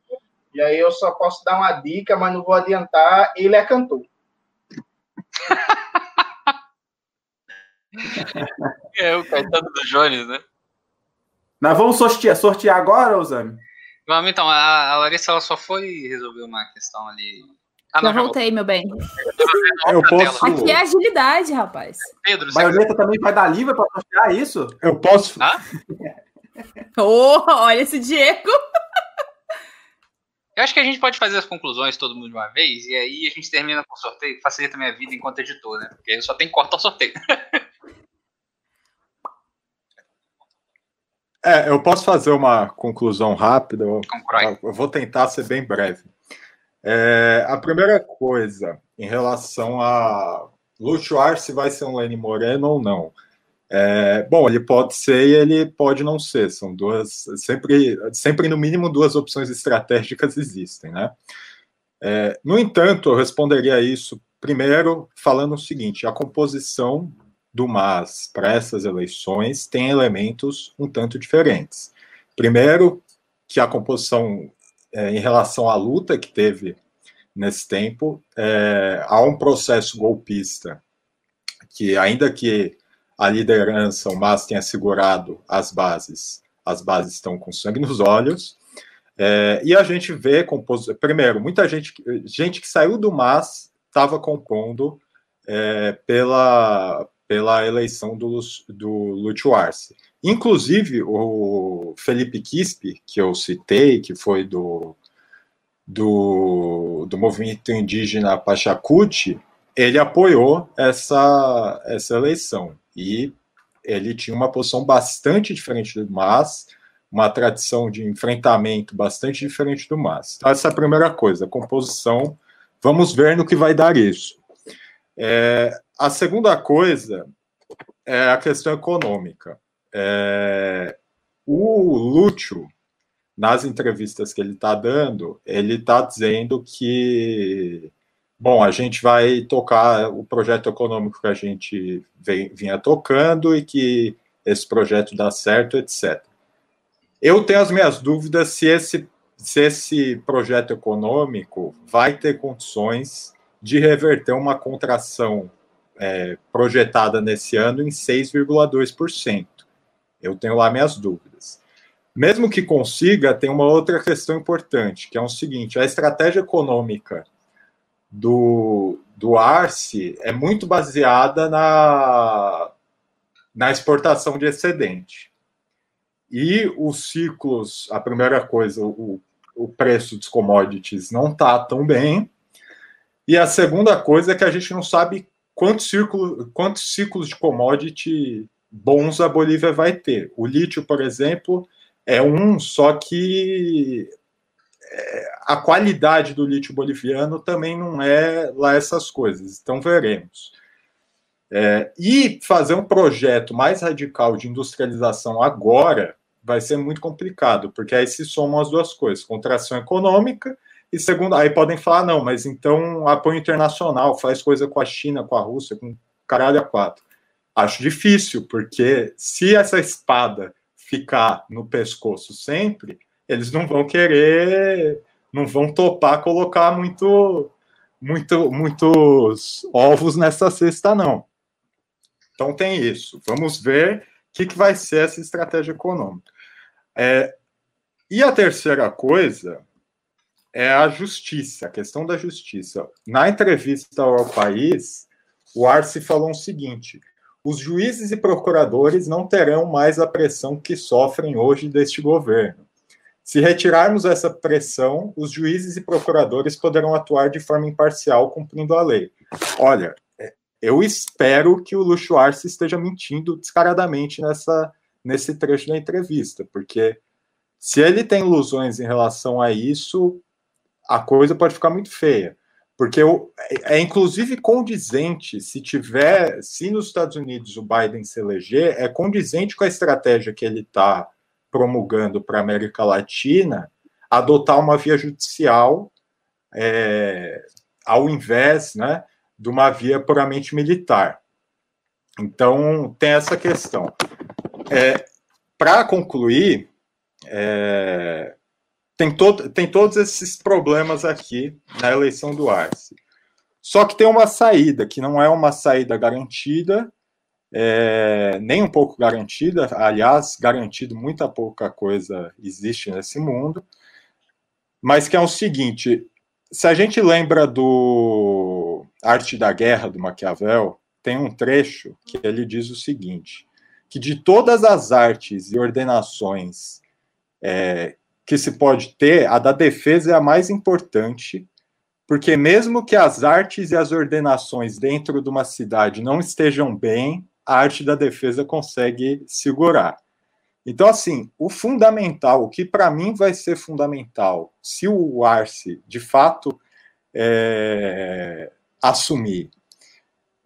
E aí eu só posso dar uma dica, mas não vou adiantar. Ele é cantor. É o Caetano do Jones, né? Nós vamos sortear, sortear agora, Osami? Vamos então, a, a, Larissa ela só foi resolver uma questão ali. Ah, não, já voltei, meu bem. Eu posso. Aqui é agilidade, rapaz. Pedro, você Baioneta também vai dar livre para sortear isso? Eu posso. Ah? <laughs> oh, olha esse Diego. Eu acho que a gente pode fazer as conclusões todo mundo de uma vez, e aí a gente termina com o sorteio, facilita a minha vida enquanto editor, né? Porque eu só tenho que cortar o sorteio. <laughs> É, eu posso fazer uma conclusão rápida. Eu, eu vou tentar ser bem breve. É, a primeira coisa, em relação a Luchuar se vai ser um Lenny Moreno ou não. É, bom, ele pode ser e ele pode não ser. São duas, sempre, sempre no mínimo duas opções estratégicas existem, né? É, no entanto, eu responderia isso primeiro falando o seguinte: a composição do MAS para essas eleições tem elementos um tanto diferentes. Primeiro, que a composição é, em relação à luta que teve nesse tempo, é, há um processo golpista que, ainda que a liderança, o MAS tenha segurado as bases, as bases estão com sangue nos olhos. É, e a gente vê, compos... primeiro, muita gente, gente que saiu do MAS estava compondo é, pela, pela eleição do, do. Inclusive, o Felipe Quispe, que eu citei, que foi do, do, do movimento indígena Pachacuti, ele apoiou essa, essa eleição e ele tinha uma posição bastante diferente do Mas, uma tradição de enfrentamento bastante diferente do Mas. Então, essa é a primeira coisa, a composição. Vamos ver no que vai dar isso. É, a segunda coisa é a questão econômica. É, o Lúcio, nas entrevistas que ele está dando, ele está dizendo que Bom, a gente vai tocar o projeto econômico que a gente vem, vinha tocando e que esse projeto dá certo, etc. Eu tenho as minhas dúvidas se esse, se esse projeto econômico vai ter condições de reverter uma contração é, projetada nesse ano em 6,2%. Eu tenho lá minhas dúvidas. Mesmo que consiga, tem uma outra questão importante, que é o seguinte: a estratégia econômica do, do Arce é muito baseada na, na exportação de excedente. E os ciclos, a primeira coisa, o, o preço dos commodities não está tão bem. E a segunda coisa é que a gente não sabe quantos ciclos, quantos ciclos de commodity bons a Bolívia vai ter. O lítio, por exemplo, é um, só que é, a qualidade do lítio boliviano também não é lá essas coisas. Então veremos. É, e fazer um projeto mais radical de industrialização agora vai ser muito complicado, porque aí se somam as duas coisas, contração econômica e segundo, aí podem falar, não, mas então apoio internacional, faz coisa com a China, com a Rússia, com caralho a quatro. Acho difícil, porque se essa espada ficar no pescoço sempre, eles não vão querer, não vão topar colocar muito, muito, muitos ovos nessa cesta, não. Então tem isso. Vamos ver o que, que vai ser essa estratégia econômica. É, e a terceira coisa é a justiça, a questão da justiça. Na entrevista ao país, o Arce falou o seguinte: os juízes e procuradores não terão mais a pressão que sofrem hoje deste governo. Se retirarmos essa pressão, os juízes e procuradores poderão atuar de forma imparcial, cumprindo a lei. Olha, é, eu espero que o Luxo Arce esteja mentindo descaradamente nessa, nesse trecho da entrevista, porque se ele tem ilusões em relação a isso, a coisa pode ficar muito feia. Porque é, é inclusive condizente, se tiver, se nos Estados Unidos o Biden se eleger, é condizente com a estratégia que ele está promulgando para a América Latina, adotar uma via judicial é, ao invés né, de uma via puramente militar. Então, tem essa questão. É, para concluir, é, tem, todo, tem todos esses problemas aqui na eleição do Arce. Só que tem uma saída, que não é uma saída garantida, é, nem um pouco garantida, aliás, garantido muita pouca coisa existe nesse mundo, mas que é o seguinte: se a gente lembra do Arte da Guerra do Maquiavel, tem um trecho que ele diz o seguinte: que de todas as artes e ordenações é, que se pode ter, a da defesa é a mais importante, porque mesmo que as artes e as ordenações dentro de uma cidade não estejam bem, a arte da defesa consegue segurar. Então, assim, o fundamental, o que para mim vai ser fundamental, se o Arce de fato é, assumir,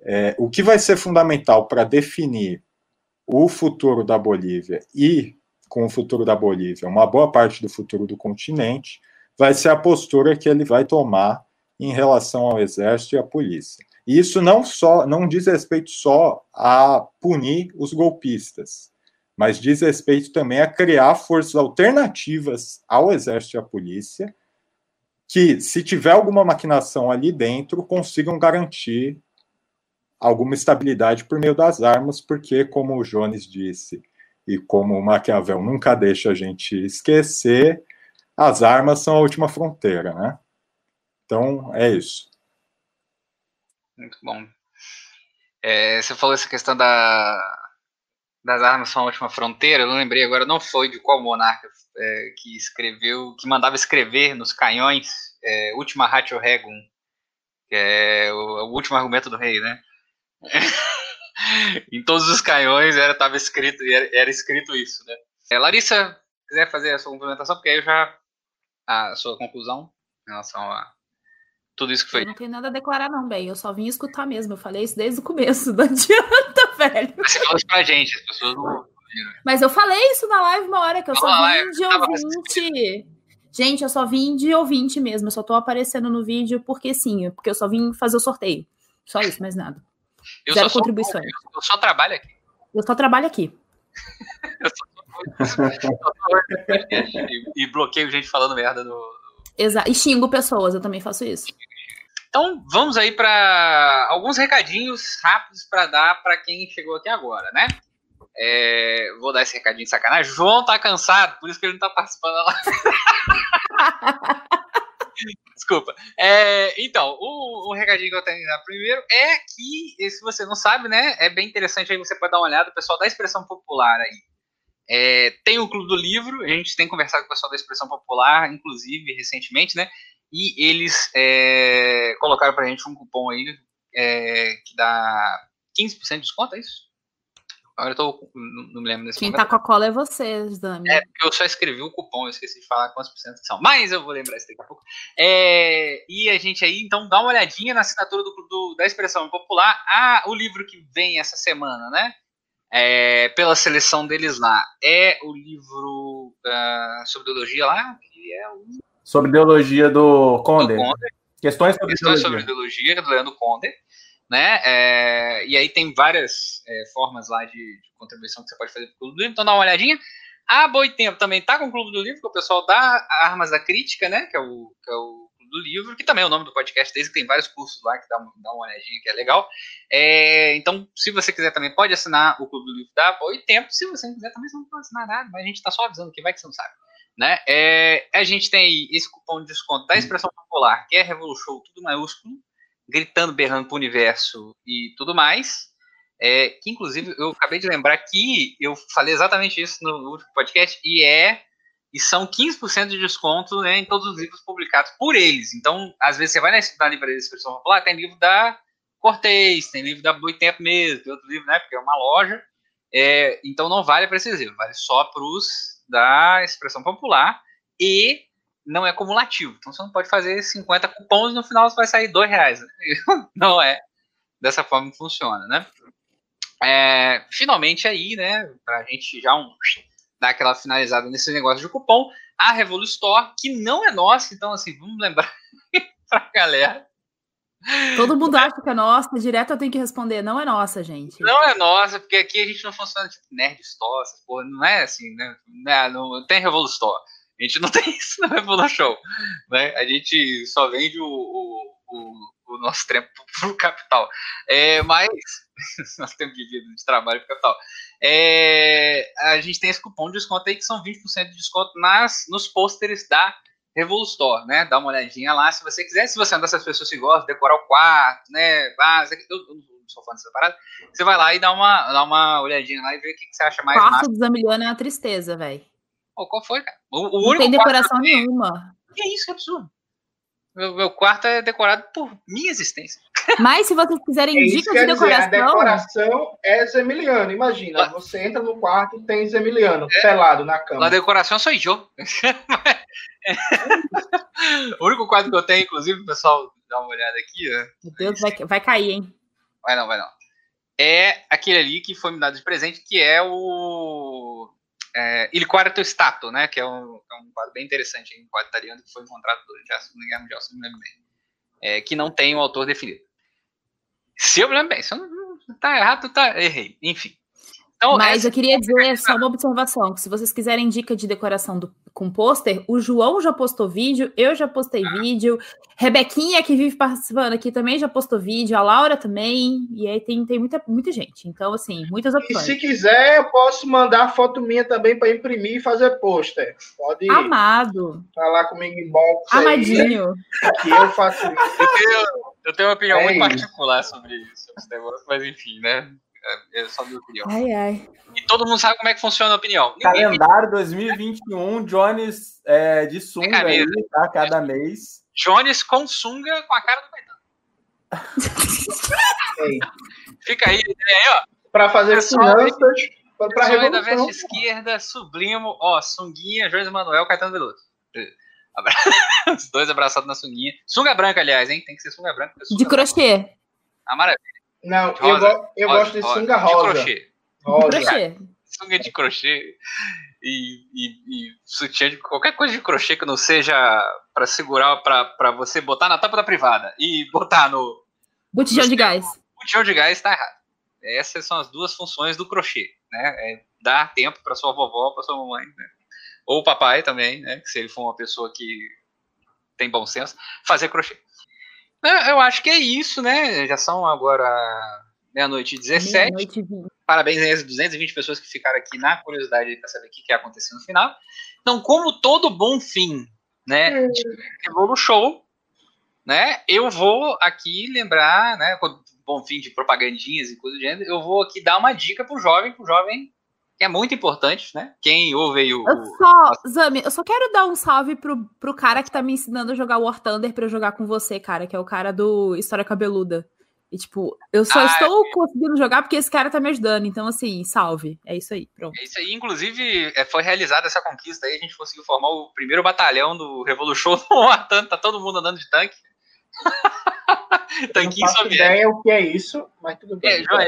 é, o que vai ser fundamental para definir o futuro da Bolívia e com o futuro da Bolívia, uma boa parte do futuro do continente, vai ser a postura que ele vai tomar em relação ao exército e à polícia. E isso não só não diz respeito só a punir os golpistas, mas diz respeito também a criar forças alternativas ao exército e à polícia, que, se tiver alguma maquinação ali dentro, consigam garantir alguma estabilidade por meio das armas, porque, como o Jones disse, e como o Maquiavel nunca deixa a gente esquecer, as armas são a última fronteira, né? Então, é isso. Muito bom. É, você falou essa questão da, das armas são a última fronteira, eu não lembrei agora, não foi de qual monarca é, que escreveu, que mandava escrever nos canhões é, Ultima Ratio Regum, que é o, o último argumento do rei, né? <laughs> em todos os canhões era tava escrito era, era escrito isso, né? É, Larissa, quiser fazer a sua complementação, porque aí eu já a sua conclusão em relação a tudo isso que foi. Eu não tenho nada a declarar, não, bem. Eu só vim escutar mesmo. Eu falei isso desde o começo. <laughs> Não adianta, velho. Você falou isso pra gente, as pessoas não. Mas eu falei isso na live uma hora, que eu só vim de ouvinte. Gente, eu só vim de ouvinte mesmo. Eu só tô aparecendo no vídeo porque sim, porque eu só vim fazer o sorteio. Só isso, mais nada. Eu Zero só contribuições. Só, eu só trabalho aqui. Eu só trabalho aqui. <laughs> eu só e bloqueio gente falando merda no. Exato. E xingo pessoas, eu também faço isso. Então, vamos aí para alguns recadinhos rápidos para dar para quem chegou aqui agora, né? É, vou dar esse recadinho de sacanagem. João tá cansado, por isso que ele não tá participando live. <laughs> Desculpa. É, então, o, o, recadinho que eu tenho dar primeiro é que, se você não sabe, né, é bem interessante aí, você pode dar uma olhada, o pessoal da expressão popular aí. É, tem o Clube do Livro, a gente tem conversado com o pessoal da expressão popular, inclusive, recentemente, né, e eles é, colocaram pra gente um cupom aí é, que dá 15% de desconto, é isso? Agora eu tô. Não, me lembro nesse Quem momento. tá com a cola é você, Zami. É, porque eu só escrevi o cupom, eu esqueci de falar quantos por cento são. Mas eu vou lembrar isso daqui a pouco. É, e a gente aí, então, dá uma olhadinha na assinatura do, do- da Expressão Popular. Ah, o livro que vem essa semana, né? É, pela seleção deles lá. É o livro ah, sobre ideologia lá, que é o Sobre ideologia do do Conde. Conde. Questões sobre Questões ideologia. sobre ideologia, do Leandro Conde, né? É, e aí tem várias é, formas lá de, de contribuição que você pode fazer pro Clube do Livro, então dá uma olhadinha. A Boitempo também tá com o Clube do Livro, que é o pessoal da Armas da Crítica, né? Que é o, que é o Clube do Livro, que também é o nome do podcast deles, que tem vários cursos lá que dá, uma- dá uma olhadinha que é legal. É, então, se você quiser também, pode assinar o Clube do Livro da Boitempo. Se você não quiser também, você não pode assinar nada, mas a gente tá só avisando que vai que você não sabe né? É, a gente tem esse cupom de desconto da expressão popular, que é Revolution, tudo maiúsculo, gritando, berrando pro universo e tudo mais. É, que inclusive eu acabei de lembrar que eu falei exatamente isso no último podcast, e é e são 15% de desconto né, em todos os livros publicados por eles. Então, às vezes você vai na, na livraria da expressão popular, tem livro da Cortez, tem livro da Boitempo mesmo, tem outro livro, né? Porque é uma loja. É, então não vale para esses livros, vale só para os da expressão popular e não é cumulativo. Então você não pode fazer 50 cupons e no final você vai sair dois reais. né? <laughs> Não é dessa forma que funciona, né? É, finalmente aí, né, pra gente já um, dar aquela finalizada nesse negócio de cupom, a Revolu Store, que não é nossa, então assim, vamos lembrar <laughs> pra galera Todo mundo acha que é nossa, direto eu tenho que responder. Não é nossa, gente. Não é nossa, porque aqui a gente não funciona tipo Nerd Store, essas porra, não é assim, né? Não, não tem Revolu Store. A gente não <laughs> tem isso no Revolu Show. Né? A gente só vende o, o, o, o nosso tempo <laughs> pro capital. É, mas. <laughs> nosso tempo de vida, de trabalho pro capital. É, a gente tem esse cupom de desconto aí que são 20% de desconto nas, nos pôsteres da Revolu Store, né? Dá uma olhadinha lá se você quiser. Se você é uma dessas pessoas que gosta de decorar o quarto, né? Ah, eu, eu não sou fã dessa parada. Você vai lá e dá uma, dá uma olhadinha lá e vê o que, que você acha mais quarto massa. do Zamiliano é uma tristeza, velho. Pô, qual foi, cara? O, o Não único tem quarto decoração que eu tenho- nenhuma. Que é isso, que absurdo. Meu, meu quarto é decorado por minha existência. Mas se vocês quiserem É isso dicas de quer dizer, a decoração, decoração é Zemiliano. Imagina, Lá- você entra no quarto e tem Zemiliano pelado na Na cama. decoração sou eu. <laughs> o único quadro que eu tenho, inclusive, o pessoal dá uma olhada aqui, ó. meu Deus, vai, vai cair, hein? Vai não, vai não. É aquele ali que foi me dado de presente, que é o. É, Il Quarto Stato, né? Que é um, é um quadro bem interessante, um quadro italiano que foi encontrado durante a Segunda Guerra Mundial, se não me lembro bem. É, que não tem um autor definido. Se eu me lembro bem, se eu não tá errado, tá, errei. Enfim. Então, Mas essa- eu queria dizer só uma observação: que se vocês quiserem dica de decoração do- com pôster, o João já postou vídeo, eu já postei vídeo, Rebequinha, que vive participando aqui, também já postou vídeo, a Laura também, e aí tem, tem muita, muita gente. Então, assim, muitas E opções. se quiser, eu posso mandar foto minha também para imprimir e fazer pôster. Pode Amado, falar comigo em box aí, amadinho. que eu faço isso. eu, tenho, eu tenho uma opinião É muito isso. particular sobre, sobre esse negócio, mas enfim, né? É, é só minha opinião. Ai, ai. E todo mundo sabe como é que funciona a opinião. Ninguém Calendário 2021, Jones é, de sunga aí, camisa. tá? Cada mês. Jones com sunga com a cara do Caetano. <laughs> Fica aí, aí ó. Para fazer Pessoal, finanças, Pessoal aí da veste esquerda, sublimo, ó, sunguinha, Jones Manuel, Caetano Veloso. Abra- <laughs> Os dois abraçados na sunguinha. Sunga branca, aliás, hein? Tem que ser sunga branca. sunga De crochê. Ah, maravilha. Não, eu, Rosa, go- eu Rosa, gosto de rosa, sunga De rosa. crochê. De Rosa. crochê. Sunga de crochê e, e, e sutiã de qualquer coisa de crochê que não seja pra segurar, pra, pra você botar na tampa da privada e botar no, Botijão de gás. botijão de gás tá errado. Essas são as duas funções do crochê, né? É dar tempo para sua vovó, para sua mamãe, né? Ou o papai também, né? Se ele for uma pessoa que tem bom senso, fazer crochê. É, Eu acho que é isso, né? Já são agora meia-noite e 17. Meia-noite e vinte. Parabéns às 220 pessoas que ficaram aqui na curiosidade para saber o que, que ia acontecer no final. Então, como todo bom fim, né, de Revolu Show, né, eu vou aqui lembrar, né, bom fim de propagandinhas e coisa do gênero, eu vou aqui dar uma dica pro jovem, pro jovem que é muito importante, né? Quem ouve aí o, Eu o- só, Zami, eu só quero dar um salve pro, pro cara que tá me ensinando a jogar War Thunder pra eu jogar com você, cara, que é o cara do História Cabeluda. E, tipo, eu só Ah, estou conseguindo jogar porque esse cara tá me ajudando. Então, assim, salve. É isso aí, pronto. É isso aí, inclusive, é, foi realizada essa conquista aí, a gente conseguiu formar o primeiro batalhão do Revolution <laughs> no Atan, tá todo mundo andando de tanque. <laughs> Tanquinho não faço soviético. ideia o que é isso, mas tudo É, bem. João,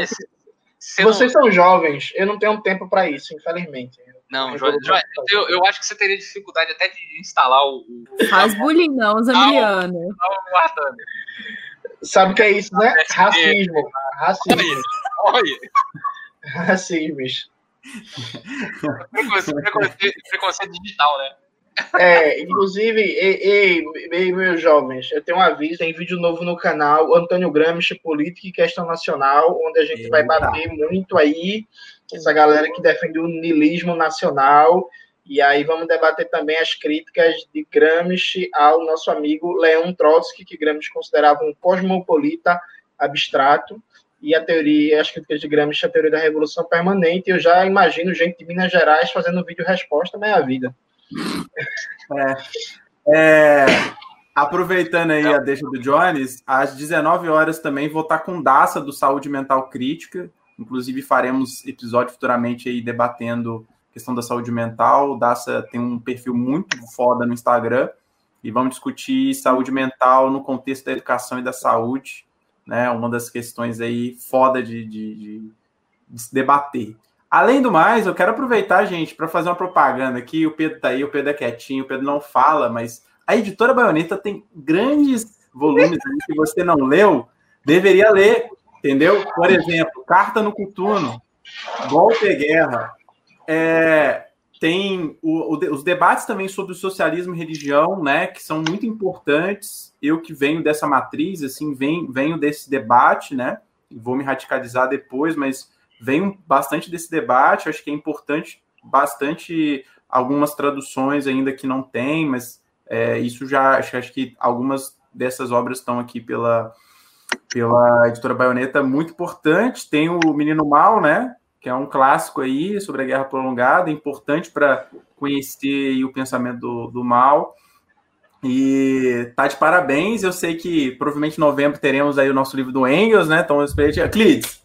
você não- Vocês são jovens, eu não tenho tempo para isso, infelizmente. Não, João, João, eu, eu acho que você teria dificuldade até de instalar o, o, Faz bullying não, Zamiliano. o Atan. Sabe o que é isso, né? Racismo. Racismo. Preconceito, preconceito digital, né? É, inclusive, ei, ei, meus jovens, eu tenho um aviso, tem vídeo novo no canal, Antônio Gramsci, Política e Questão Nacional, onde a gente vai Eita. bater muito aí, essa galera que defende o niilismo nacional, e aí vamos debater também as críticas de Gramsci ao nosso amigo Leon Trotsky, que Gramsci considerava um cosmopolita abstrato, e a teoria, as críticas de Gramsci, a teoria da revolução permanente, eu já imagino gente de Minas Gerais fazendo vídeo resposta meia vida. É, aproveitando aí a deixa do Jones, às 19 horas também vou estar com Daça do Saúde Mental Crítica. Inclusive faremos episódio futuramente aí debatendo questão da saúde mental. O Daça tem um perfil muito foda no Instagram e vamos discutir saúde mental no contexto da educação e da saúde, né? Uma das questões aí foda de, de, de- de se debater. Além do mais, eu quero aproveitar, gente, para fazer uma propaganda aqui. O Pedro tá aí, o Pedro é quietinho, o Pedro não fala, mas a editora Baioneta tem grandes volumes aí que você não leu, deveria ler, entendeu? Por exemplo, Carta no Cutuno, Golpe e Guerra. É, tem o- o- os debates também sobre o socialismo e religião, né, que são muito importantes. Eu que venho dessa matriz, assim, venho, venho desse debate, né, vou me radicalizar depois, mas venho bastante desse debate. Acho que é importante bastante algumas traduções ainda que não tem, mas é, isso já acho, acho que algumas dessas obras estão aqui pela pela editora Baioneta muito importante. Tem o Menino Mal, né? Que é um clássico aí sobre a guerra prolongada, importante para conhecer o pensamento do, do mal. E tá de parabéns. Eu sei que provavelmente em novembro teremos aí o nosso livro do Engels, né? Então, eu esperei. Clides,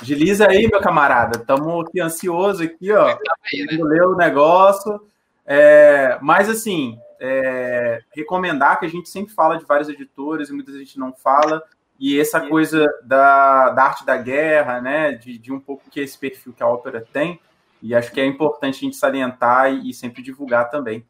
agiliza aí, meu camarada. Estamos aqui ansiosos aqui, ó. Aí, né? ler o negócio. É, mas, assim, é, recomendar que a gente sempre fala de vários editores e muita gente não fala. E essa coisa da, da arte da guerra, né? De, de um pouco que é esse perfil que a ópera tem. E acho que é importante a gente salientar e, e sempre divulgar também.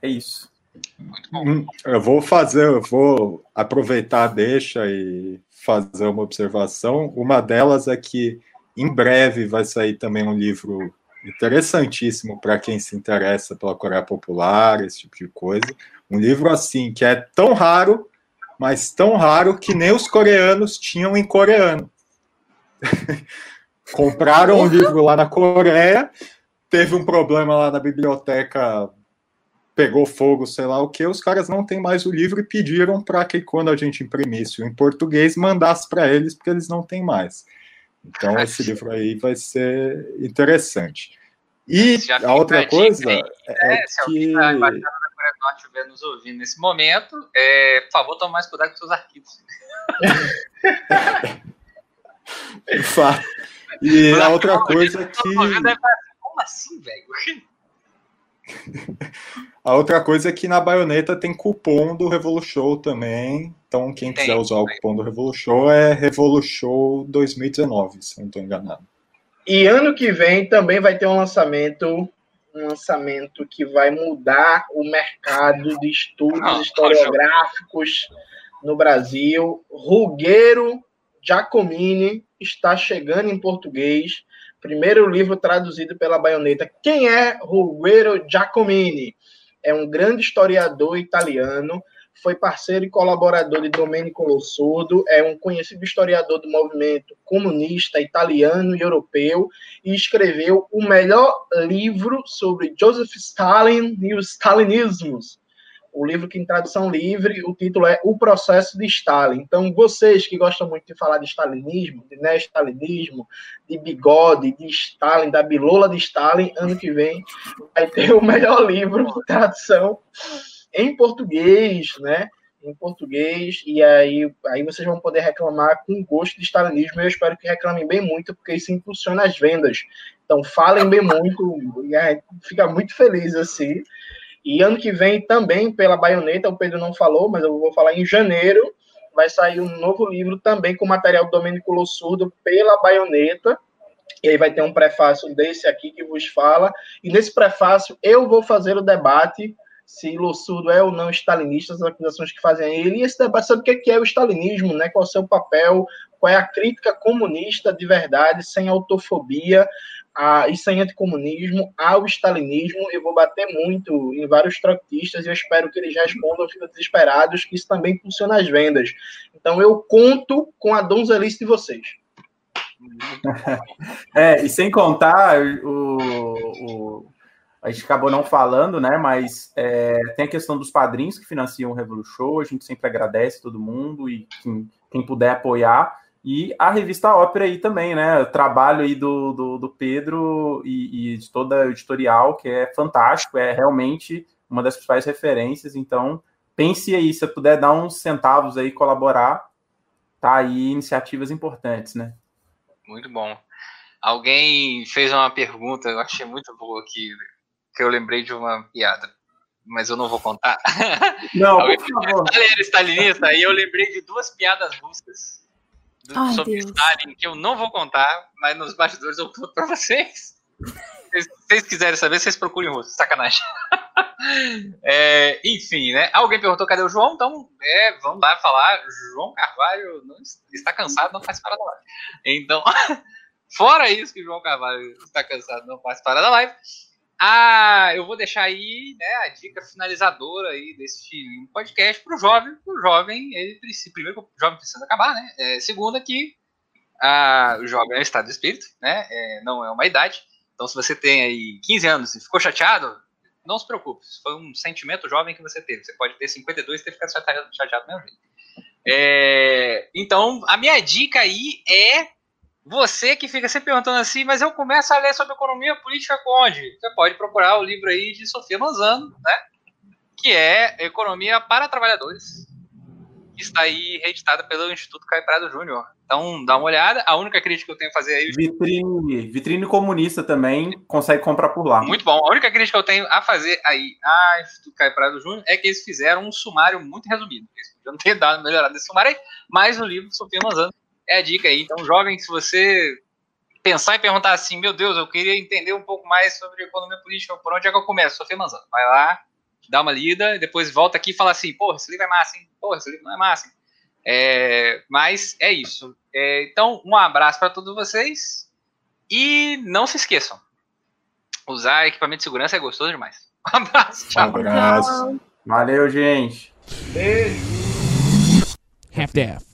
É isso. Muito bom. Hum, Eu vou fazer, eu vou aproveitar, deixa e fazer uma observação. Uma delas é que em breve vai sair também um livro interessantíssimo para quem se interessa pela Coreia Popular, esse tipo de coisa. Um livro assim que é tão raro, mas tão raro que nem os coreanos tinham em coreano. <laughs> Compraram um livro lá na Coreia, teve um problema lá na biblioteca pegou fogo, sei lá o que, os caras não têm mais o livro e pediram para que quando a gente imprimisse em português, mandasse para eles, porque eles não têm mais. Então, esse livro aí vai ser interessante. E a outra coisa aí, é É, se alguém que. da Coreia do Norte estiver nos ouvindo nesse momento, é, por favor, tome mais cuidado com seus arquivos. <laughs> E a outra coisa é que. assim, Como assim, velho? <laughs> A outra coisa é que na baioneta tem cupom do Revolution também. Então, quem Tem, quiser usar o cupom do Revolution é Revolution 2019, se não estou enganado. E ano que vem também vai ter um lançamento, um lançamento que vai mudar o mercado de estudos Ah, historiográficos no Brasil. Rugueiro Giacomini está chegando em português. Primeiro livro traduzido pela baioneta. Quem é Rugueiro Giacomini? É um grande historiador italiano foi parceiro e colaborador de Domenico Lossurdo, é um conhecido historiador do movimento comunista italiano e europeu e escreveu o melhor livro sobre Joseph Stalin e os stalinismos. O livro que em tradução livre, o título é O Processo de Stalin. Então, vocês que gostam muito de falar de stalinismo, de neo-stalinismo, de bigode, de Stalin, da bilola de Stalin, ano que vem vai ter o melhor livro de tradução em português, né? em português, e aí, aí vocês vão poder reclamar com gosto de stalinismo. Eu espero que reclamem bem muito, porque isso impulsiona as vendas. Então, falem bem muito, e fica muito feliz assim. E ano que vem também, pela baioneta, o Pedro não falou, mas eu vou falar em janeiro, vai sair um novo livro também com material do Domênico Lossurdo pela baioneta. E aí vai ter um prefácio desse aqui que vos fala. E nesse prefácio eu vou fazer o debate se Lossurdo é ou não stalinista, as acusações que fazem ele, e esse debate sobre o que é o stalinismo, né? qual é o seu papel, qual é a crítica comunista de verdade, sem autofobia a, e sem anticomunismo ao stalinismo. Eu vou bater muito em vários trotistas e eu espero que eles respondam, ficam desesperados, que isso também funciona as vendas. Então eu conto com a donzelice de vocês. <laughs> É, e sem contar o, o a gente acabou não falando, né? Mas é, tem a questão dos padrinhos que financiam o Revolu Show. A gente sempre agradece todo mundo e quem, quem puder apoiar. E a revista Ópera aí também, né? O trabalho aí do, do, do Pedro e, e, de toda a editorial, que é fantástico, é realmente uma das principais referências. Então, pense aí, se puder dar uns centavos aí, colaborar, tá aí iniciativas importantes, né? Muito bom. Alguém fez uma pergunta, eu achei muito boa aqui, que eu lembrei de uma piada, mas eu não vou contar. <laughs> Não, por favor. <laughs> era stalinista, e eu lembrei de duas piadas russas do, Ai, sobre Deus. Stalin, que eu não vou contar, mas nos bastidores eu conto pra vocês. Se vocês quiserem saber, vocês procurem russo, sacanagem. <laughs> É, enfim, né? Alguém perguntou cadê o João, então é, vamos lá falar. João Carvalho não está cansado, não faz para da live. Então, fora isso que o João Carvalho está cansado, não faz para da live. Ah, eu vou deixar aí né, a dica finalizadora aí desse podcast para o jovem. O jovem, ele precisa, primeiro o jovem precisa acabar, né? É, segunda que ah, o jovem é um estado de espírito, né? É, não é uma idade. Então, se você tem aí 15 anos e ficou chateado, não se preocupe. Foi um sentimento jovem que você teve. Você pode ter 52 e ter ficado chateado, chateado do mesmo. É, então, a minha dica aí é você que fica sempre perguntando assim, mas eu começo a ler sobre economia política onde? Você pode procurar o livro aí de Sofia Manzano, né? Que é Economia para Trabalhadores, que está aí reeditada pelo Instituto Caio Prado Júnior. Então, dá uma olhada. A única crítica que eu tenho a fazer aí... Vitrine, vitrine comunista também, consegue comprar por lá. Muito bom. A única crítica que eu tenho a fazer aí a Instituto Caio Prado Júnior é que eles fizeram um sumário muito resumido. Eles podiam ter dado melhorado esse sumário aí, mas o livro Sofia Manzano é a dica aí. Então, jovem, se você pensar e perguntar assim, meu Deus, eu queria entender um pouco mais sobre economia política, por onde é que eu começo? Sofia Manzano, vai lá, dá uma lida, depois volta aqui e fala assim, porra, esse livro é massa, hein? Porra, esse livro não é massa, hein? É, mas é isso. É, então, um abraço para todos vocês e não se esqueçam, usar equipamento de segurança é gostoso demais. <laughs> Um abraço, tchau. Um abraço. Valeu, gente. Beijo. Half-Death.